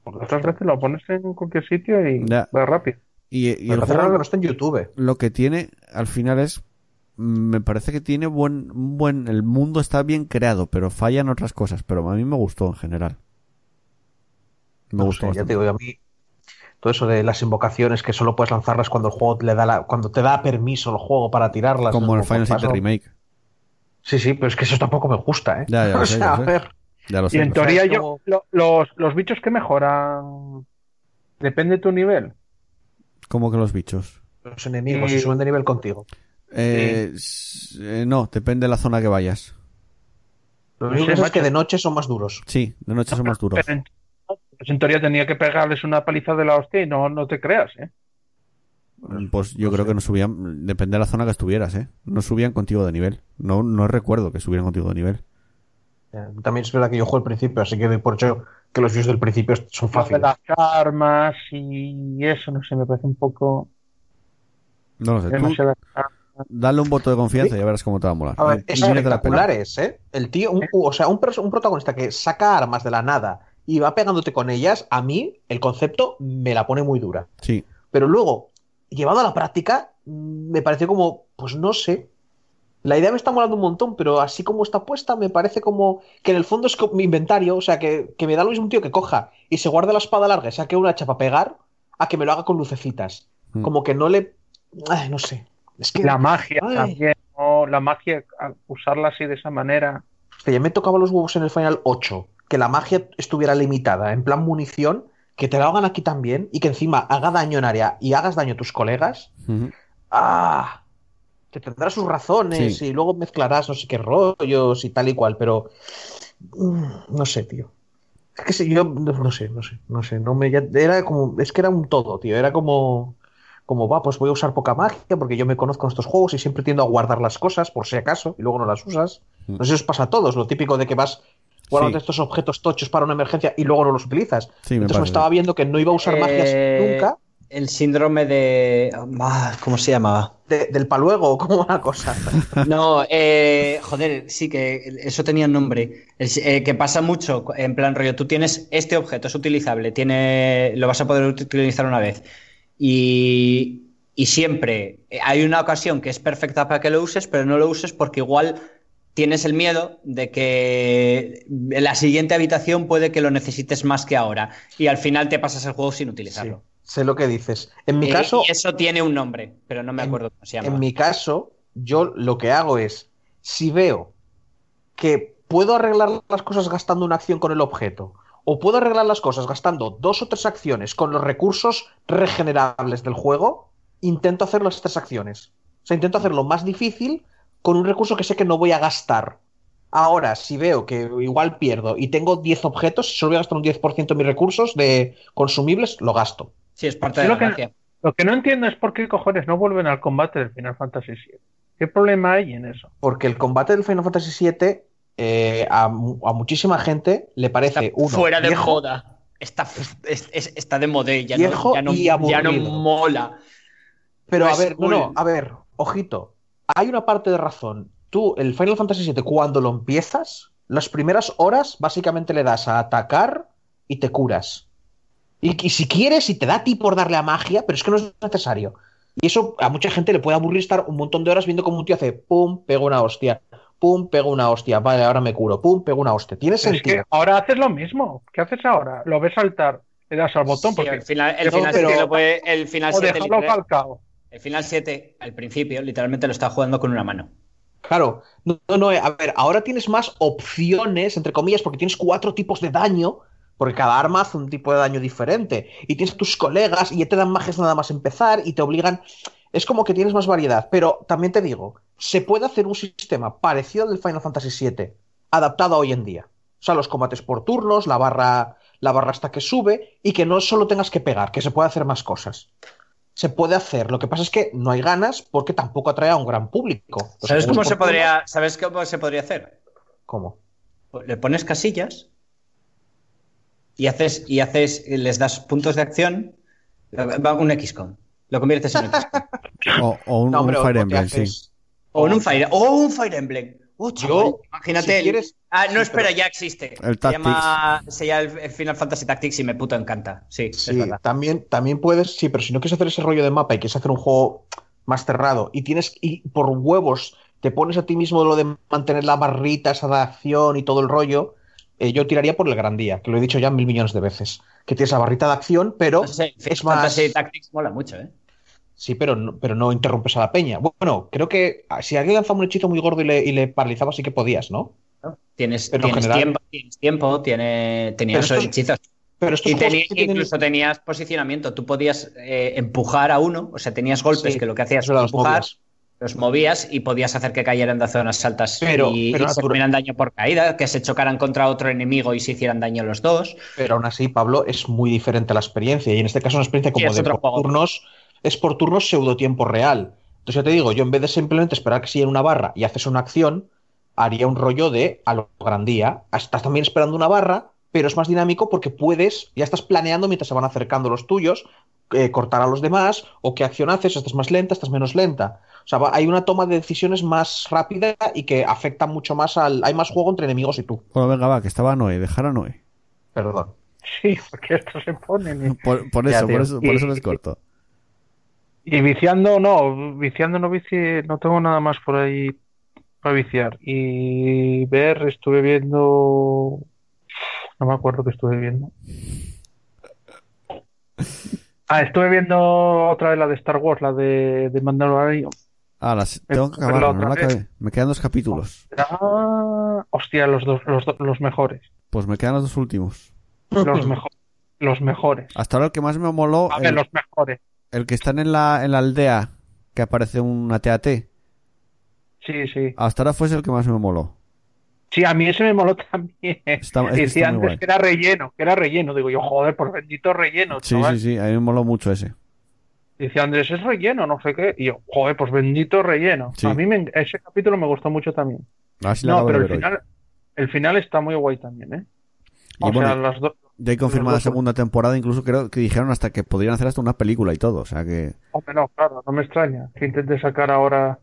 Porque otras veces lo pones en cualquier sitio y Ya. va rápido. Y, y el raro que juego no está en YouTube. lo que tiene al final es me parece que tiene buen un buen el mundo está bien creado pero fallan otras cosas pero a mí me gustó en general me No gustó sé, ya te digo, a mí todo eso de las invocaciones que solo puedes lanzarlas cuando el juego le da la, cuando te da permiso el juego para tirarlas. como el Final. Fantasy Remake Sí, sí, pero es que eso tampoco me gusta, ¿eh? Ya, ya lo o sé, sea, lo a sé. ver, ya lo Y sé en lo sé. teoría yo, como- lo- los, los bichos que mejoran depende de tu nivel. como que los bichos los enemigos Y- si suben de nivel contigo. Eh, eh, no depende de la zona que vayas Lo único que es que de noche son más duros. Sí, de noche son más duros. Pero en, pues en teoría tenía que pegarles una paliza de la hostia y no, no te creas, ¿eh? Pues yo creo que no subían, depende de la zona que estuvieras, ¿eh? No subían contigo de nivel. No, no recuerdo que subieran contigo de nivel. También es verdad que yo juego al principio, así que doy por hecho que los views del principio son fáciles. las armas y eso, no sé, me parece un poco No lo sé. Tú. Dale un voto de confianza y ya verás cómo te va a molar. A ver, es pela. espectaculares, ¿eh? El tío, un, o sea, un, un protagonista que saca armas de la nada y va pegándote con ellas, a mí el concepto me la pone muy dura. Sí, Pero luego, llevado a la práctica, mm, me pareció como, pues no sé. La idea me está molando un montón, pero así como está puesta, me parece como que en el fondo es como mi inventario, o sea, que, que me da lo mismo un tío que coja y se guarde la espada larga y saque una hacha para pegar, a que me lo haga con lucecitas. Mm. Como que no le. Ay, no sé. Es que La magia Ay. también, ¿no? La magia, usarla así de esa manera. Hostia, ya me tocaba los huevos en el Final 8, que la magia estuviera limitada, en plan munición, que te la hagan aquí también y que encima haga daño en área y hagas daño a tus colegas. ¡Ah! Que tendrá sus razones Sí. y luego mezclarás no sé qué rollos y tal y cual, pero. mm, No sé, tío. Es que si yo. No, no sé, no sé, no sé. No me, ya- era como. Es que era un todo, tío. Era como. Como va, pues voy a usar poca magia porque yo me conozco en estos juegos y siempre tiendo a guardar las cosas por si acaso y luego no las usas. No sé si os pasa a todos, lo típico de que vas guardando Sí. estos objetos tochos para una emergencia y luego no los utilizas. Sí, me Entonces me estaba viendo que no iba a usar magias Eh, nunca El síndrome de. ah, ¿Cómo se llamaba? de- del paluego, como una cosa. No, eh, joder, sí que eso tenía un nombre. Eh, que pasa mucho, en plan rollo, tú tienes este objeto, es utilizable, tiene, lo vas a poder utilizar una vez. Y, y siempre hay una ocasión que es perfecta para que lo uses, pero no lo uses porque igual tienes el miedo de que en la siguiente habitación puede que lo necesites más que ahora. Y al final te pasas el juego sin Sí, utilizarlo. sé lo que dices. En mi Eh, caso, y eso tiene un nombre, pero no me en- acuerdo cómo se llama. en mi caso, yo lo que hago es, si veo que puedo arreglar las cosas gastando una acción con el objeto, o puedo arreglar las cosas gastando dos o tres acciones con los recursos regenerables del juego, intento hacer las tres acciones. O sea, intento hacerlo más difícil con un recurso que sé que no voy a gastar. Ahora, si veo que igual pierdo y tengo 10 objetos, si solo voy a gastar un 10% de mis recursos de consumibles, lo gasto. Sí, es parte de lo la que- magia. Lo que no entiendo es por qué cojones no vuelven al combate del Final Fantasy VII. ¿Qué problema hay en eso? Porque el combate del Final Fantasy VII eh, a, mu- a muchísima gente le parece Está uno fuera de viejo, joda. Está, es- es- está de modé, ya Viejo no, ya no, y ya no mola. Pero no a ver, no, no, cool. a ver, ojito. Hay una parte de razón. Tú, el Final Fantasy VII, cuando lo empiezas, las primeras horas básicamente le das a atacar y te curas. Y, y si quieres, y te da a ti por darle a magia, pero es que no es necesario. Y eso a mucha gente le puede aburrir estar un montón de horas viendo cómo un tío hace pum, pega una hostia, pum, pega una hostia, vale, ahora me curo, pum, pego una hostia. Tiene Pero es sentido. que ahora haces lo mismo. ¿Qué haces ahora? Lo ves saltar, le das al botón Sí, porque el final, el No, final pero- 7 lo puede- el final o 7 dejarlo literal- calcado. el final 7 al principio literalmente lo está jugando con una mano. Claro, no, no, no, a ver, ahora tienes más opciones, entre comillas, porque tienes cuatro tipos de daño, porque cada arma hace un tipo de daño diferente, y tienes tus colegas y ya te dan magias nada más empezar y te obligan, es como que tienes más variedad, pero también te digo, se puede hacer un sistema parecido al del Final Fantasy VII, adaptado a hoy en día. O sea, los combates por turnos, la barra, la barra hasta que sube, y que no solo tengas que pegar, que se puede hacer más cosas. Se puede hacer, lo que pasa es que no hay ganas porque tampoco atrae a un gran público. Los ¿Sabes cómo se turnos- podría, ¿sabes cómo se podría hacer? ¿Cómo? Le pones casillas y haces, y haces, les das puntos de acción, va un XCOM. Lo conviertes en un. O, o un, No, un pero Fire ¿qué Emblem, sí. O en un Fire, o un Fire Emblem. Oh, chaval, Yo, imagínate. si el- quieres- Ah, no, sí, espera, ya existe. El se llama, se llama el Final Fantasy Tactics y me puto encanta. Sí, es Sí, verdad. también, también puedes, sí, pero si no quieres hacer ese rollo de mapa y quieres hacer un juego más cerrado y tienes, y por huevos te pones a ti mismo lo de mantener la barrita, esa de acción y todo el rollo, eh, yo tiraría por el Gran Día, que lo he dicho ya mil millones de veces. Que tienes la barrita de acción, pero No sé, es más. Fantasy Tactics mola mucho, ¿eh? Sí, pero no, pero no interrumpes a la peña. Bueno, creo que ah, si alguien lanzaba un hechizo muy gordo y le, y le paralizaba, sí que podías, ¿no? ¿no? Tienes, tienes general- tiempo, tienes tiempo, tiene, tenías Pero estos- hechizos. Pero estos Y tienen- incluso tenías posicionamiento. Tú podías eh, empujar a uno, o sea, tenías golpes Sí, que lo que hacías era empujar. Los movías y podías hacer que cayeran de zonas altas Pero- y, pero y se comieran daño por caída, que se chocaran contra otro enemigo y se hicieran daño los dos. Pero aún así, Pablo, es muy diferente la experiencia. Y en este caso, una experiencia como de por turnos, es por turnos pseudo tiempo real. Entonces, ya te digo, yo en vez de simplemente esperar que siga una barra y haces una acción, haría un rollo de a lo grandía. Estás también esperando una barra, pero es más dinámico porque puedes, ya estás planeando mientras se van acercando los tuyos, eh, cortar a los demás, o qué acción haces, estás más lenta, estás menos lenta. O sea, hay una toma de decisiones más rápida y que afecta mucho más al. Hay más juego entre enemigos y tú. Bueno, venga, va, que estaba Noé, dejar a Noé. Perdón. Sí, porque estos se ponen. y- Por, eso, por eso, por Y- eso les corto. Y viciando, no, viciando no vici, no tengo nada más por ahí para viciar. Y ver, estuve viendo, no me acuerdo que estuve viendo. Ah, estuve viendo otra vez la de Star Wars, la de, de Mandalorian. Ah, las, tengo que acabar, no otra la vez. acabé. Me quedan dos capítulos. Ah, hostia, los dos, los, los mejores, Pues me quedan los dos últimos. los mejores, los mejores. Hasta ahora el que más me moló, A ver, el, los mejores. el que están en la, en la aldea, que aparece una TAT. Sí, sí. Hasta ahora fue ese el que más me moló. Sí, a mí ese me moló también. Está- es que Decía antes guay. que era relleno, que era relleno. Digo yo, joder, por bendito relleno, Sí, chaval. sí, sí, a mí me moló mucho ese. Dice Andrés, es relleno, no sé qué. Y yo, joder, pues bendito relleno. Sí. A mí me- ese capítulo me gustó mucho también. A ver si la No, pero el hoy. final, el final está muy guay también, ¿eh? Y O bueno, sea, las dos. Ya hay confirmada la segunda temporada, incluso creo que dijeron hasta que podrían hacer hasta una película y todo. O sea que. Hombre, no, claro, no me extraña que intente sacar ahora.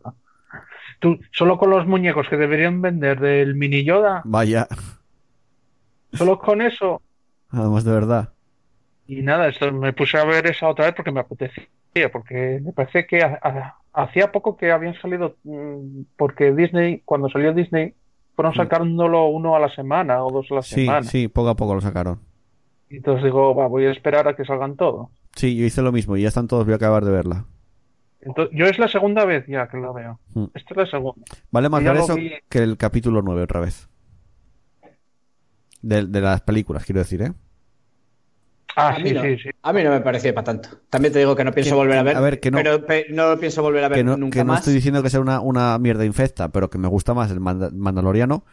Tú, solo con los muñecos que deberían vender del mini Yoda, Vaya, solo con eso. además de verdad. Y nada, esto, me puse a ver esa otra vez porque me apetecía, porque me parece que ha- ha- hacía poco que habían salido, mm, porque Disney, cuando salió Disney, fueron sacándolo uno a la semana o dos a la Sí, semana. sí, poco a poco lo sacaron. Y entonces digo, va, voy a esperar a que salgan todos. Sí, yo hice lo mismo y ya están todos, voy a acabar de verla. Entonces, yo es la segunda vez ya que la veo. Mm. Esta es la segunda. Vale más ver eso vi. que el capítulo 9 otra vez. De, de las películas, quiero decir, ¿eh? Ah, A mí sí, no. sí, sí. A mí no me pareció para tanto. También te digo que no pienso Que- volver a ver, a ver, que no- pero pe- no lo pienso volver a ver Que no, nunca que no más. estoy diciendo que sea una, una mierda infecta, pero que me gusta más el Manda- Mandaloriano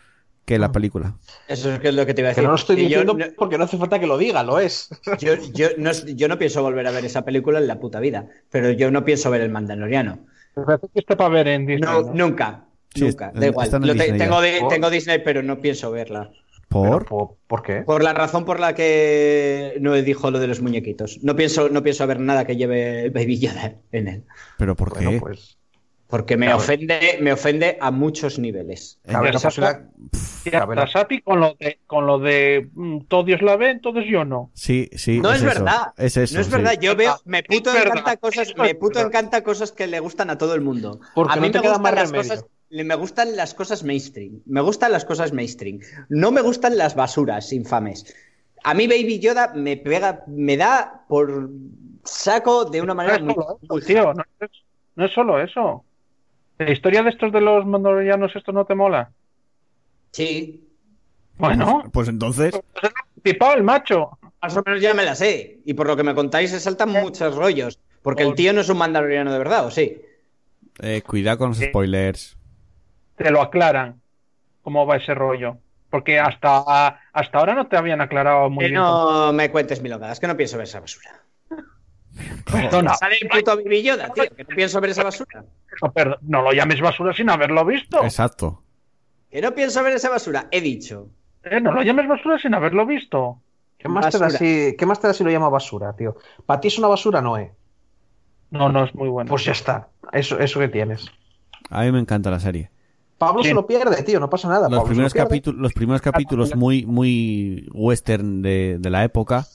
que Ah. la película. Eso es que lo que te iba a Que decir. no lo estoy Que yo diciendo no- porque no hace falta que lo diga, lo es. Yo, yo no, yo no pienso volver a ver esa película en la puta vida, pero yo no pienso ver el Mandaloriano. Que está para ver en Disney. No, ¿no? nunca, Sí, nunca, da igual. tengo Disney, pero no pienso verla. ¿Por? ¿por, por qué? Por la razón por la que no dijo lo de los muñequitos. No pienso, no pienso ver nada que lleve Baby Yoda en él. ¿Pero por qué? Bueno, pues. Porque me Claro. ofende, me ofende a muchos niveles. La- hasta Sapi con lo de, con lo de mm, todos la ven, entonces yo no. Sí, sí. No es, verdad. Es eso. no es sí. verdad. Yo veo, me puto encanta cosas, me puto encanta cosas que le gustan a todo el mundo. Porque a mí no te me queda gustan más las remedio. cosas, me gustan las cosas mainstream. Me gustan las cosas mainstream. No me gustan las basuras infames. A mí Baby Yoda me pega, me da por saco de una No manera es muy, solo eso, muy tío, no es, no es solo eso. ¿La historia de estos de los mandalorianos esto no te mola? Sí, Bueno, Pues entonces. tipado el macho. más o menos ya me la sé. Y por lo que me contáis se saltan muchos rollos. Porque el tío no es un mandaloriano de verdad, ¿o sí? Eh, cuidado con los spoilers. Te lo aclaran cómo va ese rollo. Porque hasta, hasta ahora no te habían aclarado muy Que bien. cómo- no me cuentes milogadas, que no pienso ver esa basura. Perdona, Sale el puto Baby Yoda, tío, que no pienso ver esa basura. no, perdón, no lo llames basura sin haberlo visto. Exacto. Que no pienso ver esa basura, he dicho. Eh, no lo llames basura sin haberlo visto. ¿Qué más, te da Basura. si, ¿Qué más te da si lo llama basura, tío? ¿Para ti es una basura, Noé? No, no es muy bueno. Pues ya está. Eso, eso que tienes. A mí me encanta la serie. Pablo se lo pierde, tío, no pasa nada. Los Pablo primeros, capítulos, los primeros capítulos muy, muy western de, de la época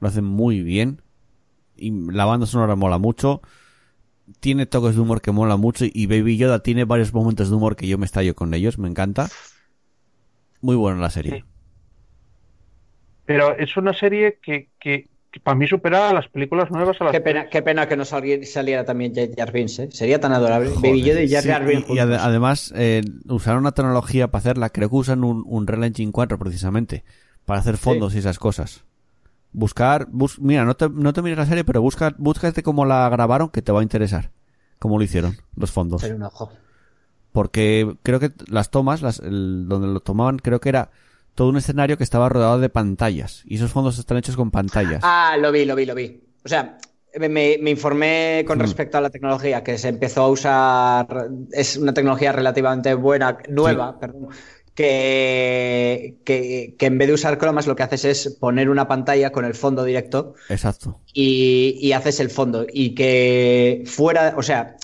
lo hacen muy bien. Y la banda sonora mola mucho. Tiene toques de humor que mola mucho. Y Baby Yoda tiene varios momentos de humor que yo me estallo con ellos. Me encanta. Muy buena la serie. Sí. Pero es una serie que, que para mí supera a las películas nuevas a las Qué pena, qué pena que no saliera, saliera también Jar Jar Binks, ¿eh? Sería tan adorable. Joder, Baby Yoda y Jar sí, Jar Binks y- además eh, usaron una tecnología para hacerla. Creo que usan un, un Real Engine 4 precisamente. Para hacer fondos y esas cosas. Buscar, bus- mira, no te, no te mires la serie, pero busca, búscate cómo la grabaron que te va a interesar. cómo lo hicieron, los fondos. Hacer un ojo. Porque creo que las tomas, las, el- donde lo tomaban, creo que era todo un escenario que estaba rodeado de pantallas. Y esos fondos están hechos con pantallas. Ah, lo vi, lo vi, lo vi. O sea, me, me informé con Mm. respecto a la tecnología que se empezó a usar. Es una tecnología relativamente buena, nueva, perdón. Que, que, que en vez de usar cromas lo que haces es poner una pantalla con el fondo directo Exacto. y, y haces el fondo. Y que fuera, o sea,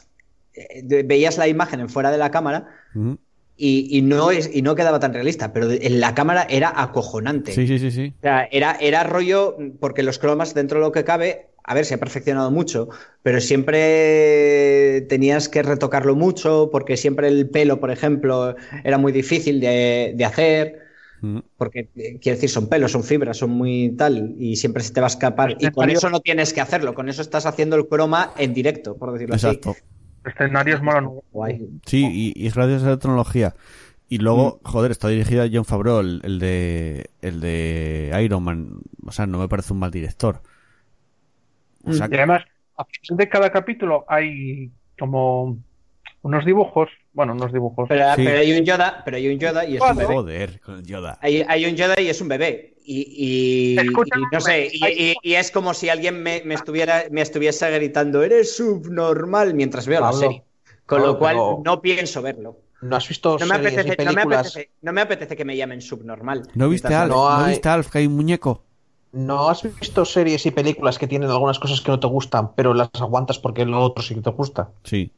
eh, veías la imagen en fuera de la cámara Ujú. Y, y no, es, y no quedaba tan realista, pero en la cámara era acojonante. Sí, sí, sí, sí. O sea, era, era rollo, porque los cromas, dentro de lo que cabe, a ver, se ha perfeccionado mucho, pero siempre tenías que retocarlo mucho, porque siempre el pelo, por ejemplo, era muy difícil de, de hacer, Ujú. porque, eh, quiero decir, son pelos, son fibras, son muy tal, y siempre se te va a escapar. Y con eso no tienes que hacerlo, con eso estás haciendo el croma en directo, por decirlo Exacto. así. Escenarios molan. Guay. Sí, y, y es gracias a la tecnología. Y luego, joder, está dirigida a John Favreau, el, el de el de Iron Man. O sea, no me parece un mal director. O sea, Y además, a final de cada capítulo hay como unos dibujos. Bueno, unos dibujos. Pero, Sí. pero hay un Yoda, pero hay un Yoda y es un bebé. joder, con el Yoda. Hay, hay un Yoda y es un bebé. Y, y- Escucha, y no sé, y, y- y es como si alguien me, me estuviera, me estuviese gritando, eres subnormal mientras veo la serie. Con Pablo, lo cual no pienso verlo. ¿No has visto No me, series apetece, no, me apetece, no me apetece que me llamen subnormal. ¿No viste Alf? No ¿No viste Alf que hay un muñeco? ¿No has visto series y películas que tienen algunas cosas que no te gustan, pero las aguantas porque lo otro sí que te gusta? Sí.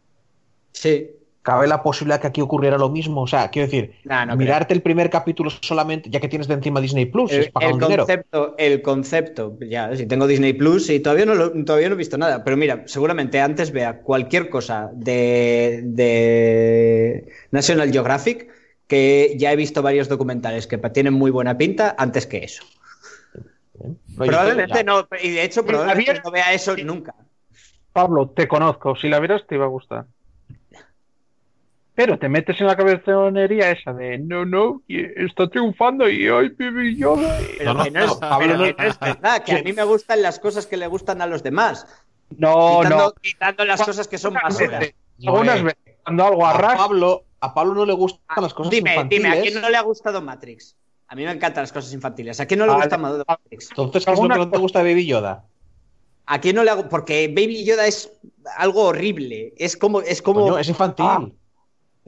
Sí. ¿Cabe la posibilidad que aquí ocurriera lo mismo? O sea, quiero decir, Nah, no mirarte el primer capítulo solamente, ya que tienes de encima Disney Plus, es El, pagar el un dinero. concepto, el concepto, ya, si tengo Disney Plus y todavía no, lo- todavía no he visto nada, pero mira, seguramente antes vea cualquier cosa de, de National Geographic, que ya he visto varios documentales que tienen muy buena pinta antes que eso. No, Probablemente no, y de hecho probablemente no vea eso nunca. Pablo, te conozco. Si la vieras, te iba a gustar. Pero te metes en la cabezonería esa de no, no, está triunfando y hoy Baby Yoda. Pero No, que no, es, pero no- que no es verdad, que a mí me gustan las cosas que le gustan a los demás, No, quitando, no. quitando las cosas que son basuras. Algunas veces, cuando algo a arrastra, Pablo, a Pablo no le gustan Ah, las cosas dime, infantiles. dime, ¿a quién no le ha gustado Matrix? A mí me encantan las cosas infantiles. ¿A quién no le Vale. gusta Matrix? Entonces, ¿qué es lo que no te gusta de Baby Yoda? ¿A quién no le hago? Porque Baby Yoda es algo horrible. Es como, es como. Coño, es infantil. Ah.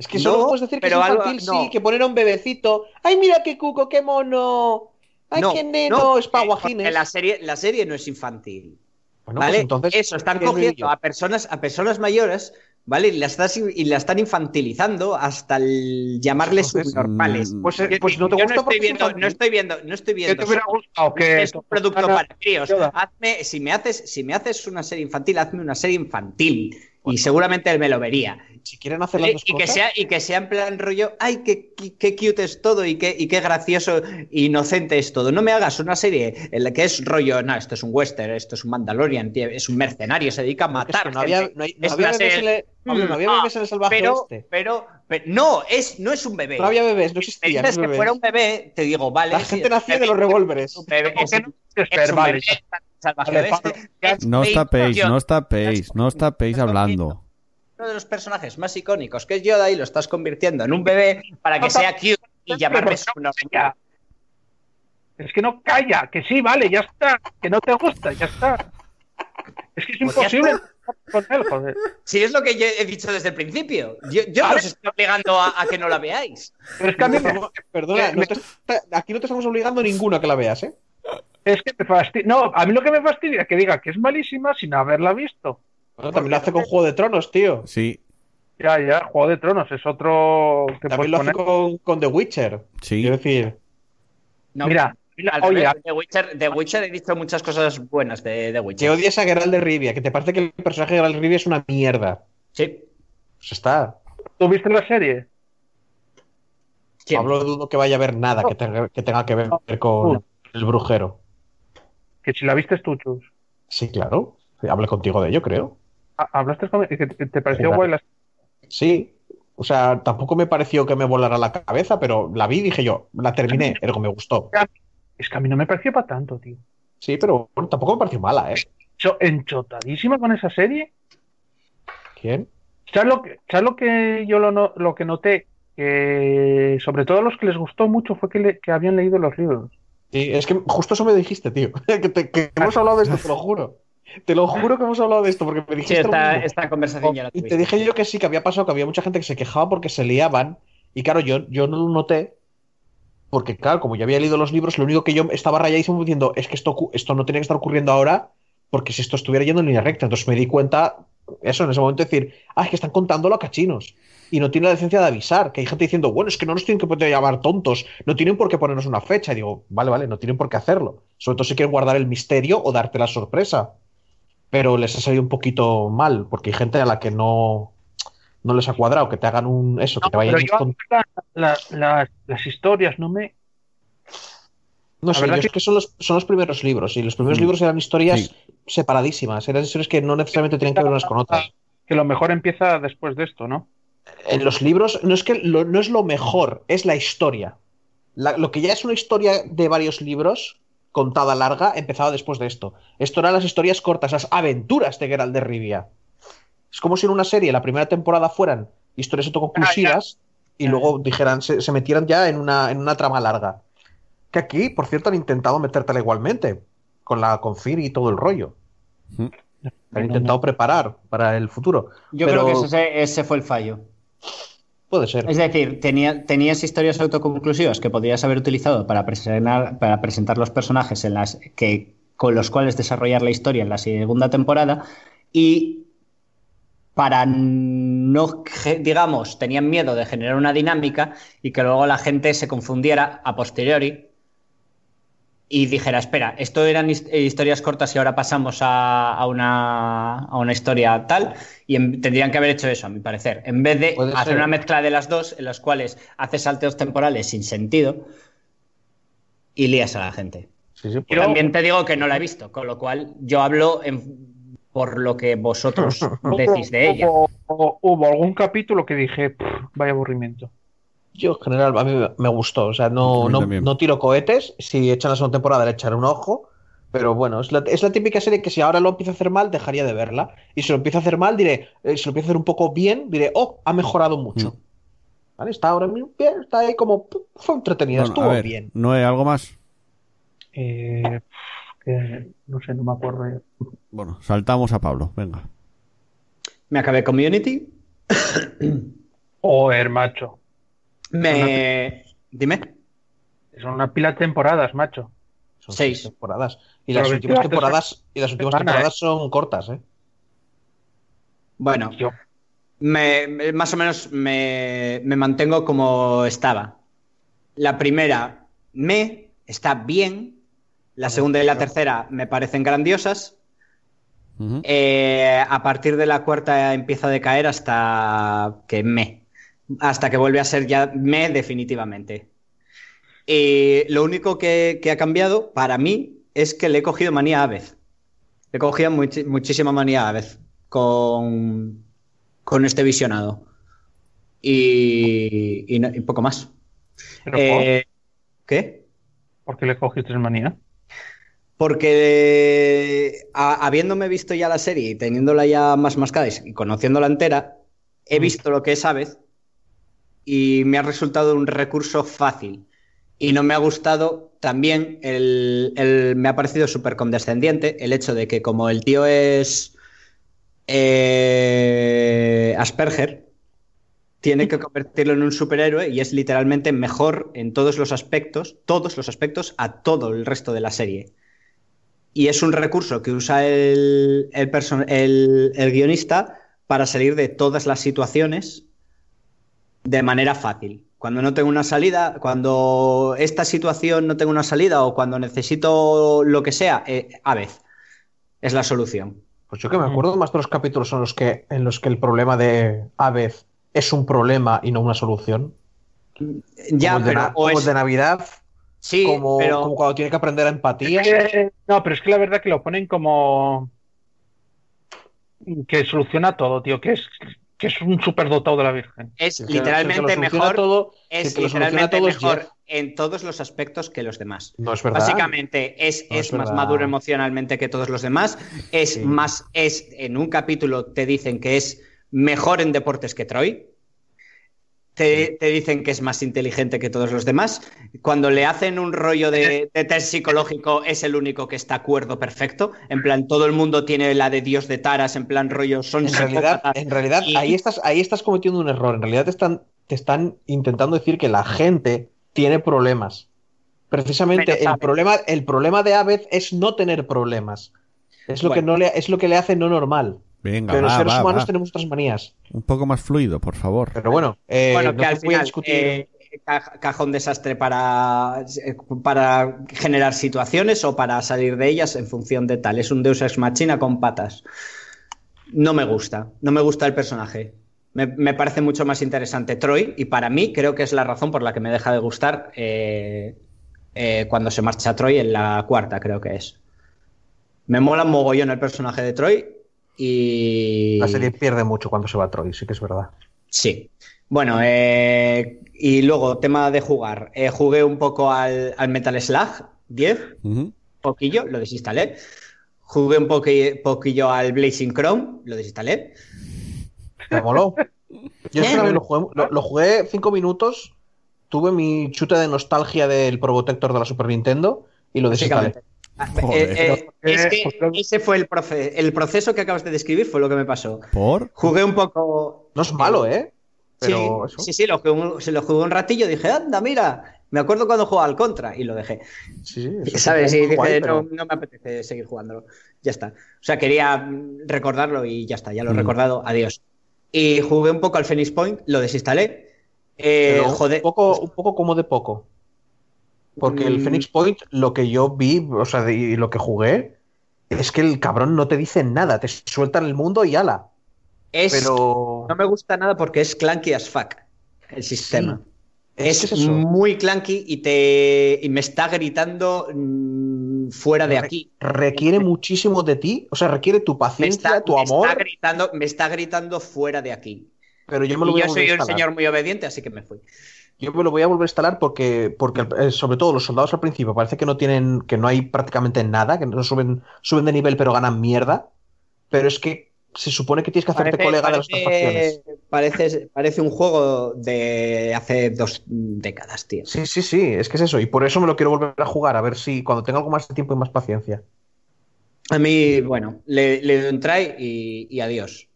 Es que No, solo puedes decir que pero es algo- infantil, no. sí, que poner a un bebecito. ¡Ay, mira qué cuco, qué mono! ¡Ay, no, qué neno! no, es para guajines. porque La serie, la serie no es infantil. Bueno, ¿Vale? pues entonces, Eso, están ¿qué es Baby cogiendo a personas, a personas mayores, ¿vale? Y la, estás- y la están infantilizando hasta el llamarles Entonces, subnormales. mm, Pues, eh, Yo- pues no te yo gusta no porque estoy es viendo, no estoy viendo, no estoy ¿qué viendo. te hubiera gustado? Que es un producto para críos. Hazme, si me haces, si me haces una serie infantil, hazme una serie infantil. Y seguramente me lo vería. Si quieren hacer las Y, dos y que cosas, sea, y que sea en plan rollo, ay, qué, qué, qué cute es todo y qué, y qué gracioso e inocente es todo. No me hagas una serie en la que es rollo, no, esto es un western, esto es un Mandalorian, tío, es un mercenario, se dedica a es matar. que no había, gente. no hay- no Es había bebés, en el, Pablo, no había bebés en el salvaje pero, este. pero, pero- no, es, no es un bebé. No había bebés, no Me existían dices que bebés. fuera un bebé, te digo, vale. La gente nacía de los revólveres. es un bebé, ¿Por es qué un- no os tapéis, no os tapéis, no os tapéis hablando. Uno de los personajes más icónicos que es Yoda y lo estás convirtiendo en un bebé para que sea cute y llamarme. Ya. Es que no calla, que sí, vale, ya está. Que no te gusta, ya está. Es que es Pues imposible con él, joder. Si es lo que yo he dicho desde el principio. Yo, yo no os estoy obligando a, a que no la veáis. Pero es que a mí me, Perdona, no te está- aquí no te estamos obligando ninguno a que la veas, ¿eh? es que me fastidia. No, a mí lo que me fastidia es que diga que es malísima sin haberla visto. Bueno, también lo hace con Juego de Tronos, tío. Sí, Ya, ya, Juego de Tronos es otro que También lo hace poner. con, con The Witcher. sí. Quiero decir, No, Mira, mira, al oye, revés, The Witcher, The Witcher he dicho muchas cosas buenas de The Witcher. que odias a Geralt de Rivia, que te parece que el personaje de Geralt de Rivia es una mierda. Sí. Pues está. ¿tú viste la serie? ¿Quién? Pablo dudo que vaya a ver nada que tenga que, tenga que ver con el brujero. Que si la viste tú, Chus. Sí, claro. Hablé contigo de ello, creo. ¿Hablaste con que te te pareció Claro. guay la Sí. O sea, tampoco me pareció que me volara la cabeza, pero la vi y dije yo, la terminé, ergo me gustó. Es que a mí no me pareció para tanto, tío. Sí, pero bueno, tampoco me pareció mala, ¿eh? Yo enchotadísima con esa serie. ¿Quién? ¿Sabes lo que, ¿sabes lo que yo lo, no- lo que noté? Que sobre todo a los que les gustó mucho fue que, le- que habían leído los libros. Y es que justo eso me dijiste, tío. Que, te- que hemos hablado de esto, te lo juro. Te lo juro que hemos hablado de esto, porque me Sí, dijiste. lo esta, conversación ya la Y te dije yo que sí, que había pasado, que había mucha gente que se quejaba porque se liaban. Y claro, yo, yo no lo noté. Porque, claro, como ya había leído los libros, lo único que yo estaba rayadísimo diciendo es que esto, esto no tenía que estar ocurriendo ahora, porque si esto estuviera yendo en línea recta. Entonces me di cuenta, eso en ese momento, decir, ah, es que están contándolo a cachinos. Y no tiene la decencia de avisar, que hay gente diciendo, bueno, es que no nos tienen que poder llamar tontos, no tienen por qué ponernos una fecha. Y digo, vale, vale, no tienen por qué hacerlo. Sobre todo si quieren guardar el misterio o darte la sorpresa. Pero les ha salido un poquito mal, porque hay gente a la que no, no les ha cuadrado, que te hagan un eso, que te vayan Pero yo con- la- la- la- las historias no me... No sé, yo que- es que son los, son los primeros libros, y los primeros Mm. libros eran historias Sí. separadísimas, eran historias que no necesariamente tenían que ver unas con otras. Que lo mejor empieza después de esto, ¿no? En los libros no es que lo- no es lo mejor, es la historia. La- lo que ya es una historia de varios libros, contada larga, empezaba después de esto. Esto eran las historias cortas, las aventuras de Geralt de Rivia. Es como si en una serie la primera temporada fueran historias autoconclusivas y luego dijeran, se, se metieran ya en una, en una trama larga. Que aquí, por cierto, han intentado metértela igualmente, con la con Ciri y todo el rollo. Mm. Han intentado preparar para el futuro. Yo Pero creo que ese, ese fue el fallo. Puede ser. Es decir, tenía, tenías historias autoconclusivas que podías haber utilizado para presentar, para presentar los personajes en las que, con los cuales desarrollar la historia en la segunda temporada y para no, digamos, tenían miedo de generar una dinámica y que luego la gente se confundiera a posteriori y dijera, espera, esto eran eh, historias cortas y ahora pasamos a, a una, a una historia tal, y en- tendrían que haber hecho eso, a mi parecer, en vez de hacer ser. una mezcla de las dos, en las cuales haces salteos temporales sin sentido y lías a la gente. Sí, Pero- también te digo que no la he visto, con lo cual yo hablo en- por lo que vosotros decís de ella. Hubo, hubo- hubo algún capítulo que dije, "Pff, vaya aburrimiento. Yo, en general, a mí me- gustó. O sea, no, no, no tiro cohetes. Si echan la segunda temporada, le echaré un ojo. Pero bueno, es la, es la típica serie que si ahora lo empiezo a hacer mal, dejaría de verla. Y si lo empiezo a hacer mal, diré, eh, si lo empiezo a hacer un poco bien, diré, oh, ha mejorado mucho. Mm. ¿Vale? Está ahora mismo bien, está ahí como, fue entretenida, Bueno, estuvo a ver, bien. ¿no hay algo más? Eh, que no sé, no me acuerdo. Bueno, saltamos a Pablo, venga. Me acabé Community. Joder, macho. Me. Dime. Son una pila de temporadas, macho. Son seis. temporadas. Y las últimas temporadas, y las últimas semana, temporadas son cortas, ¿eh? Bueno, Yo, me, más o menos me, me mantengo como estaba. La primera me está bien. La segunda y la tercera me parecen grandiosas. Eh, a partir de la cuarta empieza a decaer hasta que me. Hasta que vuelve a ser ya me definitivamente. Y lo único que, que ha cambiado para mí es que le he cogido manía a Avez. Le he cogido muchísima manía a Avez con, con este visionado. Y, y no- y poco más. pero Eh, ¿Qué? ¿por qué le cogiste manía? Porque a- habiéndome visto ya la serie y teniéndola ya más mascada y conociéndola entera, he Mm. visto lo que es Aves y me ha resultado un recurso fácil. Y no me ha gustado también, el, me ha parecido súper condescendiente el hecho de que como el tío es eh, Asperger, tiene que convertirlo en un superhéroe y es literalmente mejor en todos los aspectos, todos los aspectos, a todo el resto de la serie. Y es un recurso que usa el, el, el- el guionista para salir de todas las situaciones de manera fácil. Cuando no tengo una salida, cuando esta situación no tengo una salida o cuando necesito lo que sea, eh, a vez es la solución. Pues yo que me acuerdo más de los capítulos son los que, en los que el problema de Avez es un problema y no una solución. Ya, como de, pero o como es- de Navidad, sí, como, pero como cuando tiene que aprender a empatía. Es que- no, pero es que la verdad que lo ponen como que soluciona todo, tío, que es que es un superdotado de la Virgen. es Que- que literalmente soluciona mejor, todo, es que literalmente mejor Jeff. en todos los aspectos que los demás. No es verdad. Básicamente es, No es es más verdad. maduro emocionalmente que todos los demás. Es Sí. más, es en un capítulo te dicen que es mejor en deportes que Troy. Te, te dicen que es más inteligente que todos los demás. Cuando le hacen un rollo de, de test psicológico, es el único que está acuerdo perfecto. En plan, todo el mundo tiene la de Dios de Taras, en plan rollo, son En realidad, en realidad Y- ahí, estás, ahí estás cometiendo un error. En realidad te están, te están intentando decir que la gente tiene problemas. Precisamente el problema, el problema de Aved es no tener problemas. Es lo, que no le, es lo que le hace no normal. Venga, Pero los seres va, humanos va. tenemos otras manías. Un poco más fluido, por favor. Pero bueno, eh, bueno, no que al voy a final, discutir. eh, ca- cajón desastre para, para generar situaciones o para salir de ellas en función de tal. Es un Deus Ex Machina con patas. No me gusta, no me gusta el personaje. Me, me parece mucho más interesante Troy y para mí creo que es la razón por la que me deja de gustar eh, eh, cuando se marcha Troy en la cuarta, creo que es. Me mola mogollón el personaje de Troy y... La serie pierde mucho cuando se va a Troy, sí que es verdad. Sí. Bueno, eh, y luego, tema de jugar. Eh, jugué un poco al, al Metal Slug 10, Ujú. poquillo, lo desinstalé. Jugué un poqui- poquillo al Blazing Chrome, lo desinstalé. Me moló. Yo también lo jugué, lo, lo jugué cinco minutos, tuve mi chute de nostalgia del Probotector de la Super Nintendo y lo desinstalé. Ah, Joder. eh, eh, es que ese fue el, proce- el proceso que acabas de describir, fue lo que me pasó. ¿Por? Jugué un poco. No es malo, ¿eh? Pero sí, eso. sí, sí, lo jugué, un, se lo jugué un ratillo, dije, anda, mira, me acuerdo cuando jugaba al Contra y lo dejé. Sí, ¿Sabes? Y dije, guay, no, pero- no me apetece seguir jugándolo. Ya está. O sea, quería mm, recordarlo y ya está, ya lo he Mm. recordado. Adiós. Y jugué un poco al Phoenix Point, lo desinstalé. Eh, joder. un, poco, un poco como de poco. Porque el Mm. Phoenix Point, lo que yo vi, o sea, y lo que jugué, es que el cabrón no te dice nada, te sueltan el mundo y ala. es, Pero. No me gusta nada porque es clunky as fuck el sistema. Es muy clunky y, te, y me está gritando mm, fuera de Re- aquí. Requiere muchísimo de ti, o sea, requiere tu paciencia, está, tu me amor, está gritando, me está gritando fuera de aquí. pero yo me lo Y voy yo soy un señor muy obediente, así que me fui. Yo me lo voy a volver a instalar porque, porque eh, sobre todo los soldados al principio parece que no tienen, que no hay prácticamente nada, que no suben, suben de nivel pero ganan mierda. Pero es que se supone que tienes que hacerte colega de las facciones. parece, parece un juego de hace dos décadas, tío. Sí, sí, sí, es que es eso. Y por eso me lo quiero volver a jugar, a ver si cuando tenga algo más de tiempo y más paciencia. A mí, bueno, le, le doy un try y, y adiós.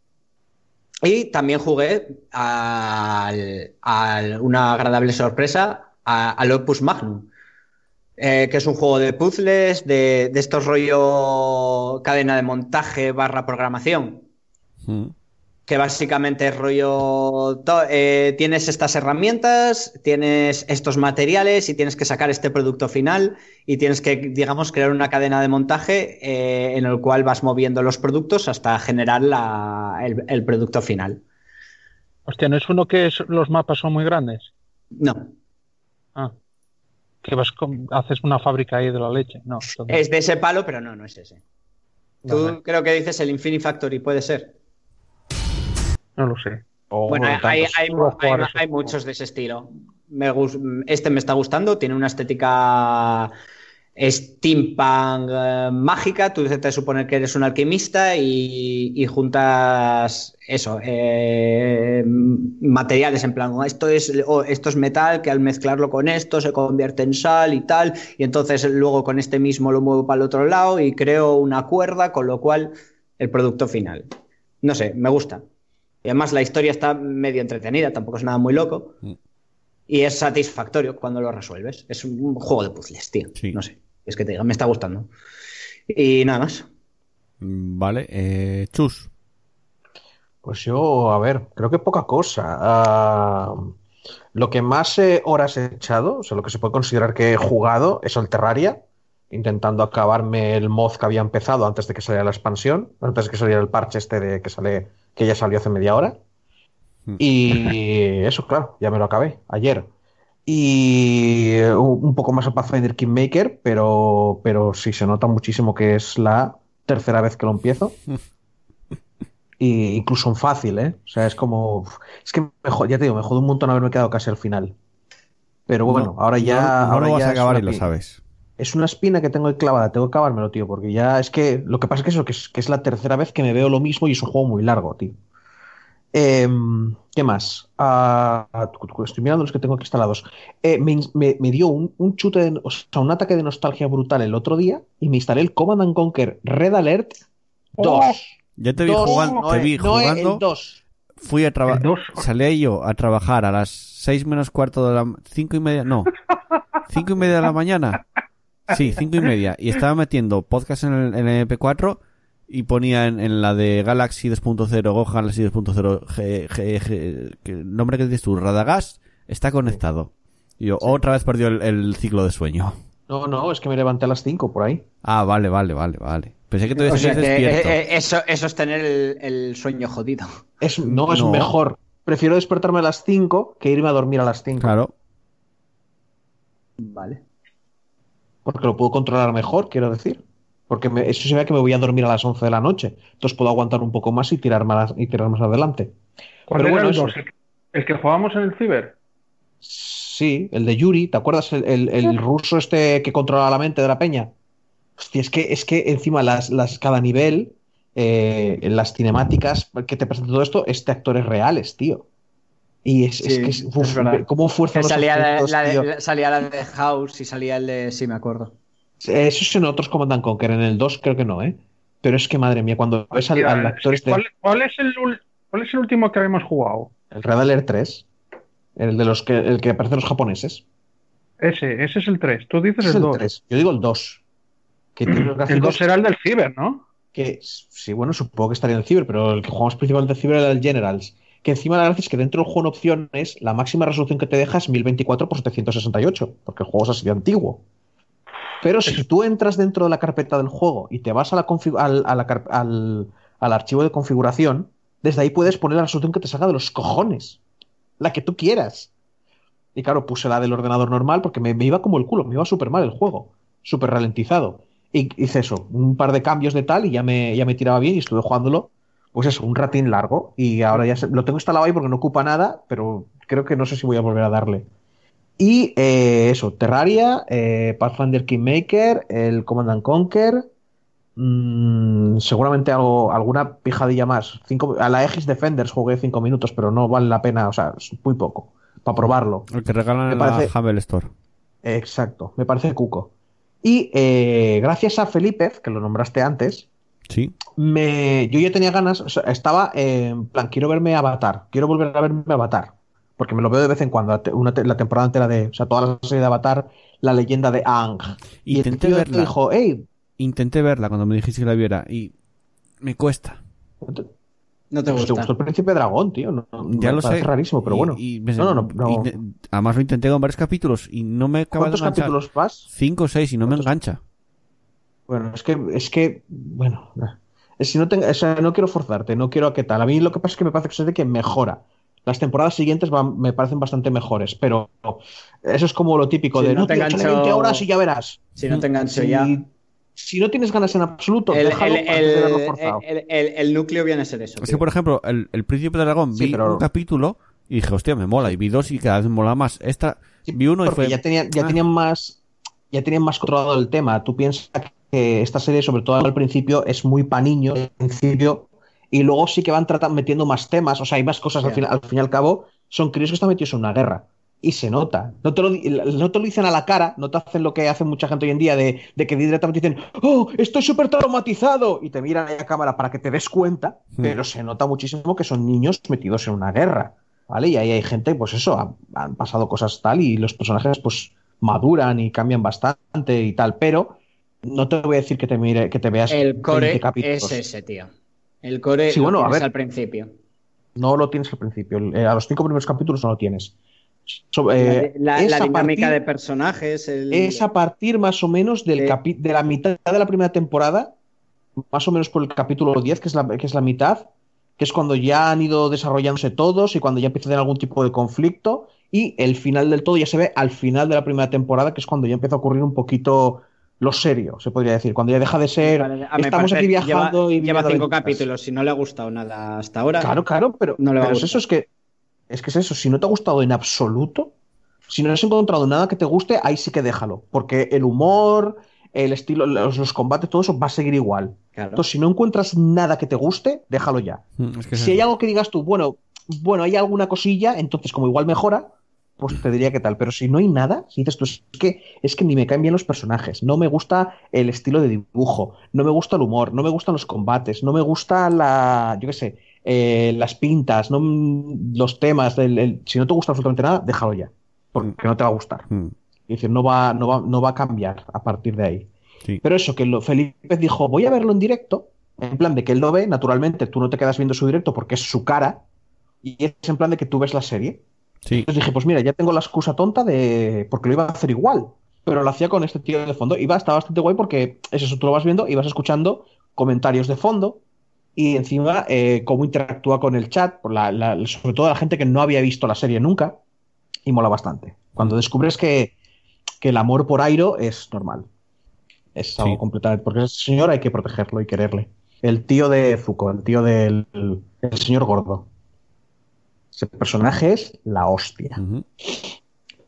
Y también jugué al- una agradable sorpresa a- al Opus Magnum, eh, que es un juego de puzzles, de, de estos rollo cadena de montaje barra programación, Mm. Que básicamente es rollo, eh, tienes estas herramientas, tienes estos materiales y tienes que sacar este producto final y tienes que, digamos, crear una cadena de montaje eh, en el cual vas moviendo los productos hasta generar la- el, el producto final. Hostia, ¿no es uno que es- los mapas son muy grandes? No, Ah. Que vas con- haces una fábrica ahí de la leche. No. entonces- es de ese palo, pero no, no es ese. Tú creo que dices el Infinity Factory, puede ser. No lo sé. Bueno, hay, muchos de ese estilo. Me este me está gustando, tiene una estética steampunk eh, mágica. Tú te supones que eres un alquimista y, y juntas eso, eh, materiales en plan, esto es, o esto es metal que al mezclarlo con esto se convierte en sal y tal. Y entonces luego con este mismo lo muevo para el otro lado y creo una cuerda, con lo cual el producto final. No sé, me gusta. Y además la historia está medio entretenida, tampoco es nada muy loco. Mm. Y es satisfactorio cuando lo resuelves. Es un juego de puzzles, tío. Sí. No sé. Es que te diga, me está gustando. Y nada más. Mm, Vale, eh, Chus. Pues yo, a ver, creo que poca cosa. Ah, lo que más eh, horas he echado, o sea, lo que se puede considerar que he jugado, es el Terraria, intentando acabarme el mod que había empezado antes de que saliera la expansión, antes de que saliera el parche este de que sale, que ya salió hace media hora. Hmm. Y eso, claro, ya me lo acabé ayer. Y eh, un un poco más a Pathfinder Kingmaker, pero, pero sí se nota muchísimo que es la tercera vez que lo empiezo. Y incluso en fácil, ¿eh? O sea, es como. Es que me ya te digo, me jode un montón haberme quedado casi al final. Pero bueno, No, ahora ya. No, no ahora lo vas ya a acabar y lo sabes. Es una espina que tengo ahí clavada, tengo que acabármelo, tío, porque ya es que. Lo que pasa es que eso, que es, que es la tercera vez que me veo lo mismo y es un juego muy largo, tío. Em, ¿Qué más? Ah, estoy mirando los que tengo aquí instalados. Eh, me, me- me dio un, un chute, de- o sea, un ataque de nostalgia brutal el otro día y me instalé el Command and Conquer Red Alert 2. ¡Oh! Ya te vi Dos, jugando, no, te vi no, eh, jugando. el 2. Fui a trabajar. Salí yo a trabajar a las seis menos cuarto de la... Cinco y media... No. Cinco y media de la mañana. Sí, cinco y media. Y estaba metiendo podcast en el, en el MP4 y ponía en, en la de Galaxy 2.0, Go Galaxy 2.0, G, G, G- que- el nombre que dices tú, Radagast, está conectado. Y yo, otra vez perdió el, el ciclo de sueño. No, no, es que me levanté a las 5 por ahí. Ah, vale, vale, vale, vale. Pensé que te O sea seguías que despierto. eh, eh, eso, eso es tener el, el sueño jodido. Es, no, es No. mejor. Prefiero despertarme a las 5 que irme a dormir a las 5. Claro. Vale. Porque lo puedo controlar mejor, quiero decir. Porque me- eso se ve que me voy a dormir a las 11 de la noche. Entonces puedo aguantar un poco más y tirar más, y tirar más adelante. ¿Cuál Pero era bueno, el eso. 2? ¿El, que- el que jugábamos en el Ciber? Sí, el de Yuri, ¿te acuerdas? El, el- el ruso este que controla la mente de la peña. Hostia, es que, es que encima las, las, cada nivel, eh, las cinemáticas que te presenta todo esto, es de actores reales, tío. Y es, es que es uf, cómo fuerza los salía, la, efectos, la de, la- salía la de House y salía el de. Sí, me acuerdo. Eso es en otros Command and Conquer, en el 2 creo que no, ¿eh? Pero es que, madre mía, cuando ves al, actor este, ¿cuál, cuál es el, ¿Cuál es el último que habíamos jugado? el Red Alert 3, el de los que, el que aparecen los japoneses. Ese, ese es el 3. Tú dices el el 2. 3. Yo digo el 2. Que tiene unos El gráficos 2 era el del Ciber, ¿no? que, sí, bueno, supongo que estaría en el Ciber, pero el que jugamos principalmente en Ciber era el Generals. Que encima la gracia es que dentro del juego en opciones, la máxima resolución que te deja es 1024 x 768, porque el juego es así de antiguo. Pero si tú entras dentro de la carpeta del juego y te vas a la al, al- archivo de configuración, desde ahí puedes poner la resolución que te salga de los cojones. La que tú quieras. Y claro, puse la del ordenador normal porque me, me iba como el culo, me iba súper mal el juego, súper ralentizado. Y hice eso, un par de cambios de tal y ya me, ya me tiraba bien y estuve jugándolo, pues eso, un ratín largo. Y ahora ya se- lo tengo instalado ahí porque no ocupa nada, pero creo que no sé si voy a volver a darle. Y eh, eso, Terraria, eh, Pathfinder Kingmaker, el Command and Conquer, mm, seguramente algo, alguna pijadilla más. Cinco, a la Aegis Defenders jugué cinco minutos, pero no vale la pena, o sea, es muy poco, para probarlo. El que regalan Me en la parece- Humble Store. Exacto, me parece cuco. Y eh, gracias a Felipe, que lo nombraste antes, Sí. me, yo ya tenía ganas, o sea, estaba en plan, quiero verme Avatar, quiero volver a verme Avatar, porque me lo veo de vez en cuando, la te- una te- la temporada entera de, o sea, toda la serie de Avatar, la leyenda de Aang. Y el Intenté tío verla. dijo, hey, Intenté verla cuando me dijiste que la viera y me cuesta. ¿te, No te pues te gusta. gustó el príncipe dragón, tío? No, no, Ya me lo sé. rarísimo, pero Y- bueno. y me- no, no, no, no. y- además lo intenté con varios capítulos y no me acaba de ¿Cuántos enganchar. capítulos vas? Cinco o seis y no me engancha. Bueno, es que, es que, bueno, es si no, tengo, o sea, no quiero forzarte, no quiero a qué tal. A mí lo que pasa es que me parece que es de que mejora. Las temporadas siguientes van- me parecen bastante mejores, pero eso es como lo típico Si de no no, te engancho- 20 horas y ya verás. Si no te engancho Si, ya. si no tienes ganas en absoluto, El, déjalo el- antes de el- forzado. el- el- el núcleo viene a ser eso. Es que, por ejemplo, el, el Príncipe Dragón Sí, vi pero- un capítulo y dije, hostia, me mola. Y vi dos y cada vez me mola más. Esta, Sí, vi uno y fue. ya tenían, ya ah. tenían más ya tenían más controlado el tema. Tú piensas que esta serie, sobre todo al principio, es muy pa' niños, al principio, y luego sí que van tratando, metiendo más temas, o sea, hay más cosas al, fin, al fin y al cabo, son críos que están metidos en una guerra. Y se nota. No te, lo, no te lo dicen a la cara, no te hacen lo que hace mucha gente hoy en día de, de que directamente dicen, oh, estoy súper traumatizado, y te miran a la cámara para que te des cuenta, Hmm. pero se nota muchísimo que son niños metidos en una guerra. ¿Vale? Y ahí hay gente, pues eso, ha- han pasado cosas tal y los personajes pues maduran y cambian bastante y tal, pero no te voy a decir que te mire, que te veas El 20 core es ese, tío. El core Sí, lo bueno, a ver. al principio. No lo tienes al principio. Eh, a los cinco primeros capítulos no lo tienes. Eh, la a dinámica partir- de personajes. El... Es a partir más o menos del Eh. capi- de la mitad de la primera temporada, más o menos por el capítulo 10, que es la, que es la mitad, que es cuando ya han ido desarrollándose todos y cuando ya empieza a tener algún tipo de conflicto, y el final del todo ya se ve al final de la primera temporada, que es cuando ya empieza a ocurrir un poquito lo serio, se podría decir, cuando ya deja de ser, Vale, estamos aquí viajando lleva, y lleva cinco aventuras". capítulos. Si no le ha gustado nada hasta ahora. Claro, claro, pero, No le pero es eso, es que es que es eso, si no te ha gustado en absoluto, si no has encontrado nada que te guste, ahí sí que déjalo, porque el humor, el estilo, los, los combates, todo eso va a seguir igual. Claro. Entonces, si no encuentras nada que te guste, déjalo ya. Mm, es que es Si hay algo que digas tú, bueno, bueno, hay alguna cosilla, entonces como igual mejora, pues te diría que tal. Pero si no hay nada, si dices tú, es que, es que ni me caen bien los personajes, no me gusta el estilo de dibujo, no me gusta el humor, no me gustan los combates, no me gusta la, yo qué sé, eh, las pintas, no, los temas, el- el- si no te gusta absolutamente nada, déjalo ya, porque no te va a gustar. Mm, Es decir, no va, no va, no va a cambiar a partir de ahí. sí. Pero eso, que lo, Felipe dijo, voy a verlo en directo, en plan de que él lo ve, naturalmente tú no te quedas viendo su directo porque es su cara, y es en plan de que tú ves la serie. Sí. Entonces dije, pues mira, ya tengo la excusa tonta de. porque lo iba a hacer igual. Pero lo hacía con este tío de fondo. Iba, está bastante guay porque es eso, tú lo vas viendo y vas escuchando comentarios de fondo. Y encima, eh, cómo interactúa con el chat, por la- la- sobre todo la gente que no había visto la serie nunca. Y mola bastante. Cuando descubres que, que el amor por Airo es normal. Es algo Sí. completamente. Porque ese señor hay que protegerlo y quererle. El tío de Zuko, el tío del el señor gordo. Ese personaje es la hostia.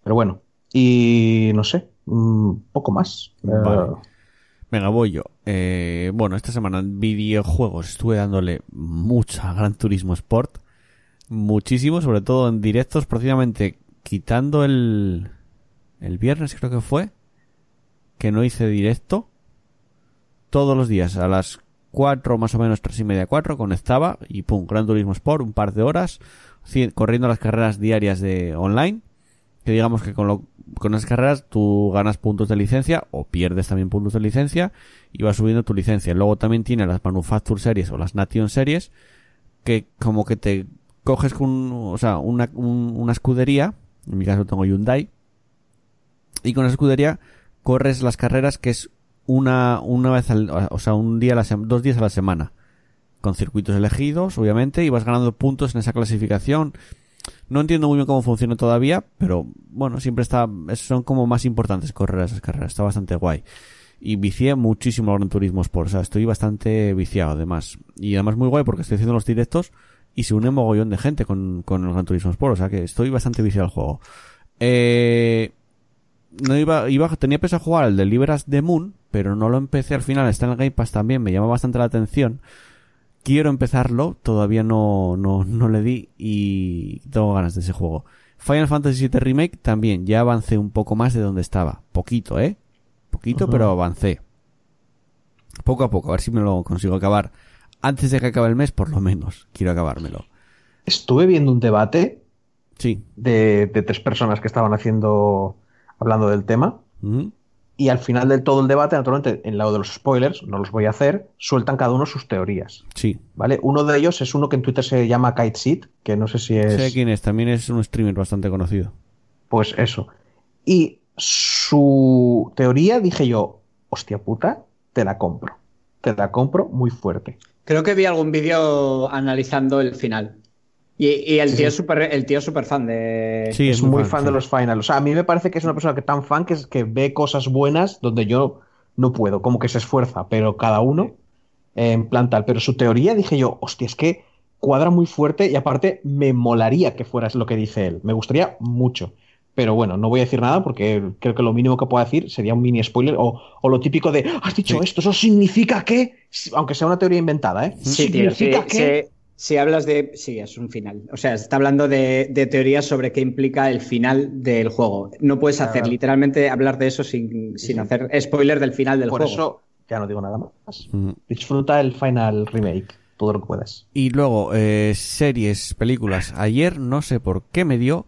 Pero bueno, y no sé, un poco más. Vale. Eh, Venga, voy yo. Eh, bueno, esta semana en videojuegos estuve dándole mucho a Gran Turismo Sport. Muchísimo, sobre todo en directos, precisamente quitando el, el viernes creo que fue, que no hice directo. Todos los días a las 4 más o menos, tres y media, 4, conectaba y pum, Gran Turismo Sport, un par de horas, corriendo las carreras diarias de online que digamos que con, lo, con esas carreras tú ganas puntos de licencia o pierdes también puntos de licencia y vas subiendo tu licencia. Luego también tiene las Manufacture Series o las Nation Series que como que te coges con, o sea, una, un- una escudería, en mi caso tengo Hyundai, y con esa escudería corres las carreras que es una, una vez al, o sea, un día a la sem- dos días a la semana, con circuitos elegidos, obviamente, y vas ganando puntos en esa clasificación. No entiendo muy bien cómo funciona todavía, pero bueno, siempre está, es- son como más importantes correr esas carreras, está bastante guay. Y vicié muchísimo al Gran Turismo Sport, o sea, estoy bastante viciado además. Y además muy guay porque estoy haciendo los directos y se une mogollón de gente con, con el Gran Turismo Sport, o sea que estoy bastante viciado al juego. Eh, no iba, iba, tenía pensado jugar el de Liberas de Moon, pero no lo empecé al final, está en el Game Pass también, me llama bastante la atención. Quiero empezarlo, todavía no, no, no le di y tengo ganas de ese juego. Final Fantasy VII Remake también, ya avancé un poco más de donde estaba. Poquito, ¿eh? Poquito, pero avancé. Poco a poco, a ver si me lo consigo acabar. Antes de que acabe el mes, por lo menos. Quiero acabármelo. Estuve viendo un debate Sí. de, de tres personas que estaban haciendo, hablando del tema. Y al final del todo el debate, naturalmente, en lado de los spoilers, no los voy a hacer, sueltan cada uno sus teorías. Sí. ¿Vale? Uno de ellos es uno que en Twitter se llama Kite Seed, que no sé si es. Sé quién es, también es un streamer bastante conocido. Pues eso. Y su teoría dije yo, hostia puta, te la compro. Te la compro muy fuerte. Creo que vi algún vídeo analizando el final. Y, y el Sí, tío sí. es súper el tío es súper fan de. Sí, es, muy fan, sí. de los finals. O sea, a mí me parece que es una persona que tan fan que, es- que ve cosas buenas donde yo no puedo, como que se esfuerza, pero cada uno eh, en plan tal. Pero su teoría dije yo, hostia, es que cuadra muy fuerte y aparte me molaría que fuera lo que dice él. Me gustaría mucho. Pero bueno, no voy a decir nada porque creo que lo mínimo que puedo decir sería un mini spoiler o, o lo típico de, has dicho Sí. esto, eso significa que, aunque sea una teoría inventada, ¿eh? Sí, tío. sí, significa que... Si hablas de. Sí, es un final. O sea, está hablando de, de teorías sobre qué implica el final del juego. No puedes hacer literalmente hablar de eso sin, sin hacer spoiler del final del Por juego. eso ya no digo nada más. Ujú. Disfruta el final remake, todo lo que puedas. Y luego, eh, series, películas. Ayer, no sé por qué me dio.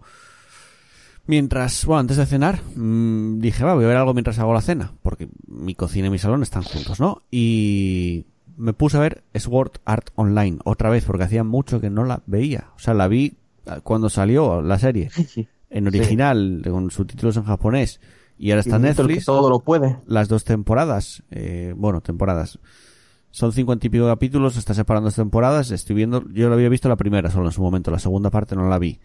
Mientras, bueno, antes de cenar, mm, dije, va, voy a ver algo mientras hago la cena. Porque mi cocina y mi salón están juntos, ¿no? Y me puse a ver Sword Art Online otra vez, porque hacía mucho que no la veía. O sea, la vi eh, cuando salió la serie. En original, con subtítulos en japonés. Y ahora está que Netflix todo lo puede. las dos temporadas. Eh, bueno, temporadas. Son cincuenta y pico capítulos, está separando las temporadas. Estoy viendo, yo lo había visto la primera solo en su momento, la segunda parte no la vi.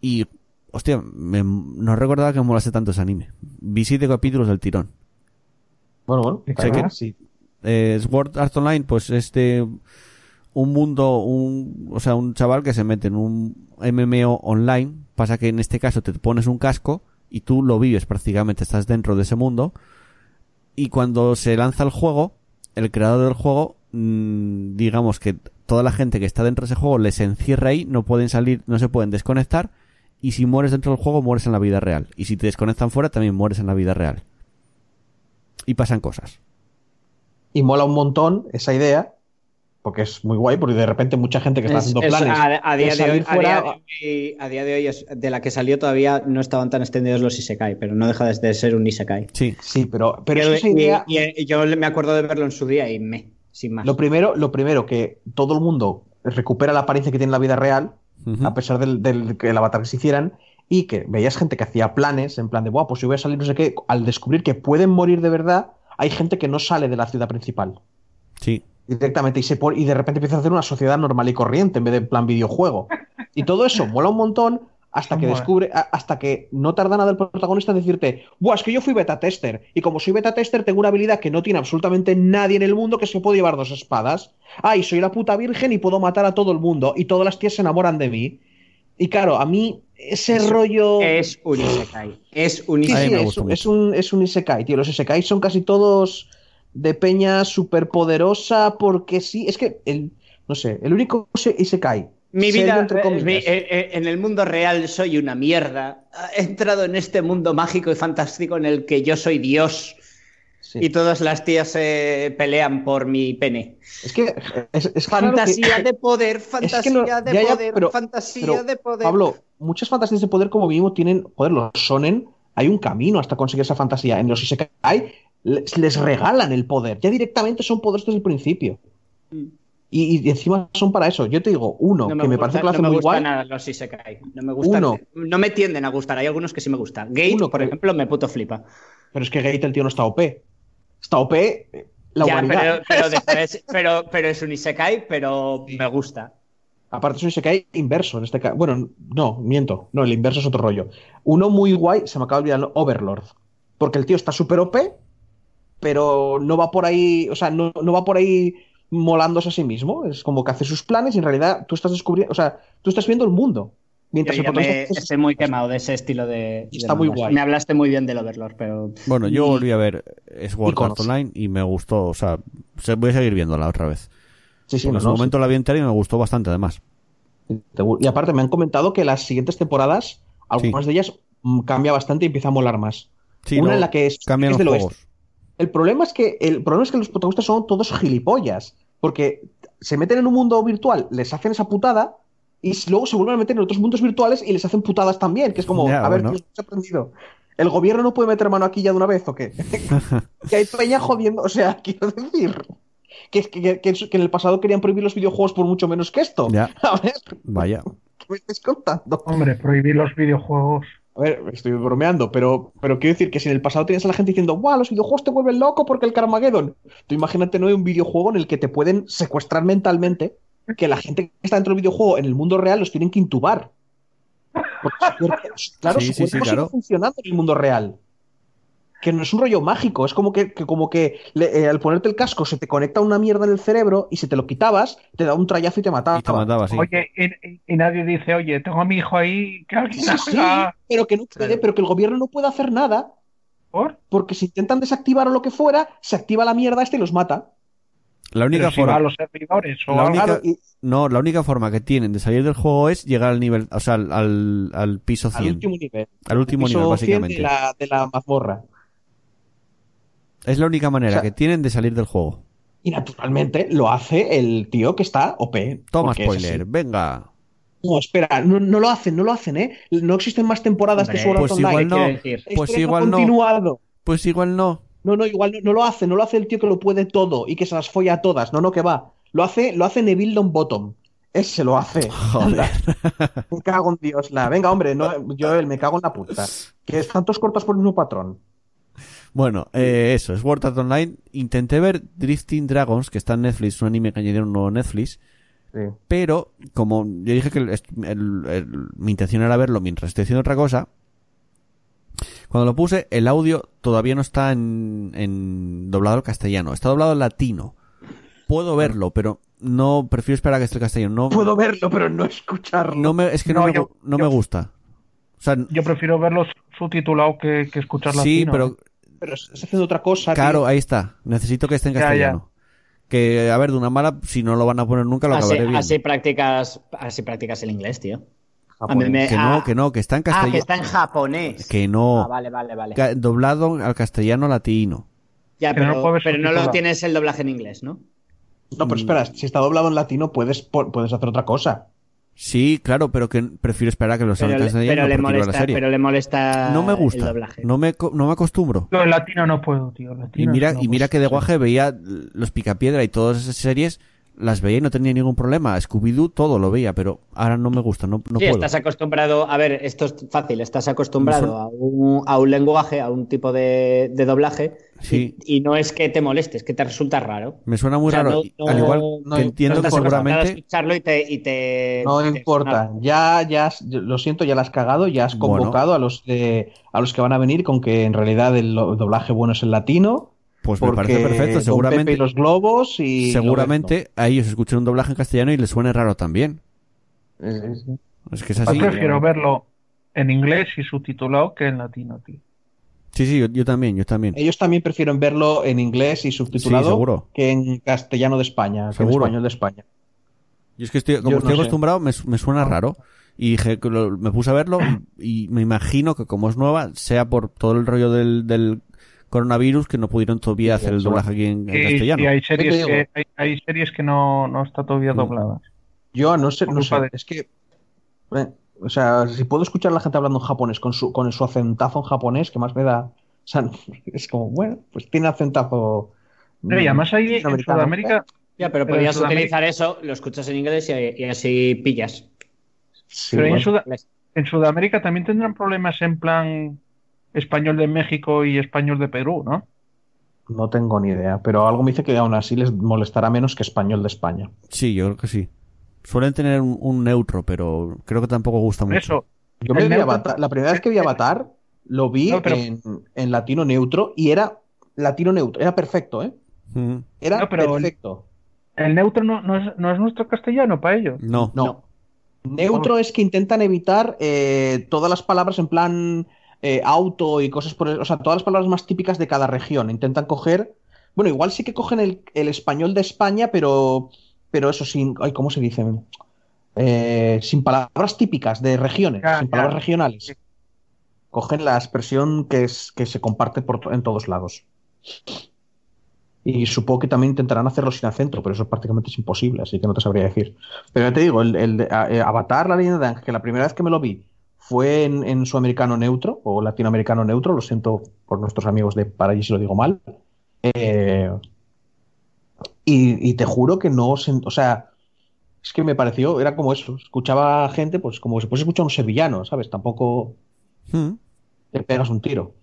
Y, hostia, me- no recordaba que me molase tanto ese anime. Vi siete capítulos del tirón. Bueno, bueno. Sé que- sí. Eh, Sword Art Online, pues este un mundo, un, o sea, un chaval que se mete en un MMO online. Pasa que en este caso te pones un casco y tú lo vives prácticamente, estás dentro de ese mundo. Y cuando se lanza el juego, el creador del juego, mm, digamos que toda la gente que está dentro de ese juego les encierra ahí, no pueden salir, no se pueden desconectar. Y si mueres dentro del juego, mueres en la vida real. Y si te desconectan fuera, también mueres en la vida real. Y pasan cosas. Y mola un montón esa idea, porque es muy guay, porque de repente mucha gente que está Es- haciendo es- planes. a, a día de hoy, a día de hoy- a día de hoy es- de la que salió todavía no estaban tan extendidos los Isekai, pero no deja de ser un Isekai. Sí. Sí, pero, pero esa idea. y, y- y yo me acuerdo de verlo en su día y me, sin más. Lo primero, lo primero, que todo el mundo recupera la apariencia que tiene en la vida real, a pesar del, del que el avatar que se hicieran, y que veías gente que hacía planes, en plan de, Buah, pues si voy a salir no sé qué, al descubrir que pueden morir de verdad, hay gente que no sale de la ciudad principal Sí. directamente y, se y de repente empieza a hacer una sociedad normal y corriente en vez de en plan videojuego. Y todo eso mola un montón hasta que descubre, hasta que no tarda nada el protagonista en decirte, Buah, es que yo fui beta tester, y como soy beta tester tengo una habilidad que no tiene absolutamente nadie en el mundo que se puede llevar dos espadas. Ay, soy la puta virgen y puedo matar a todo el mundo, y todas las tías se enamoran de mí. Y claro, a mí ese rollo... Es un Isekai. Es un Sí, A mí sí, Isekai. es, un- es un, es un Isekai, tío. Los Isekai son casi todos de peña superpoderosa porque sí. Es que, el, no sé, el único ise- Isekai. Mi vida, entre eh, comillas, mi- eh, en el mundo real soy una mierda. He entrado en este mundo mágico y fantástico en el que yo soy Dios sí. y todas las tías se pelean por mi pene. Es que es, es claro que- Fantasía de poder, es fantasía que no- de ya, ya, poder, pero- fantasía pero, de poder. Pablo, muchas fantasías de poder como mínimo tienen, joder, los sonen, hay un camino hasta conseguir esa fantasía. En los Isekai les, les regalan el poder, ya directamente son poderes desde el principio. Mm. Y, y encima son para eso. Yo te digo, uno, No que me gusta- parece que lo hace no me muy gusta guay. nada los Isekai. No me gustan. Uno. No me tienden a gustar. Hay algunos que sí me gustan. Gate, Uno por que- ejemplo, me puto flipa. Pero es que Gate el tío no está OP. Está OP eh, la Ya, humanidad. pero, pero, deja de ser- pero, pero es un Isekai, pero me gusta. Aparte es un Isekai inverso en este caso. Bueno, no, miento. No, el inverso es otro rollo. Uno muy guay, se me acaba de olvidar, Overlord. Porque el tío está súper OP, pero no va por ahí, o sea, no, no va por ahí molándose a sí mismo. Es como que hace sus planes y en realidad tú estás descubriendo, o sea, tú estás viendo el mundo. Mientras Yo ya me- estoy muy quemado de ese estilo de. de Está muy mangas. guay. Me hablaste muy bien del Overlord, pero. Bueno, yo Y- volví a ver Sword. Art Online y me gustó, o sea, se- voy a seguir viéndola otra vez. Sí, sí, Porque no, en su no, momento la vi entera y me gustó bastante además. Y aparte me han comentado que las siguientes temporadas, algunas de ellas mm, cambia bastante y empieza a molar más. Sí, Una en la que es, cambian es los del juegos. oeste. El problema es que el problema es que los protagonistas son todos gilipollas, porque se meten en un mundo virtual, les hacen esa putada y luego se vuelven a meter en otros mundos virtuales y les hacen putadas también, que es como, Ya, a ver, bueno. tío, ¿qué has aprendido? ¿El gobierno no puede meter mano aquí ya de una vez o qué? que hay peña jodiendo, o sea, quiero decir que, que, que- que en el pasado querían prohibir los videojuegos por mucho menos que esto. Ya. A ver, Vaya. ¿qué me estás contando? Hombre, prohibir los videojuegos. A ver, estoy bromeando, pero, pero quiero decir que si en el pasado tienes a la gente diciendo, ¡guau! Los videojuegos te vuelven loco porque el Carmageddon. Tú imagínate, ¿no? Un videojuego en el que te pueden secuestrar mentalmente, que la gente que está dentro del videojuego en el mundo real los tienen que intubar. Porque claro, Sí, su sí, claro. funcionando en el mundo real. Que no es un rollo mágico, es como que, que como que le- eh, al ponerte el casco se te conecta una mierda en el cerebro y si te lo quitabas, te da un trayazo y te mataba. Y te mataba, sí. Oye, y, y nadie dice, oye, tengo a mi hijo ahí, que alguien Sí, sí, haga pero que no puede, pero que el gobierno no puede hacer nada por. porque si intentan desactivar o lo que fuera, se activa la mierda esta y los mata. La única si forma... a los servidores o La algo. única- Claro, y No, la única forma que tienen de salir del juego es llegar al nivel, o sea, al, al, al piso al 100. último nivel. Al último Piso nivel, 100 básicamente. De la, de la mazmorra. Es la única manera O sea- que tienen de salir del juego. Y naturalmente lo hace el tío que está OP. Toma spoiler, venga. No, espera, no, no lo hacen, no lo hacen, ¿eh? No existen más temporadas Hombre, de Sword pues Online. igual no. Decir, pues igual no. continuado. Pues igual no. No, no, igual no, no lo hace, no lo hace el tío que lo puede todo y que se las folla a todas. No, no, que va. Lo hace, lo hace Neville Longbottom. Ese lo hace. Joder. Me cago en Dios. La... Venga, hombre, no, Joel, me cago en la puta. Que es tantos cortos por el mismo patrón. Bueno, eh, eso, Sword Art Online. Intenté ver Drifting Dragons, que está en Netflix, un anime que añadieron un nuevo Netflix. Sí. Pero, como yo dije que el- el- el- mi intención era verlo mientras estoy haciendo otra cosa, cuando lo puse, el audio todavía no está en, en doblado al castellano, está doblado al latino. Puedo verlo, pero no prefiero esperar a que esté el castellano. No, Puedo verlo, pero no escucharlo. no me, es que no, No, me, yo- gu- no yo- me gusta. O sea, Yo prefiero verlos subtitulado que, que escuchar sí, latino. pero Pero estás haciendo otra cosa. Claro, tío. ahí está. Necesito que esté en Ya, ya. castellano. Que, a ver, de una mala, si no lo van a poner nunca, lo Así, acabaré viendo. así practicas, así practicas el inglés, tío. A mí Japonés. me- Que ah, no, que no, que está en Ah, que castellano. está en japonés. Que no. Ah, vale, vale, vale. Doblado al castellano latino. Ya, Que no pero, pero no lo tienes el doblaje en inglés, ¿no? No, pero espera, si está doblado en latino, puedes, puedes hacer otra cosa. Sí, claro, pero que prefiero esperar a que lo salga Pero, le- pero le porque quiero ver la molesta, serie. pero le molesta no me el gusta, doblaje. no me, no me acostumbro. Yo en latino no puedo, tío. Y latino mira, no y mira que de guaje veía los Picapiedra y todas esas series, las veía y no tenía ningún problema. Scooby-Doo todo lo veía, pero ahora no me gusta, no, no sí, puedo. estás acostumbrado, a ver, esto es fácil, estás acostumbrado a un, a un lenguaje, a un tipo de, de doblaje, Sí. y, y no es que te moleste, es que te resulta raro. Me suena muy O sea, raro. no- al igual no- que no entiendo seguramente... escucharlo y te... y te- No te importa, suena. ya, ya, has- lo siento, ya la has cagado, ya has Bueno. convocado a los de, a los que van a venir con que en realidad el lo- doblaje bueno es el latino. Pues me parece perfecto, Don seguramente... Pepe y los globos y Seguramente a ellos escuchen un doblaje en castellano y les suene raro también. demás, ¿no? Es que es Yo así. prefiero verlo en inglés y subtitulado que en latino, tío. Sí, sí, yo, yo también, yo también. Ellos también prefieren verlo en inglés y subtitulado Sí, seguro. que en castellano de España, que en español de España. Yo es que estoy, como Yo estoy acostumbrado, me, su- me suena raro. Y dije, me puse a verlo y, y me imagino que como es nueva, sea por todo el rollo del, del coronavirus que no pudieron todavía Sí, hacer el doblaje aquí en, en Y, castellano. y hay series que, hay, hay series que no, no está todavía Mm. dobladas. Yo no sé, no sé, de- es que, eh, o sea, si puedo escuchar a la gente hablando en japonés con su, con su acentazo en japonés, que más me da, o sea, es como, bueno, pues tiene acentazo. Pero y además ahí en. Sudamérica, Ya, pero podrías Sudamérica- utilizar eso, lo escuchas en inglés y, y así pillas. Sí, pero bueno. En Sudamérica también tendrán problemas en plan español de México y español de Perú, ¿no? No tengo ni idea, pero algo me dice que aún así les molestará menos que español de España. Sí, yo creo que sí. Suelen tener un, un neutro, pero creo que tampoco gusta mucho. eso, Yo me vi Avatar- la primera vez que vi Avatar, lo vi No, pero- en, en latino neutro y era latino neutro, era perfecto, ¿eh? Mm, Era No, pero- perfecto. el neutro no, no es, no es nuestro castellano para ellos. No, No. Neutro es que intentan evitar eh, todas las palabras en plan eh, auto y cosas por O sea, todas las palabras más típicas de cada región. Intentan coger. Bueno, igual sí que cogen el, el español de España, pero. Pero eso sin. Ay, ¿cómo se dice? Eh, sin palabras típicas de regiones, sin palabras regionales. Cogen la expresión que, es, que se comparte por, en todos lados. Y supongo que también intentarán hacerlo sin acento, pero eso prácticamente es imposible, así que no te sabría decir. Pero ya te digo, el, el eh, Avatar, la leyenda de que la primera vez que me lo vi fue en, en su americano neutro o latinoamericano neutro, lo siento por nuestros amigos de para allí si lo digo mal. Eh, y, y te juro que no, o sea, es que me pareció, era como eso, escuchaba gente, pues como si fuese escuchar un sevillano, ¿sabes? Tampoco Mm, te pegas un tiro.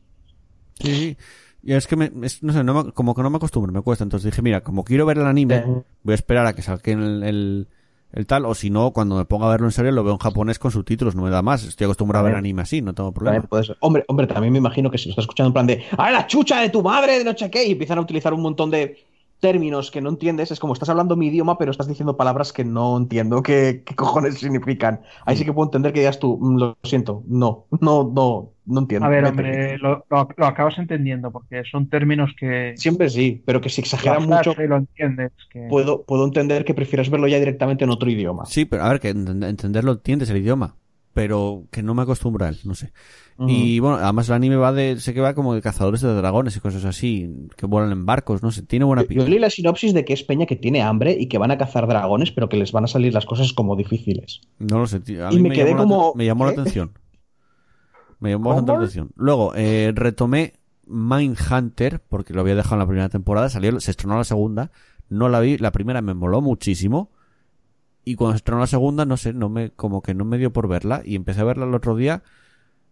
sí, sí. Y es que, me, es- no sé, no me- como que no me acostumbro, me cuesta. Entonces dije, mira, como quiero ver el anime, Eh. voy a esperar a que salga el, el, el tal, o si no, cuando me ponga a verlo en serio, lo veo en japonés con subtítulos, no me da más. Estoy acostumbrado a ver anime así, no tengo problema. puede ser. Hombre, hombre, también me imagino que si lo estás escuchando en plan de ¡Ay, la chucha de tu madre! De no sé qué, y empiezan a utilizar un montón de términos que no entiendes, es como estás hablando mi idioma, pero estás diciendo palabras que no entiendo qué, qué cojones significan. Ahí sí que puedo entender que digas tú, "Mm, lo siento, no, no, no, no entiendo. A ver, Vete". hombre, lo, lo- lo acabas entendiendo porque son términos que Siempre sí, pero que si exageran mucho, frase lo entiendes. Que... puedo, puedo entender que prefieras verlo ya directamente en otro idioma. Sí, pero a ver, que ent- entenderlo entiendes el idioma, pero que no me acostumbra a él, no sé. Y bueno, además el anime va de, sé que va como de cazadores de dragones y cosas así, que vuelan en barcos, no sé, tiene buena Yo, pinta. yo leí la sinopsis de que es Peña que tiene hambre y que van a cazar dragones, pero que les van a salir las cosas como difíciles. No lo sé, tío. A Y mí me quedé llamó como, me llamó la atención. Me llamó bastante la atención. Luego, eh, retomé Mindhunter, porque lo había dejado en la primera temporada, salió, se estrenó la segunda, no la vi, la primera me moló muchísimo, y cuando se estrenó la segunda, no sé, no me, como que no me dio por verla, y empecé a verla el otro día,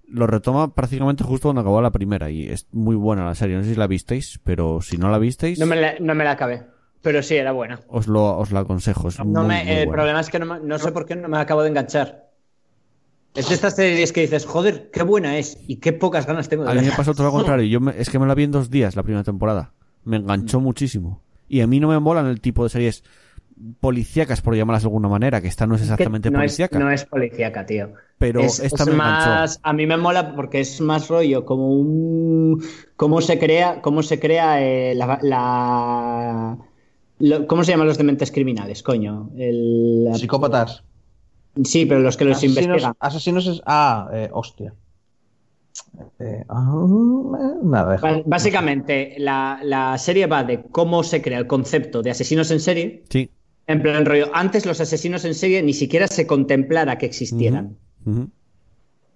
lo retoma prácticamente justo cuando acabó la primera, y es muy buena la serie, no sé si la visteis, pero si no la visteis, No me la, no me la acabé, pero sí, era buena. os lo, os la aconsejo, es No muy, me, muy el buena. problema es que no, me- no sé por qué no me acabo de enganchar. Es de estas series que dices, joder, qué buena es y qué pocas ganas tengo de A mí me verla. pasó todo lo contrario. Yo me- es que me la vi en dos días la primera temporada. Me Mm. enganchó muchísimo. Y a mí no me molan el tipo de series policíacas, por llamarlas de alguna manera, que esta no es Es que exactamente no es, policíaca. no es policíaca, tío. pero es, esta es me más, a mí me mola porque es más rollo como un cómo se crea, cómo se crea eh, la, ¿Cómo se llaman los dementes criminales, coño? El- Psicópatas. Sí, pero los que los asesinos, investigan. asesinos es. Ah, eh, hostia. Eh, ah, nada, deja. Ba- Básicamente, la, la serie va de cómo se crea el concepto de asesinos en serie. Sí. En plan rollo, antes los asesinos en serie ni siquiera se contemplara que existieran.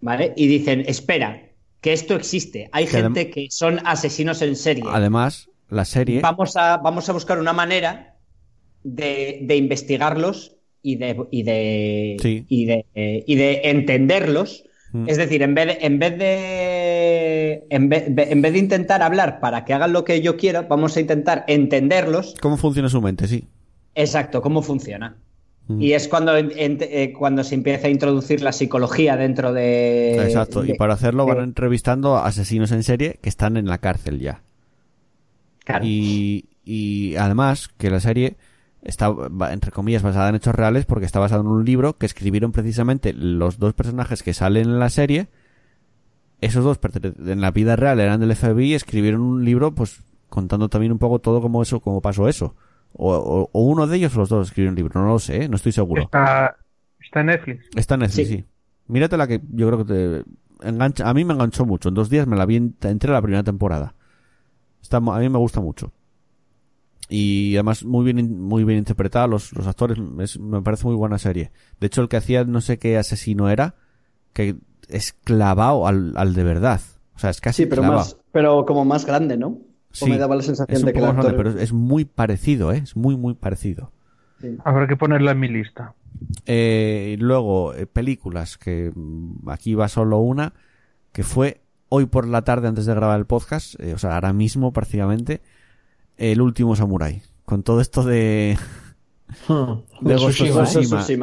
¿Vale? Y dicen, espera, que esto existe. Hay Que gente que son asesinos en serie. Además, la serie. Vamos a, vamos a buscar una manera de, de investigarlos y de, y de, Sí. y de, eh, y de entenderlos. Mm. Es decir, en vez de, en vez de en vez, en vez de intentar hablar para que hagan lo que yo quiero, vamos a intentar entenderlos. ¿Cómo funciona su mente? Sí. Exacto, cómo funciona. Mm. Y es cuando, en- eh, cuando se empieza a introducir la psicología dentro de. Exacto. Y para hacerlo van entrevistando a asesinos en serie que están en la cárcel ya. Claro. Y, y además que la serie está, entre comillas, basada en hechos reales porque está basada en un libro que escribieron precisamente los dos personajes que salen en la serie. Esos dos en la vida real eran del FBI y escribieron un libro pues contando también un poco todo cómo eso, cómo pasó eso. O, o- o uno de ellos o los dos escribieron un libro, no lo sé, ¿eh? no estoy seguro. Está, está en Netflix. Está en Netflix, Sí. sí. Mírate la que yo creo que te engancha. A mí me enganchó mucho. En dos días me la vi ent- entera la primera temporada. Está, a mí me gusta mucho. Y además muy bien, muy bien interpretada. Los, los actores es- me parece muy buena serie. De hecho, el que hacía no sé qué asesino era, que es clavado al, al de verdad. O sea, es casi Sí, pero, clavado. más, pero como más grande, ¿no? Sí, o me daba la sensación es un de que el poco más actor... grande, pero es, muy parecido, ¿eh? Es muy, muy parecido. Sí. Habrá que ponerla en mi lista. Eh, y luego, eh, películas, que mm, aquí va solo una, que fue hoy por la tarde antes de grabar el podcast, eh, o sea, ahora mismo prácticamente, El último Samurai. Con todo esto de, Hmm. de.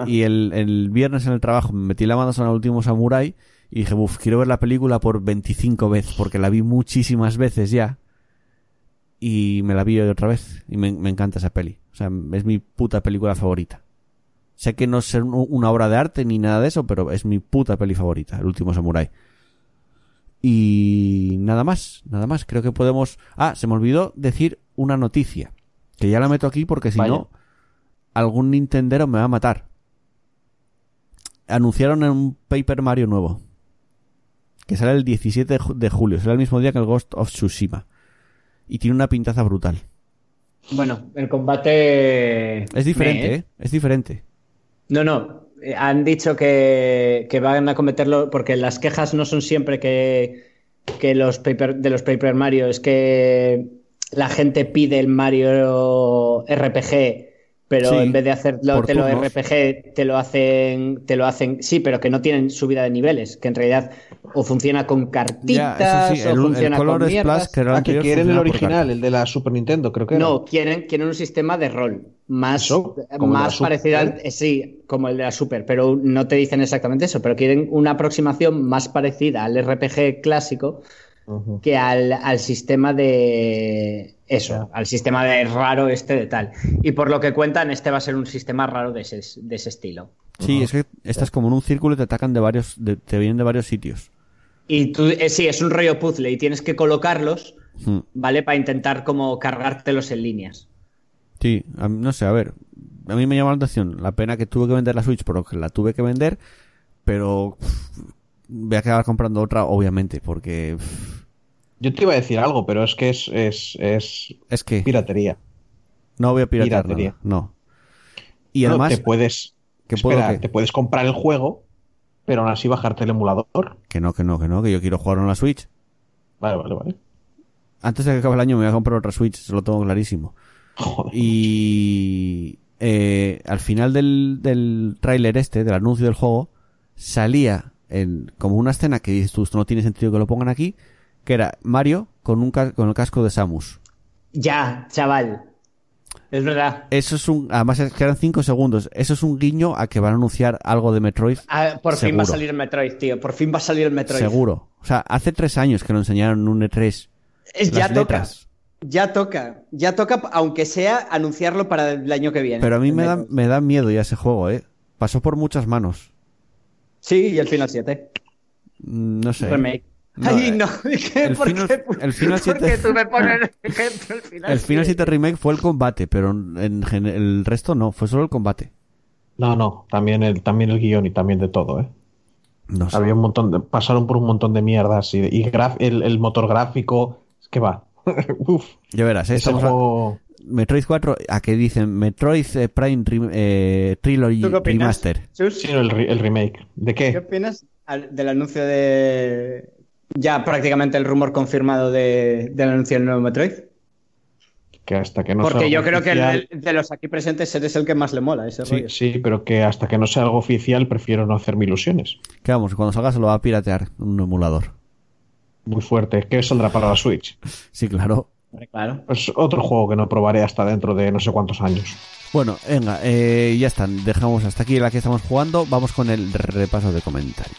Y el, el viernes en el trabajo me metí la sonora al último Samurai y dije, uff, quiero ver la película por 25 veces, porque la vi muchísimas veces ya. Y me la vi hoy otra vez. Y me, me encanta esa peli. O sea, es mi puta película favorita. Sé que no es un- una obra de arte ni nada de eso, pero es mi puta peli favorita, El último Samurai. Y nada más, nada más. Creo que podemos. Ah, se me olvidó decir una noticia. Que ya la meto aquí porque si Vaya. no, algún Nintendero me va a matar. Anunciaron un Paper Mario nuevo. Que sale el 17 de ju- de julio. Será el mismo día que el Ghost of Tsushima. Y tiene una pintaza brutal. Bueno, el combate... Es diferente, Me- ¿eh? Es diferente. No, no. eh, Han dicho que, que van a cometerlo porque las quejas no son siempre que, que los paper, de los Paper Mario, es que la gente pide el Mario RPG, pero Sí, en vez de hacerlo te lo. RPG, te lo hacen, te lo hacen, sí, pero que no tienen subida de niveles, que en realidad o funciona con cartitas, Ya, sí, o el, el funciona Color con Splash, mierdas. que el Ah, que quieren el original, el de la Super Nintendo, creo que era. No, quieren, quieren un sistema de rol más, Eso, el más parecido al, ¿eh? eh, sí, como el de la Super, pero no te dicen exactamente eso, pero quieren una aproximación más parecida al RPG clásico Que al, al sistema de eso, al sistema de raro este de tal. Y por lo que cuentan, este va a ser un sistema raro de ese, de ese estilo. Sí, es que estás como en un círculo y te atacan de varios, de- te vienen de varios sitios. Y tú, eh, sí, es un rollo puzzle y tienes que colocarlos, Hmm. ¿vale? Para intentar como cargártelos en líneas. Sí, a no sé, a ver. A mí me llama la atención. La pena que tuve que vender la Switch, porque la tuve que vender, pero pff, voy a acabar comprando otra, obviamente, porque pff, Yo te iba a decir algo, pero es que es, es, es es que piratería. no voy a piratear Piratería. nada, no. Y No, además, te puedes, ¿qué puedo espera, qué? te puedes comprar el juego, pero aún así bajarte el emulador. que no, que no, que no, que yo quiero jugar en la Switch. Vale, vale, vale. Antes de que acabe el año me voy a comprar otra Switch, se lo tengo clarísimo. Joder. Y eh, al final del, del tráiler este, del anuncio del juego, salía el- como una escena que dices tú, esto no tiene sentido que lo pongan aquí, que era Mario con, un ca- con el casco de Samus. Ya, chaval. Es verdad. Eso es un, además es que eran 5 segundos, eso es un guiño a que van a anunciar algo de Metroid. Ah, por fin va a salir el Metroid, tío. Por fin va a salir el Metroid. Seguro. O sea, hace tres años que lo enseñaron en un E3. Es, ya toca. letras. Ya toca. Ya toca, aunque sea anunciarlo para el año que viene. Pero a mí me da, me da miedo ya ese juego, ¿eh? Pasó por muchas manos. Sí, y el Final 7. Mm, No sé. Remake. No, Ay, eh, no. ¿Qué? el ¿Por Final- qué? el Final ¿Por 7 qué tú me pones el ejemplo final? El Final 7 Remake fue el combate, pero en gen- el resto no, fue solo el combate. No, no, también el, también el guion y también de todo, ¿eh? No sé. Había un montón de, pasaron por un montón de mierdas y, y graf- el, el motor gráfico, es que va. Uf, Ya verás, ¿eh? Estamos a- juego- Metroid 4, ¿a qué dicen? Metroid eh, Prime Rem- eh, Trilogy ¿Tú qué opinas? Remaster. Sí, el, el remake. ¿De ¿Qué qué? opinas al- del anuncio de. Ya prácticamente el rumor confirmado de, del anuncio del nuevo Metroid? Que hasta que no sea Porque yo creo que oficial- el- de los aquí presentes eres el que más le mola ese Sí, rollo. sí, pero que hasta que no sea algo oficial prefiero no hacerme ilusiones. Que vamos, cuando salga se lo va a piratear un emulador. Muy fuerte. ¿Qué saldrá para la Switch? Sí, claro. Claro. Pues otro juego que no probaré hasta dentro de no sé cuántos años. Bueno, venga, eh, ya están. Dejamos hasta aquí la que estamos jugando. Vamos con el repaso de comentarios.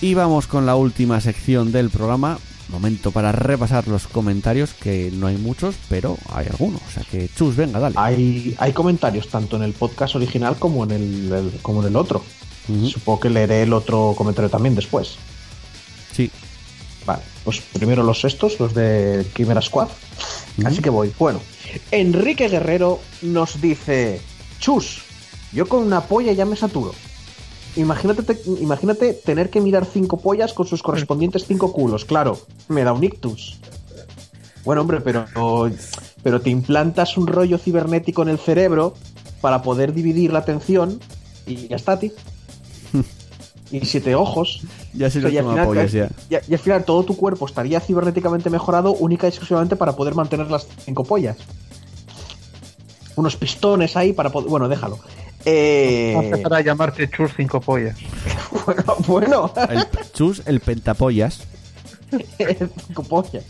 Y vamos con la última sección del programa. Momento para repasar los comentarios, que no hay muchos, pero hay algunos. O sea que, chus, venga, dale. Hay, hay comentarios tanto en el podcast original como en el, el- como en el otro. Supongo que leeré el otro comentario también después. Sí. Vale, pues primero los estos, los de Chimera Squad. Así que voy. Bueno, Enrique Guerrero nos dice: Chus, yo con una polla ya me saturo. Imagínate, te- imagínate tener que mirar cinco pollas con sus correspondientes cinco culos. Claro, me da un ictus. Bueno, hombre, pero, pero te implantas un rollo cibernético en el cerebro para poder dividir la atención y ya está, ti. y siete ojos. Ya se O sea, los y, al toma final, pollas ya. y- y al final todo tu cuerpo estaría cibernéticamente mejorado única y exclusivamente para poder mantener las cinco pollas. Unos pistones ahí para poder... Bueno, déjalo. Eh, a empezar a Chus Cinco Pollas. bueno, bueno, El chus, el pentapollas. cinco pollas.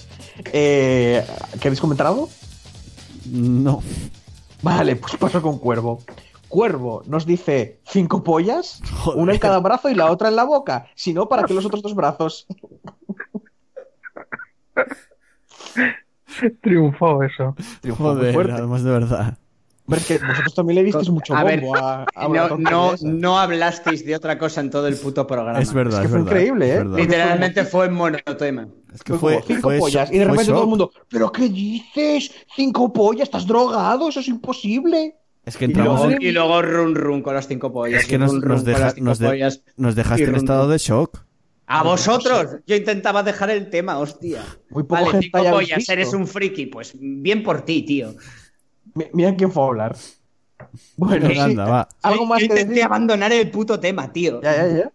Eh, ¿Queréis comentar algo? No. Vale, pues paso con Cuervo. Cuervo nos dice cinco pollas, Joder. una en cada brazo y la otra en la boca. Si no, ¿para qué los otros dos brazos? Triunfó eso. Triunfó muy Joder, fuerte. además de verdad. Hombre, es que vosotros también le disteis mucho A ver, bombo a, a una No, no, no hablasteis de otra cosa en todo el puto programa. Es verdad, Es que es fue verdad, increíble, ¿eh? Literalmente fue monotema. Es que Fue cinco fue pollas. shock- Y de repente todo el mundo, ¿pero qué dices? ¿Cinco pollas? ¿Estás drogado? Eso es imposible. Es que Y entramos luego, en- y luego run run con las cinco pollas. Es que nos, run, run nos, con deja- las cinco nos, de- pollas. nos dejaste en estado run. de shock. A vosotros. Yo intentaba dejar el tema, hostia. Muy poco Vale, gente cinco pollas, visto. eres un friki. Pues bien por ti, tío. Mi- Mira quién fue a hablar. Bueno, sí, anda, va. algo Yo más que intenté decir. abandonar el puto tema, tío. Ya, ya, ya.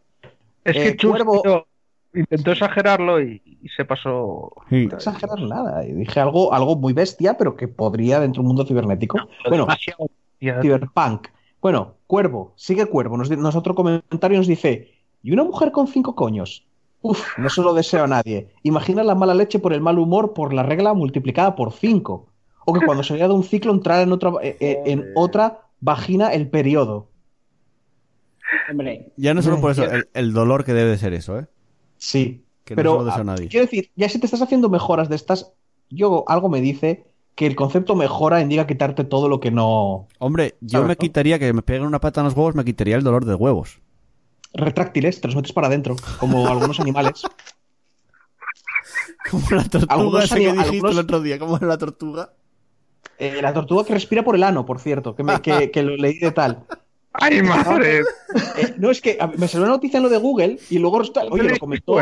Es Eh, que Chus Cuervo- intentó, intentó exagerarlo y, y se pasó. Sí. No exagerar nada. Y dije algo, algo muy bestia, pero que podría dentro de un mundo cibernético. Bueno, demasiado. Cyberpunk. Bueno, Cuervo, sigue Cuervo. Nos, nos otro comentario nos dice: ¿Y una mujer con cinco coños? Uf, no se lo deseo a nadie. Imagina la mala leche por el mal humor por la regla multiplicada por cinco. O que cuando salía de un ciclo entrara en otra, eh, eh, en otra vagina el periodo. Hombre, Ya no solo por eso, el, el dolor que debe de ser eso, ¿eh? Sí. Que no pero se lo a ah, nadie. quiero decir, ya si te estás haciendo mejoras de estas, yo algo me dice que el concepto mejora indica quitarte todo lo que no. Hombre, yo ¿Sabes, me quitaría que me peguen una pata en los huevos, me quitaría el dolor de huevos. Retráctiles, te los metes para adentro, como algunos animales. Como la tortuga Algunos esa que dijiste algunos- el otro día. ¿Cómo era la tortuga? Eh, la tortuga que respira por el ano, por cierto, que, me- que, que lo leí de tal. ¡Ay, madre! Eh, no, es que me salió una noticia en lo de Google y luego oye, lo comentó,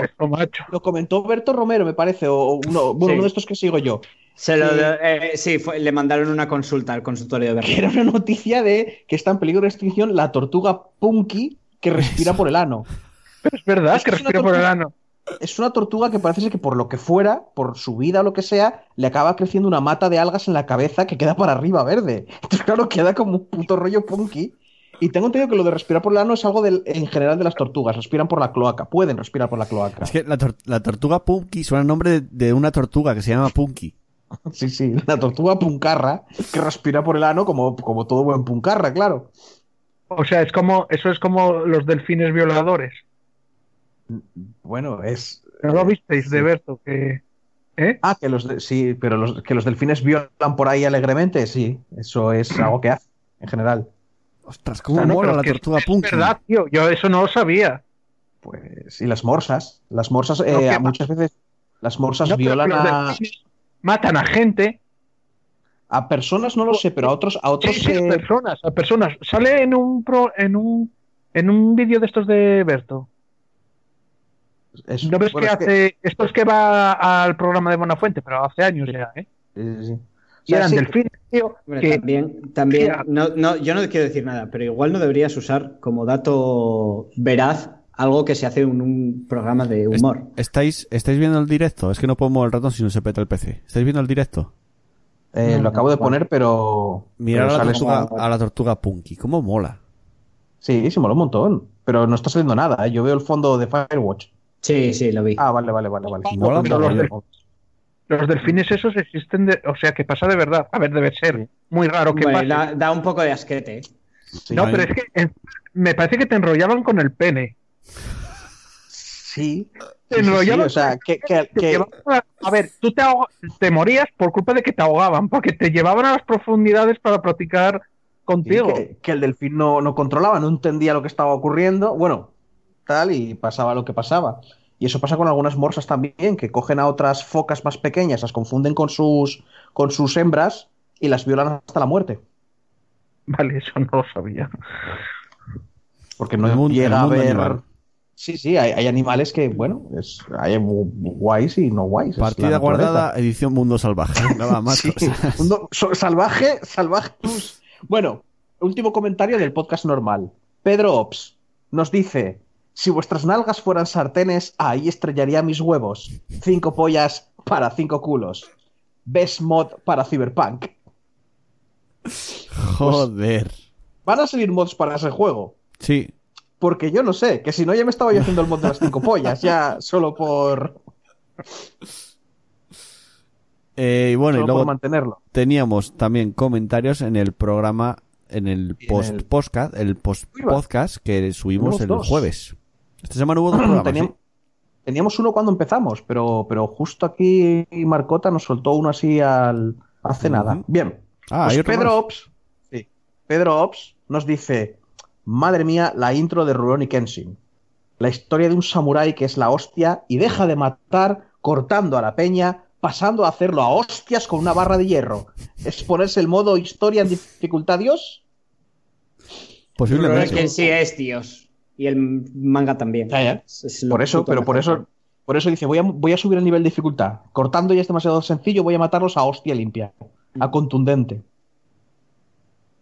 lo comentó Berto Romero, me parece, o uno, bueno, Sí. uno de estos que sigo yo. se lo eh, sí, fue- le mandaron una consulta al consultorio de Que Berlín. era una noticia de que está en peligro de extinción la tortuga Punky que respira por el ano. Pero es verdad Es que respira por el ano. Es una tortuga que parece ser que por lo que fuera, por su vida o lo que sea, le acaba creciendo una mata de algas en la cabeza que queda para arriba verde. Entonces, claro, queda como un puto rollo punky. Y tengo entendido que lo de respirar por el ano es algo del- en general de las tortugas. Respiran por la cloaca. Pueden respirar por la cloaca. Es que la, tor- la tortuga Punky suena el nombre de, de una tortuga que se llama Punky. Sí, sí. La tortuga puncarra que respira por el ano como, como todo buen puncarra, claro. O sea, es como, eso es como los delfines violadores. Bueno, es. ¿No lo visteis de. Berto? Que, ¿eh? Ah, que los de- sí, pero los, que los delfines violan por ahí alegremente, sí. Eso es algo que hace, en general. Ostras, cómo no, mola pero la es tortuga es Punky. verdad, tío. Yo eso no lo sabía. Pues, y las morsas. Las morsas, eh, No, ¿qué muchas veces, las morsas No, pero violan a, matan a gente. a personas, no lo sé, pero a otros, a otros Sí, eh, personas, a personas. Sale en un pro, en un en un vídeo de estos de Berto. Es- ¿No ves bueno, que es que- hace esto es que va al programa de Buenafuente, pero hace años ya, ¿eh? sí, sí, sí. O Y sea, eran sí, delfines, tío, Hombre, que también, también no, no, yo no quiero decir nada, pero igual no deberías usar como dato veraz algo que se hace en un programa de humor. ¿Estáis, ¿Estáis viendo el directo? Es que no puedo mover el ratón si no se peta el PC. ¿Estáis viendo el directo? eh, No, lo acabo de poner, pero. Mirar pero a, la sale- tortuga, a la tortuga Punky. ¿Cómo mola? Sí, sí, mola un montón. Pero no está saliendo nada, ¿eh? Yo veo el fondo de Firewatch. Sí, sí, lo vi. Ah, vale, vale, vale, vale. Los, mogollón. del- los delfines esos existen, de, o sea, que pasa de verdad. A ver, debe ser muy raro que Bueno, pase. da, da un poco de asquete. ¿eh? Sí. No, pero es que eh, me parece que te enrollaban con el pene. Sí. Te Sí, sí, sí, enrollaban o sea, que, que- te que- llevaban a, a ver, tú te, te morías por culpa de que te ahogaban, porque te llevaban a las profundidades para practicar contigo. que, que el delfín no, no controlaba, no entendía lo que estaba ocurriendo. Bueno, tal, y pasaba lo que pasaba. Y eso pasa con algunas morsas también, que cogen a otras focas más pequeñas, las confunden con sus, con sus hembras y las violan hasta la muerte. Vale, eso no lo sabía. Porque no mundo- llega a ver. animal. Sí, sí, hay, hay animales que, bueno, es, hay gu- guays y no guays. Partida guardada, edición Mundo Salvaje. Nada más. Sí, cosas. mundo so- salvaje, salvaje. Bueno, último comentario del podcast normal. Pedro Ops nos dice: Si vuestras nalgas fueran sartenes, ahí estrellaría mis huevos. Cinco pollas para cinco culos. Best mod para Cyberpunk. Joder. ¿Van a salir mods para ese juego? Sí. Porque yo no sé, que si no ya me estaba yo haciendo el mod de las cinco pollas, ya solo por, Eh, y bueno, y solo luego mantenerlo. teníamos también comentarios en el programa, en el post el- podcast, el post podcast que subimos el jueves. Esta semana hubo dos programas. Teníamos, ¿sí? teníamos uno cuando empezamos, pero, pero justo aquí Marcota nos soltó uno así al, hace nada. Bien. Ah, Pues Pedro más. Ops, sí, Pedro Ops nos dice, madre mía, la intro de Rurouni Kenshin. La historia de un samurái que es la hostia y deja de matar cortando a la peña, pasando a hacerlo a hostias con una barra de hierro. ¿Es ponerse el modo historia en dificultad Dios? Posiblemente. que sí es Dios. Y el manga también. Ya, ya. Es- es lo Por eso, pero por eso, por eso dice, voy a, voy a subir el nivel de dificultad. Cortando ya es demasiado sencillo, voy a matarlos a hostia limpia, a contundente.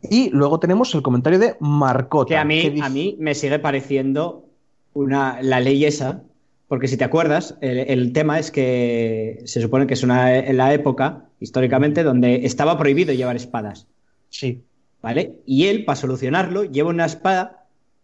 Y luego tenemos el comentario de Marcota. Que a mí, que dice- a mí me sigue pareciendo una, la ley esa, porque si te acuerdas, el, el tema es que se supone que es una, en la época, históricamente, donde estaba prohibido llevar espadas, Sí. ¿vale? Y él, para solucionarlo, lleva una espada,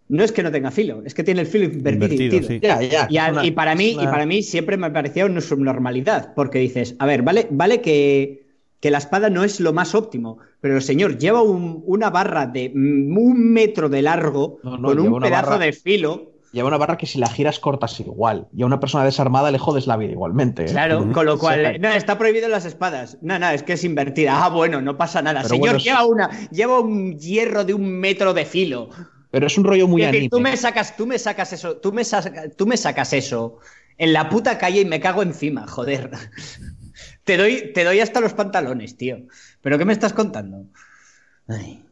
no es que no tenga filo, es que tiene el filo invertido. Invertido, sí. Ya, ya. Y, a- es una- y para mí, una- y para mí siempre me parecía una subnormalidad, porque dices, a ver, vale, vale que, que la espada no es lo más óptimo, pero el señor lleva un- una barra de mm, un metro de largo No, no, con un pedazo barra- de filo. Lleva una barra que si la giras cortas igual. Y a una persona desarmada le jodes la vida igualmente. ¿eh? Claro, con lo cual, no, está prohibido las espadas. No, no, es que es invertida. Ah, bueno, no pasa nada. Pero Señor, bueno, lleva una, lleva un hierro de un metro de filo. Pero es un rollo muy Es decir, anime. tú me sacas, tú me sacas eso, tú me, saca- tú me sacas eso en la puta calle y me cago encima, joder. Te doy, te doy hasta los pantalones, tío. ¿Pero qué me estás contando? Ay.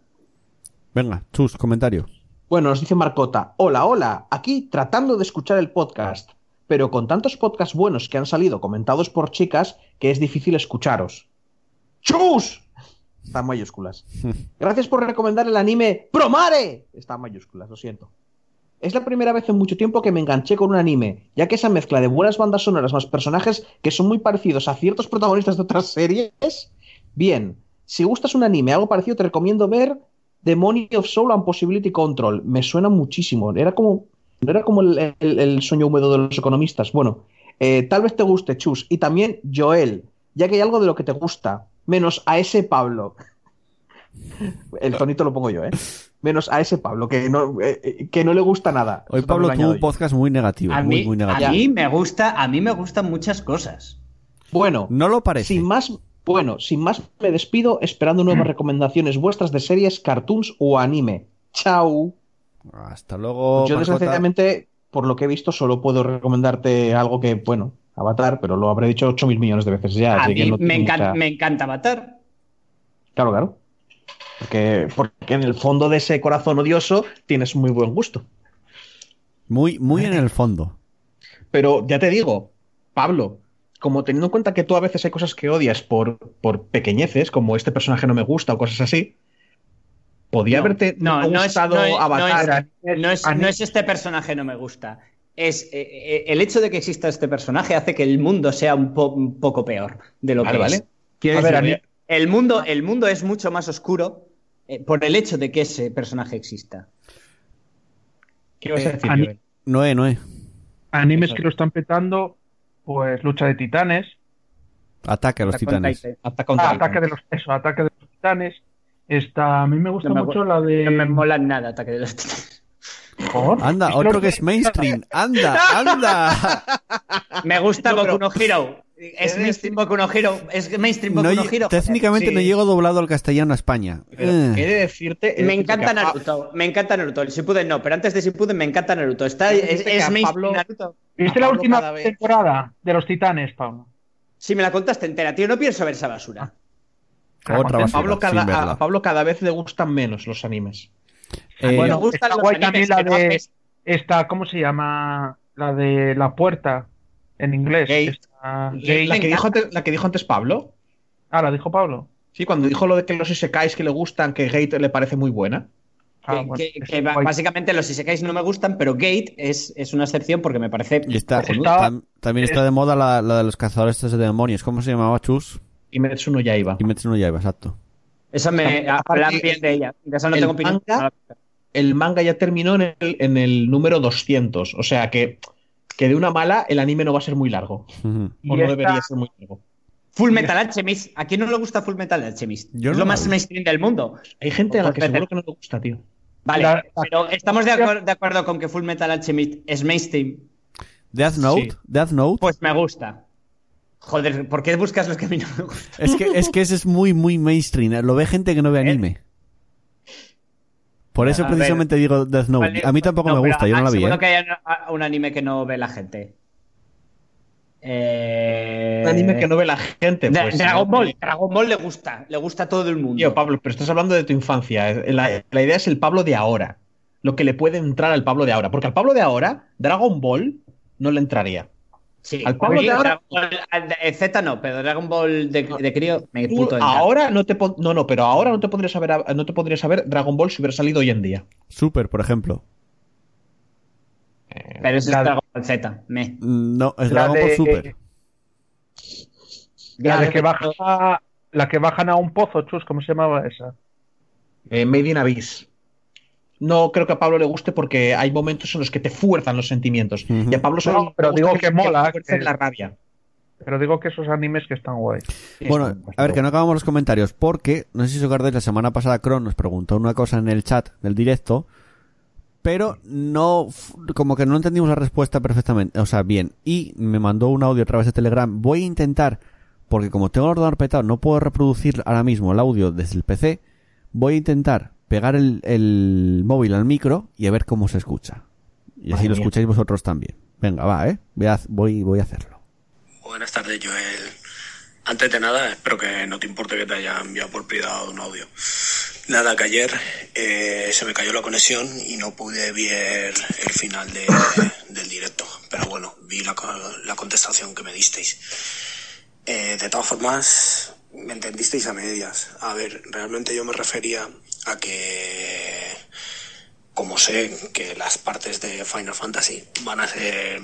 Venga, chus, comentario. Bueno, nos dice Marcota, hola, hola, aquí tratando de escuchar el podcast, pero con tantos podcasts buenos que han salido comentados por chicas que es difícil escucharos. ¡Chus! Está en mayúsculas. Gracias por recomendar el anime Promare. Está en mayúsculas, lo siento. Es la primera vez en mucho tiempo que me enganché con un anime, ya que esa mezcla de buenas bandas sonoras más personajes que son muy parecidos a ciertos protagonistas de otras series. Bien, si gustas un anime algo parecido, te recomiendo ver Demony of Soul and Possibility Control. Me suena muchísimo. Era como, era como el sueño húmedo de los economistas. Bueno, eh, tal vez te guste, Chus. Y también Joel, ya que hay algo de lo que te gusta, menos a ese Pablo. El tonito lo pongo yo, ¿eh? Menos a ese Pablo, que no, eh, eh, que no le gusta nada. Hoy Eso Pablo lo tuvo un podcast muy negativo, A muy, mí, muy a negativo. mí me gusta, a mí me gustan muchas cosas. Bueno, No lo parece. sin más, bueno, sin más me despido esperando nuevas recomendaciones vuestras de series, cartoons o anime. Chao. Hasta luego. Yo desgraciadamente, por lo que he visto, solo puedo recomendarte algo que, bueno, Avatar, pero lo habré dicho 8.000 millones de veces ya. A así que mí no me, encanta, mucha- me encanta Avatar. Claro, claro. Porque, porque en el fondo de ese corazón odioso tienes muy buen gusto. Muy, muy en el fondo. Pero ya te digo, Pablo, como teniendo en cuenta que tú a veces hay cosas que odias por, por pequeñeces, como este personaje no me gusta o cosas así, podía No, haberte no, no es- gustado no es- no Avatar. No es, no es este personaje no me gusta. Es eh, eh, el hecho de que exista este personaje hace que el mundo sea un, po- un poco peor de lo Vale, que vale. es. A ver, decir, a mí- el mundo, el mundo es mucho más oscuro eh, por el hecho de que ese personaje exista. ¿Qué ibas a decir, Joel? Noé, Noé. Animes Eso. que lo están petando, pues Lucha de Titanes, Ataque a los titanes. Ah. Ataque de los eso, Ataque de los Titanes. Está, a mí me gusta No me mucho la de No me mola nada Ataque de los Titanes. ¿Por? Anda, otro que es mainstream. Anda, anda. Me gusta No, Boku no Hero. Es de mainstream Boku no Hero. Es mainstream Boku No no, Hero. técnicamente Sí. no llego doblado al castellano a España. Pero Eh. he de decirte. Me encanta Naruto, me encanta Naruto. El Shippuden no, pero antes de Shippuden me encanta Naruto. Está, es, mainstream Naruto. ¿Viste la última temporada de los Titanes, Pablo? Si me la contaste entera, tío, no pienso ver esa basura. Otra A basura, Pablo, cada, a Pablo cada vez le gustan menos los animes. Eh, Bueno, está los guay también la que no de haces. esta, ¿cómo se llama? La de la puerta en inglés. Gate. Esta- Gate. La que, Me dijo antes, la que dijo antes Pablo, Ah, la dijo Pablo. sí, cuando dijo lo de que los isekais que le gustan, que Gate le parece muy buena. Ah, que, bueno, que- es que ba- guay. básicamente los isekais no me gustan, pero Gate es, es una excepción porque me parece. Y está, cojonudo. Está- tam- también está de moda la, la de los cazadores estos de demonios. ¿Cómo se llamaba, Chus? Y Metsu no Yaiba. Y metes uno ya iba, exacto. Esa me hablan bien de ella. De esa no el tengo opinión. manga- El manga ya terminó en el, en el número 200. O sea que, que de una mala el anime no va a ser muy largo. O no esta- debería ser muy largo. Full Metal Alchemist. ¿A quién no le gusta Full Metal Alchemist? Yo es no lo más mainstream del mundo. Hay gente a la que seguro que no le gusta, tío. Vale, La- pero estamos de, acuer- de acuerdo con que Full Metal Alchemist es mainstream. Death Note, Sí. Death Note. Pues me gusta. Joder, ¿por qué buscas los que a mí no me gustan? Es que, es que ese es muy, muy mainstream. Lo ve gente que no ve anime. Por eso A ver. precisamente digo Death Note. Vale, A mí tampoco no, me gusta, yo no ah, la vi. Seguro ¿eh? que hay un, un anime que no ve la gente. Eh... Un anime que no ve la gente. Dra- Pues, Dragon no, Ball. Dragon Ball le gusta. Le gusta a todo el mundo. Tío, Pablo, pero estás hablando de tu infancia. La, la idea es el Pablo de ahora. Lo que le puede entrar al Pablo de ahora. Porque al Pablo de ahora, Dragon Ball no le entraría. Sí, al Pablo de ahora- Z no, pero Dragon Ball de, de crío me Tú puto ahora no te pon- no, no, pero ahora no te podrías saber no te podrías saber Dragon Ball si hubiera salido hoy en día. Super, por ejemplo. Pero eso La- es Dragon Ball Z. Me. No, es La Dragon Ball Super. La de que baja, la que bajan a un pozo, chus, ¿cómo se llamaba esa? Eh, Made in Abyss. No creo que a Pablo le guste porque hay momentos en los que te fuerzan los sentimientos. Y a Pablo solo No, pero le gusta digo que mola, que- la rabia. Pero digo que esos animes que están guay. Bueno, a ver, que no acabamos los comentarios, porque, no sé si os acordáis, la semana pasada Cron nos preguntó una cosa en el chat del directo, pero no, como que no entendimos la respuesta perfectamente, o sea, bien, y me mandó un audio a través de Telegram. Voy a intentar, porque como tengo el ordenador petado, no puedo reproducir ahora mismo el audio desde el PC, voy a intentar pegar el, el móvil al micro y a ver cómo se escucha. Y así Madre lo mía. escucháis vosotros también. Venga, va, ¿eh? Voy a, voy, voy a hacerlo. Buenas tardes, Joel. Antes de nada, espero que no te importe que te haya enviado por privado un audio. Nada, que ayer eh, se me cayó la conexión y no pude ver el final de- del directo. Pero bueno, vi la, la contestación que me disteis. Eh, de todas formas, me entendisteis a medias. A ver, realmente yo me refería a que como sé que las partes de Final Fantasy van a ser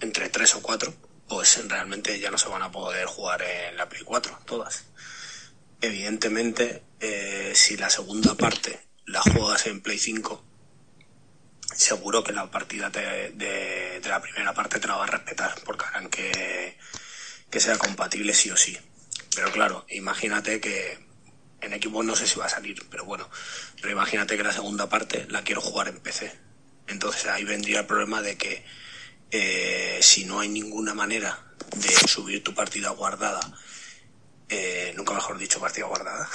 entre 3 o 4, pues realmente ya no se van a poder jugar en la Play 4, todas. Evidentemente, eh, si la segunda parte la juegas en Play 5, seguro que la partida de, de la primera parte te la va a respetar, porque harán que, que sea compatible sí o sí. Pero claro, imagínate que en equipo no sé si va a salir, pero bueno, pero imagínate que la segunda parte la quiero jugar en PC. Entonces ahí vendría el problema de que eh, si no hay ninguna manera de subir tu partida guardada, eh, nunca mejor dicho partida guardada,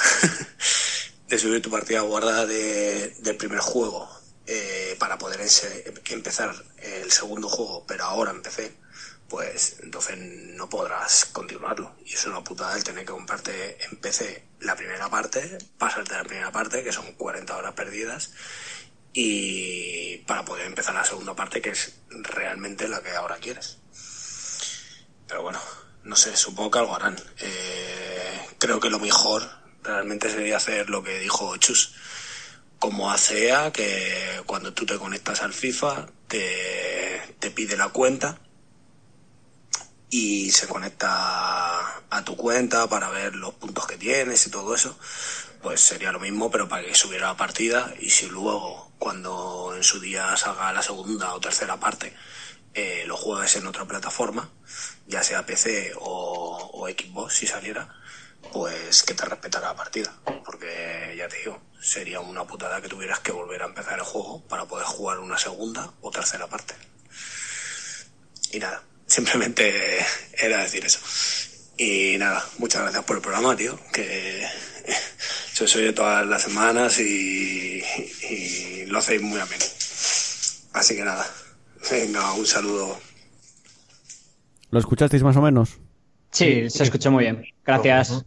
de subir tu partida guardada de- del primer juego eh, para poder empezar el segundo juego, pero ahora empecé, pues entonces no podrás continuarlo. Y es una putada el tener que comprarte en la primera parte, pasarte la primera parte, que son 40 horas perdidas, y para poder empezar la segunda parte, que es realmente la que ahora quieres. Pero bueno, no sé, supongo que algo harán. Eh, creo que lo mejor realmente sería hacer lo que dijo Chus. Como hace que cuando tú te conectas al FIFA, te, te pide la cuenta y se conecta a tu cuenta para ver los puntos que tienes y todo eso, pues sería lo mismo, pero para que subiera la partida y si luego, cuando en su día salga la segunda o tercera parte, eh, lo juegues en otra plataforma, ya sea PC o, o Xbox si saliera, pues que te respetara la partida. Porque ya te digo, sería una putada que tuvieras que volver a empezar el juego para poder jugar una segunda o tercera parte. Y nada, simplemente era decir eso. Y nada, muchas gracias por el programa, tío, que se os oye todas las semanas y, y lo hacéis muy ameno. Así que nada, venga, un saludo. ¿Lo escuchasteis más o menos? Sí, se escuchó muy bien. Gracias.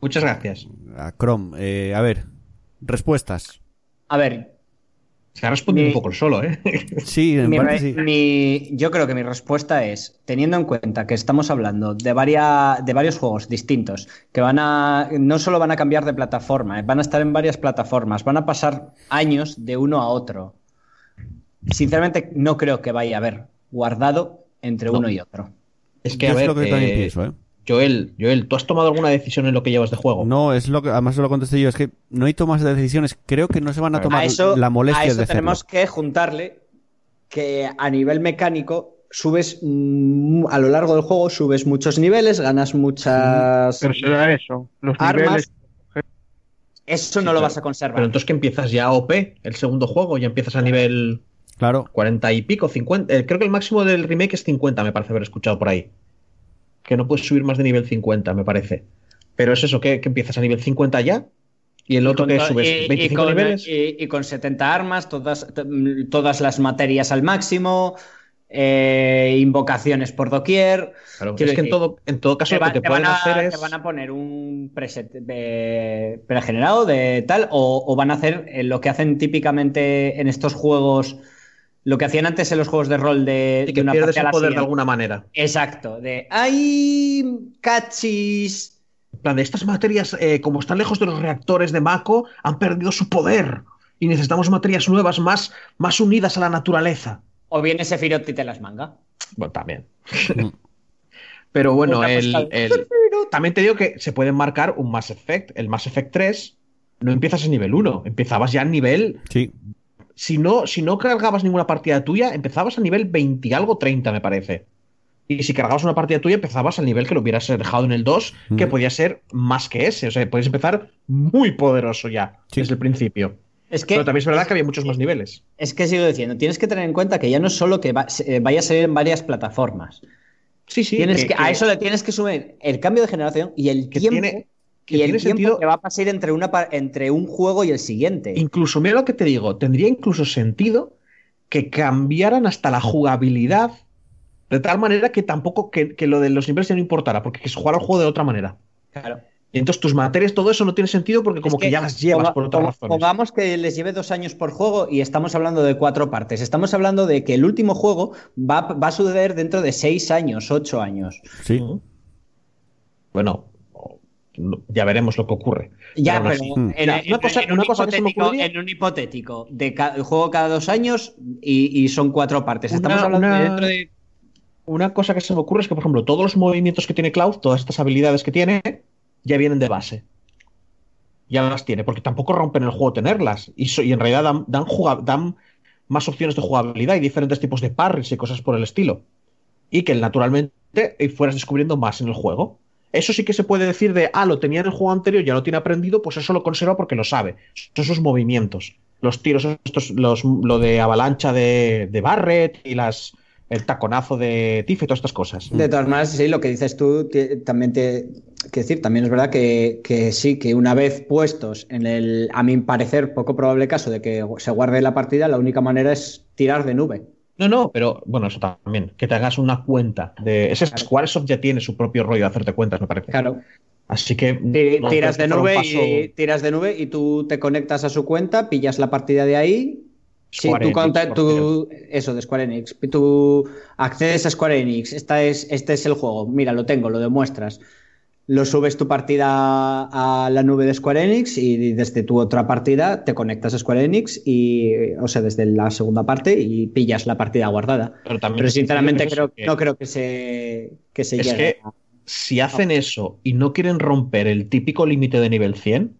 Muchas gracias. A Chrome. Eh, a ver, respuestas. A ver, Se ha respondido Mi- un poco el solo, ¿eh? Sí, en mi parte re- sí. mi- yo creo que mi respuesta es, teniendo en cuenta que estamos hablando de, varia- de varios juegos distintos, que van a, no solo van a cambiar de plataforma, eh, van a estar en varias plataformas, van a pasar años de uno a otro. Sinceramente, no creo que vaya a haber guardado entre No. uno y otro. Es que, Yo a es lo que también eh, pienso, ¿eh? Joel, Joel, ¿tú has tomado alguna decisión en lo que llevas de juego? No, es lo que, además se lo contesté yo, es que no hay tomas de decisiones, creo que no se van a tomar a eso, la molestia a eso de hacerlo. tenemos que juntarle que a nivel mecánico subes mm, a lo largo del juego subes muchos niveles, ganas muchas Pero será eso. Los armas. niveles. Eso no Sí, lo vas a conservar. Pero entonces que empiezas ya a OP, el segundo juego, ya empiezas a nivel Claro, 40 y pico, 50. eh, creo que el máximo del remake es 50, me parece haber escuchado por ahí. Que no puedes subir más de nivel 50, me parece. Pero es eso, que, que empiezas a nivel 50 ya. Y el Y otro con que subes y- y 25 con, niveles. y- con 70 armas, todas, t- todas las materias al máximo, eh, invocaciones por doquier. Claro, quiero es que en todo, en todo caso Te, lo va- que te, te pueden a, hacer es. te van a poner un preset de- pregenerado de tal, o, o van a hacer eh, lo que hacen típicamente en estos juegos, lo que hacían antes en los juegos de rol de, y de que una pierdes parte a el la poder de alguna manera. Exacto, de ¡ay! ¡Cachis! En plan, de estas materias, eh, como están lejos de los reactores de Mako, han perdido su poder. Y necesitamos materias nuevas más, más unidas a la naturaleza. O viene Sephiroth y te las manga. Bueno, también. Pero bueno, el, postal. el- también te digo que se pueden marcar un Mass Effect. El Mass Effect 3 no empiezas en nivel 1, empezabas ya en nivel. sí. Si no, si no cargabas ninguna partida tuya, empezabas a nivel 20 y algo 30, me parece. Y si cargabas una partida tuya, empezabas al nivel que lo hubieras dejado en el 2, que podía ser más que ese. O sea, podías empezar muy poderoso ya, Sí. desde el principio. Es que, Pero también es verdad que había muchos más niveles. es que sigo diciendo, tienes que tener en cuenta que ya no es solo que va- eh, vaya a salir en varias plataformas. Sí, sí. tienes que- que, a eso le tienes que sumar el cambio de generación y el que tiempo, tiene- que y el tiene tiempo sentido- que va a pasar entre, una, entre un juego y el siguiente. Incluso, mira lo que te digo, tendría incluso sentido que cambiaran hasta la jugabilidad de tal manera que tampoco que, que lo de los niveles ya no importara, porque que se jugara el juego de otra manera. Claro. Y entonces tus materias, todo eso no tiene sentido porque como Es que, ya las llevas por otras razones. Pongamos que les lleve dos años por juego y estamos hablando de cuatro partes. Estamos hablando de que el último juego va, va a suceder dentro de seis años, ocho años. Sí. Bueno, no- ya veremos lo que ocurre. Ya, Pero Mm. en, una cosa- en un una cosa que se me hipotético, ocurría- en un hipotético de ca- juego cada dos años y, y son cuatro partes. Estamos Una- hablando una- de dentro de Una cosa que se me ocurre es que, por ejemplo, todos los movimientos que tiene Cloud, todas estas habilidades que tiene, ya vienen de base. ya las tiene, porque tampoco rompen el juego tenerlas. Y, so- y en realidad dan, dan, dan más opciones de jugabilidad y diferentes tipos de parries y cosas por el estilo. Y que naturalmente eh, fueras descubriendo más en el juego. Eso sí que se puede decir de, ah, lo tenía en el juego anterior, ya lo tiene aprendido, pues eso lo conserva porque lo sabe. Son sus movimientos. Los tiros, estos, los, lo de avalancha de, de Barret y las, el taconazo de Tiff y todas estas cosas. De todas maneras, sí, lo que dices tú también te. Que decir, también es verdad que, que sí, que una vez puestos en el, a mi parecer, poco probable caso de que se guarde la partida, la única manera es tirar de nube. No, no, pero bueno, eso también. Que te hagas una cuenta de. Ese Squaresoft ya tiene su propio rollo de hacerte cuentas, me parece. Claro. Así que. No, tiras de nube paso- y tiras de nube y tú te conectas a su cuenta, pillas la partida de ahí. Sí, tú, Enix, tú- eso de Square Enix. Tú accedes a Square Enix. Esta es, este es el juego. Mira, lo tengo, lo demuestras. Lo subes tu partida a la nube de Square Enix y desde tu otra partida te conectas a Square Enix y, o sea, desde la segunda parte y pillas la partida guardada. Pero, también Pero sinceramente creo, que- no creo que se, que se Es llegue que a- si hacen eso y no quieren romper el típico límite de nivel 100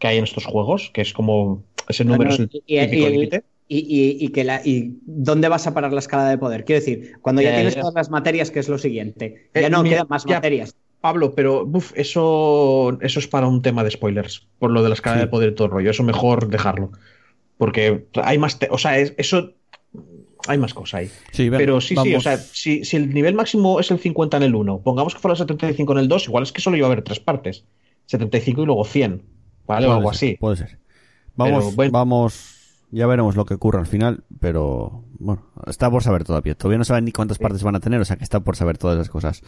que hay en estos juegos, que es como ese número Bueno, es el y- y- típico límite. Y, y- y que la, y dónde vas a parar la escala de poder. Quiero decir, cuando ya, Ya, tienes ya. todas las materias, que es lo siguiente, ya Eh, no mira, quedan más ya. materias. Pablo, pero uf, eso, eso es para un tema de spoilers, por lo de la escala Sí. de poder y todo el rollo. Eso mejor dejarlo. Porque hay más. te- o sea, es- eso. Hay más cosas ahí. Sí, Pero sí, sí, o sea, si, si el nivel máximo es el 50 en el 1, pongamos que fuera el 75 en el 2, igual es que solo iba a haber tres partes. 75 y luego 100, ¿vale? O algo ser, así. Puede ser. Vamos, Pero bueno. vamos. Ya veremos lo que ocurre al final, pero bueno, está por saber todavía. Todavía no saben ni cuántas partes van a tener, o sea que está por saber todas esas cosas.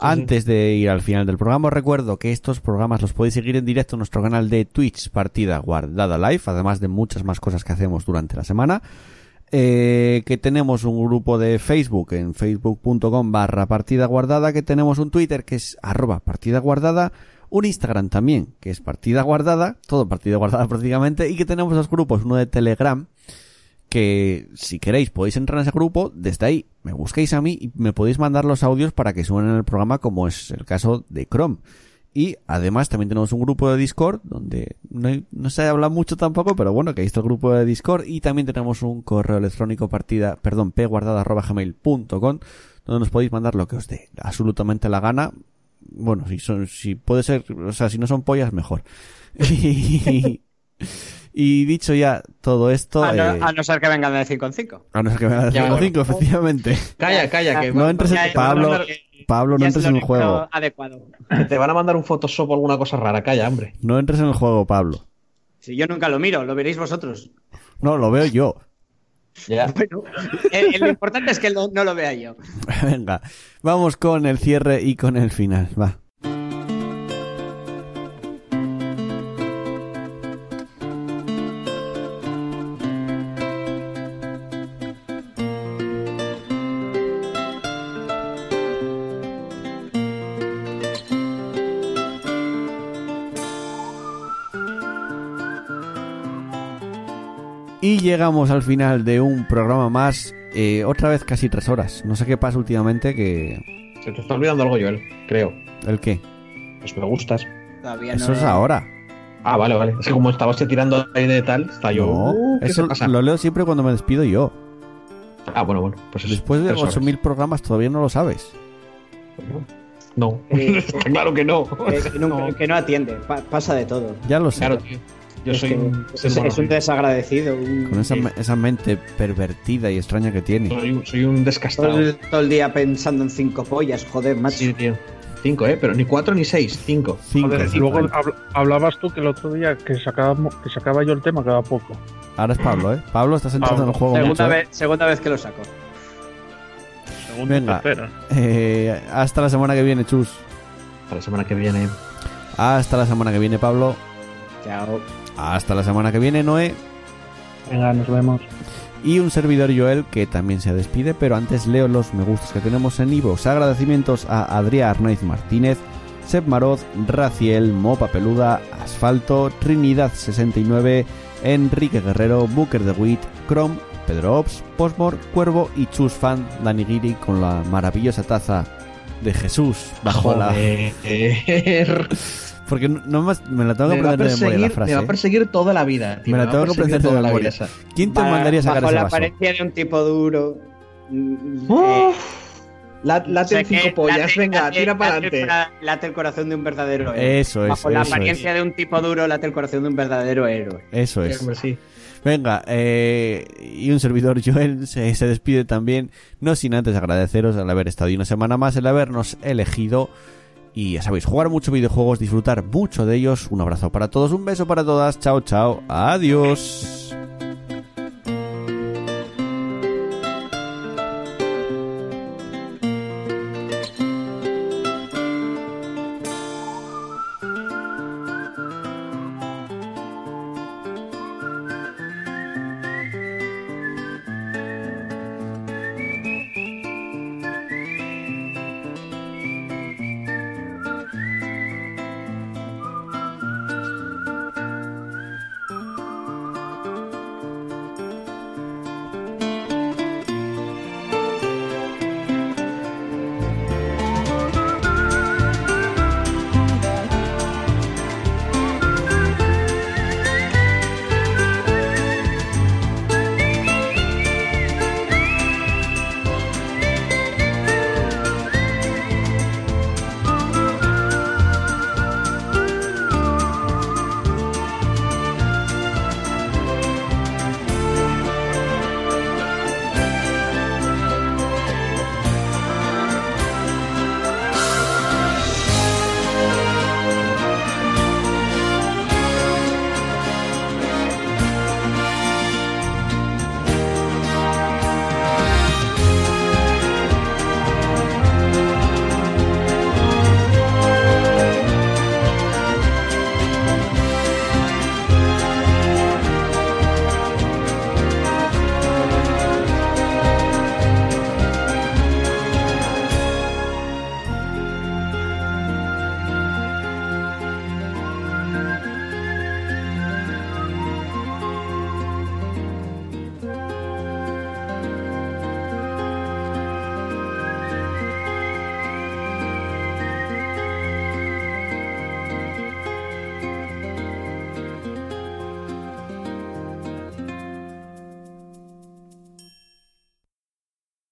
Antes de ir al final del programa, os recuerdo que estos programas los podéis seguir en directo en nuestro canal de Twitch, Partida Guardada Live, además de muchas más cosas que hacemos durante la semana. Eh, que tenemos un grupo de Facebook en facebook.com barra partida guardada, que tenemos un Twitter que es arroba partida guardada, un Instagram también que es partida guardada, todo partida guardada prácticamente, y que tenemos dos grupos, uno de Telegram, que si queréis podéis entrar en ese grupo, desde ahí me busquéis a mí y me podéis mandar los audios para que suenen en el programa como es el caso de Chrome. Y además también tenemos un grupo de Discord donde no, no se habla mucho tampoco, pero bueno, que ahí está el grupo de Discord y también tenemos un correo electrónico partida, perdón, pguardada@gmail.com donde nos podéis mandar lo que os dé absolutamente la gana. Bueno, si son si puede ser, o sea, si no son pollas mejor. y, dicho ya todo esto, A no, eh, a no ser que vengan de 5 en 5. a no ser que me haga Ya, bueno. 5, efectivamente. Calla, calla, que No entres en, Pablo, Pablo, no entres en el juego. Adecuado. que te van a mandar un Photoshop o alguna cosa rara. Calla, hombre. No entres en el juego, Pablo. Si yo nunca lo miro, lo veréis vosotros. No, lo veo yo. Ya. Bueno, eh, eh, lo importante es que lo- no lo vea yo. Venga, vamos con el cierre y con el final. Va. Llegamos al final de un programa más. eh, otra vez casi tres horas. No sé qué pasa últimamente que... Se te está olvidando algo, Joel, creo. ¿El qué? Pues me gustas. Todavía Eso es ahora. Ah, vale, vale. Es que como estabas tirando ahí de tal, está yo. No, Uh, ¿qué eso se pasa? lo leo siempre cuando me despido yo. Ah, bueno, bueno. Pues eso, Después de tres horas. 8.000 programas todavía no lo sabes. No. Eh, Está claro que no. eh, que, no, que no atiende, pa- pasa de todo. Ya lo sé. Claro, tío. Yo Es soy que un. es, es un desagradecido. un- Con esa, me- esa mente pervertida y extraña que tiene. Soy, un- soy un todo, descastrado. el, todo el día pensando en cinco pollas, joder, macho. Sí, tío. Cinco, ¿eh? Pero ni cuatro ni seis. Cinco. Cinco. Joder, y luego habl- hablabas tú que el otro día que sacábamos, que sacaba yo el tema cada poco. Ahora es Pablo, ¿eh? Pablo, estás entrando en el juego segunda, mucho. ¿eh? vez, segunda vez que lo saco. Segundo, Venga. tercera. Eh, hasta la semana que viene, Chus. Para la semana que viene. Hasta la semana que viene, Pablo. Chao. Hasta la semana que viene, Noé. Venga, nos vemos. Y un servidor Joel que también se despide, pero antes leo los me gustos que tenemos en Ivo. Agradecimientos a Adrián Arnaiz Martínez, Seb Maroz, Raciel, Mopa Peluda, Asfalto, Trinidad69, Enrique Guerrero, Booker de Wit, Chrome, Pedro Ops, Postmor, Cuervo y Chus Fan Dani Giri con la maravillosa taza de Jesús bajo la. Porque no, más- me la tengo que aprender de memoria la frase. me va a ¿eh? perseguir toda la vida. tío, Me la tengo que aprender de toda la memoria. vida esa. ¿Quién te Va- mandaría a sacar bajo ese la vaso? apariencia de un tipo duro. mm, Uf. eh, La, late cinco pollas, late- venga, late- tira para adelante. Late el corazón de un verdadero héroe. Eso es, Bajo la apariencia de un tipo duro, late el corazón de un verdadero héroe. Eso es. sí. Venga, eh, y un servidor Joel se, se despide también, no sin antes agradeceros al haber estado y una semana más, el habernos elegido. Y ya sabéis, jugar mucho videojuegos, disfrutar mucho de ellos. Un abrazo para todos, un beso para todas, chao, chao, adiós.